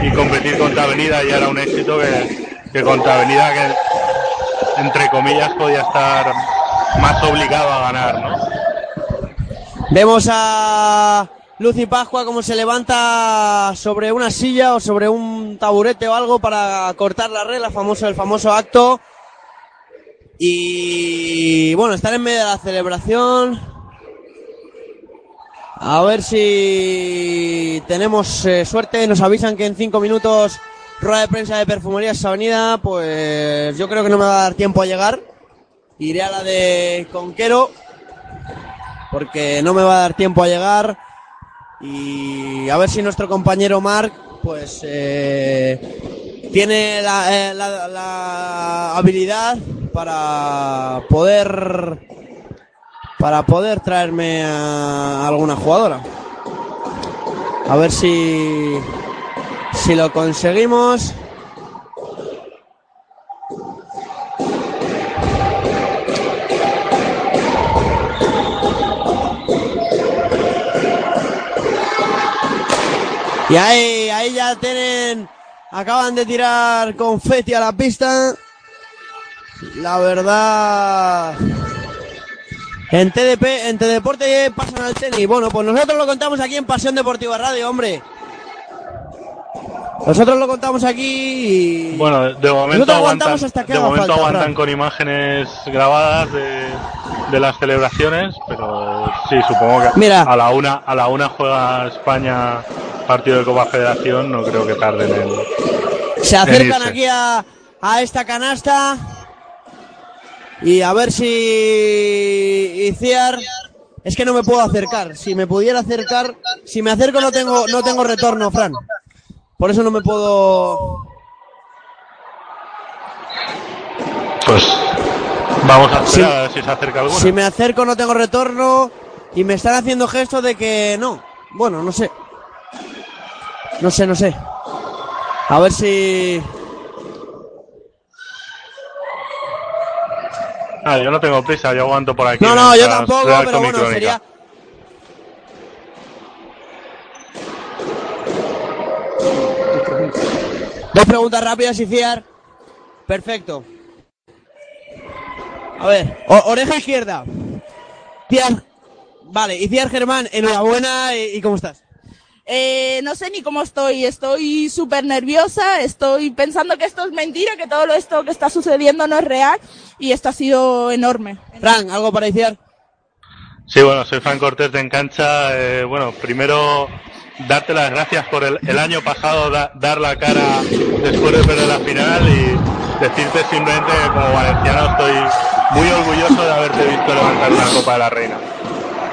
y, y competir contra Avenida ya era un éxito que, que contra Avenida, que entre comillas podía estar más obligado a ganar, ¿no? Vemos a Lucy Pascua como se levanta sobre una silla o sobre un taburete o algo para cortar la regla, famoso, el famoso acto. Y bueno, están en medio de la celebración. A ver si tenemos eh, suerte. Nos avisan que en cinco minutos rueda de prensa de Perfumerías Avenida. Pues yo creo que no me va a dar tiempo a llegar. Iré a la de Conquero porque no me va a dar tiempo a llegar. Y a ver si nuestro compañero Marc pues eh, tiene la, eh, la habilidad para poder para poder traerme a alguna jugadora. A ver si si lo conseguimos Y ahí, ahí ya tienen, acaban de tirar confeti a la pista. La verdad, en TDP, en Deporte pasan al tenis. Bueno, pues nosotros lo contamos aquí en Pasión Deportiva Radio, hombre. Nosotros lo contamos aquí y... Bueno, de momento aguantan, aguantamos hasta que de haga momento falta, aguantan con imágenes grabadas de, de las celebraciones, pero sí, supongo que Mira. a la una a la una juega España partido de Copa Federación, no creo que tarden en Se acercan aquí a, a esta canasta. Y a ver si Iciar. Es que no me puedo acercar. Si me pudiera acercar, si me acerco no tengo, no tengo retorno, Fran. Por eso no me puedo. Pues vamos a a ver si se acerca alguna. Si me acerco no tengo retorno. Y me están haciendo gestos de que no. Bueno, no sé. No sé, no sé. A ver si. Ah, yo no tengo prisa, yo aguanto por aquí. No, no, yo tampoco, pero bueno, sería. Dos preguntas rápidas, Iciar. Perfecto. A ver, o- oreja izquierda. Ciar. Vale, Iciar Germán, enhorabuena y, y ¿cómo estás? Eh, no sé ni cómo estoy, estoy súper nerviosa, estoy pensando que esto es mentira, que todo lo esto que está sucediendo no es real y esto ha sido enorme. Fran, ¿algo para Iciar? Sí, bueno, soy Fran Cortés de Encancha. Eh, bueno, primero darte las gracias por el, el año pasado da- dar la cara después de perder la final y decirte simplemente que como valenciano estoy muy orgulloso de haberte visto levantar una Copa de la Reina.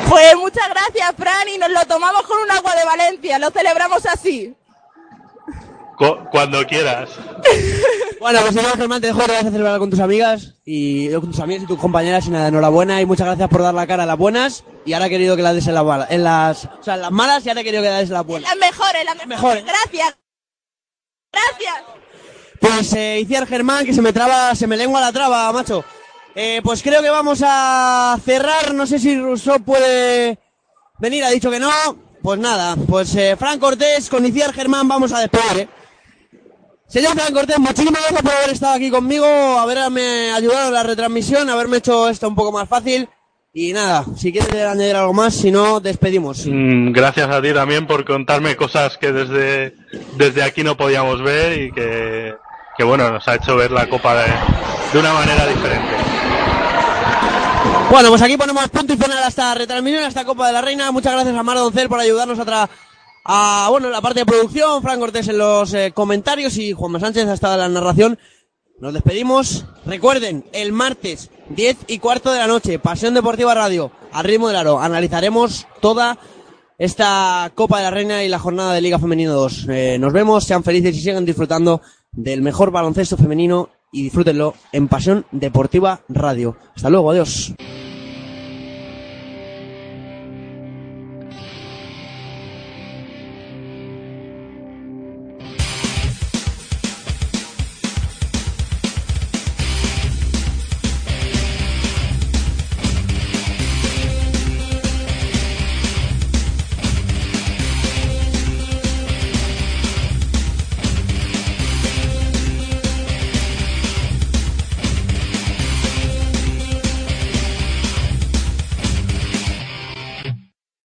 Pues muchas gracias, Fran, y nos lo tomamos con un agua de Valencia, lo celebramos así. Cuando quieras. Bueno, pues Iciar Germán, te dejo que vas a celebrar con tus amigas y con tus amigas y tus compañeras y nada, enhorabuena y muchas gracias por dar la cara a las buenas y ahora he querido que las des en las malas, en las, o sea, en las malas y ahora he querido que las des en las buenas. Las mejores, las mejores. Gracias. Gracias. Pues eh, Iciar Germán, que se me traba, se me lengua la traba, macho. Eh, pues creo que vamos a cerrar. No sé si Rousseau puede venir. Ha dicho que no. Pues nada, pues eh, Fran Cortés con Iciar Germán vamos a despedir, ¿eh? Señor Fran Cortés, muchísimas gracias por haber estado aquí conmigo, haberme ayudado en la retransmisión, haberme hecho esto un poco más fácil. Y nada, si quieres añadir algo más, si no, despedimos. Mm, Gracias a ti también por contarme cosas que desde, desde aquí no podíamos ver y que, que bueno, nos ha hecho ver la Copa de, de una manera diferente. Bueno, pues aquí ponemos punto y final a esta retransmisión, a esta Copa de la Reina. Muchas gracias a Mar Doncel por ayudarnos a, tra- a bueno, la parte de producción, Fran Cortés en los eh, comentarios y Juanma Sánchez ha estado en la narración. Nos despedimos. Recuerden, el martes, 10 y cuarto de la noche, Pasión Deportiva Radio, al ritmo del aro. Analizaremos toda esta Copa de la Reina y la jornada de Liga Femenino 2. Eh, nos vemos, sean felices y sigan disfrutando del mejor baloncesto femenino y disfrútenlo en Pasión Deportiva Radio. Hasta luego, adiós.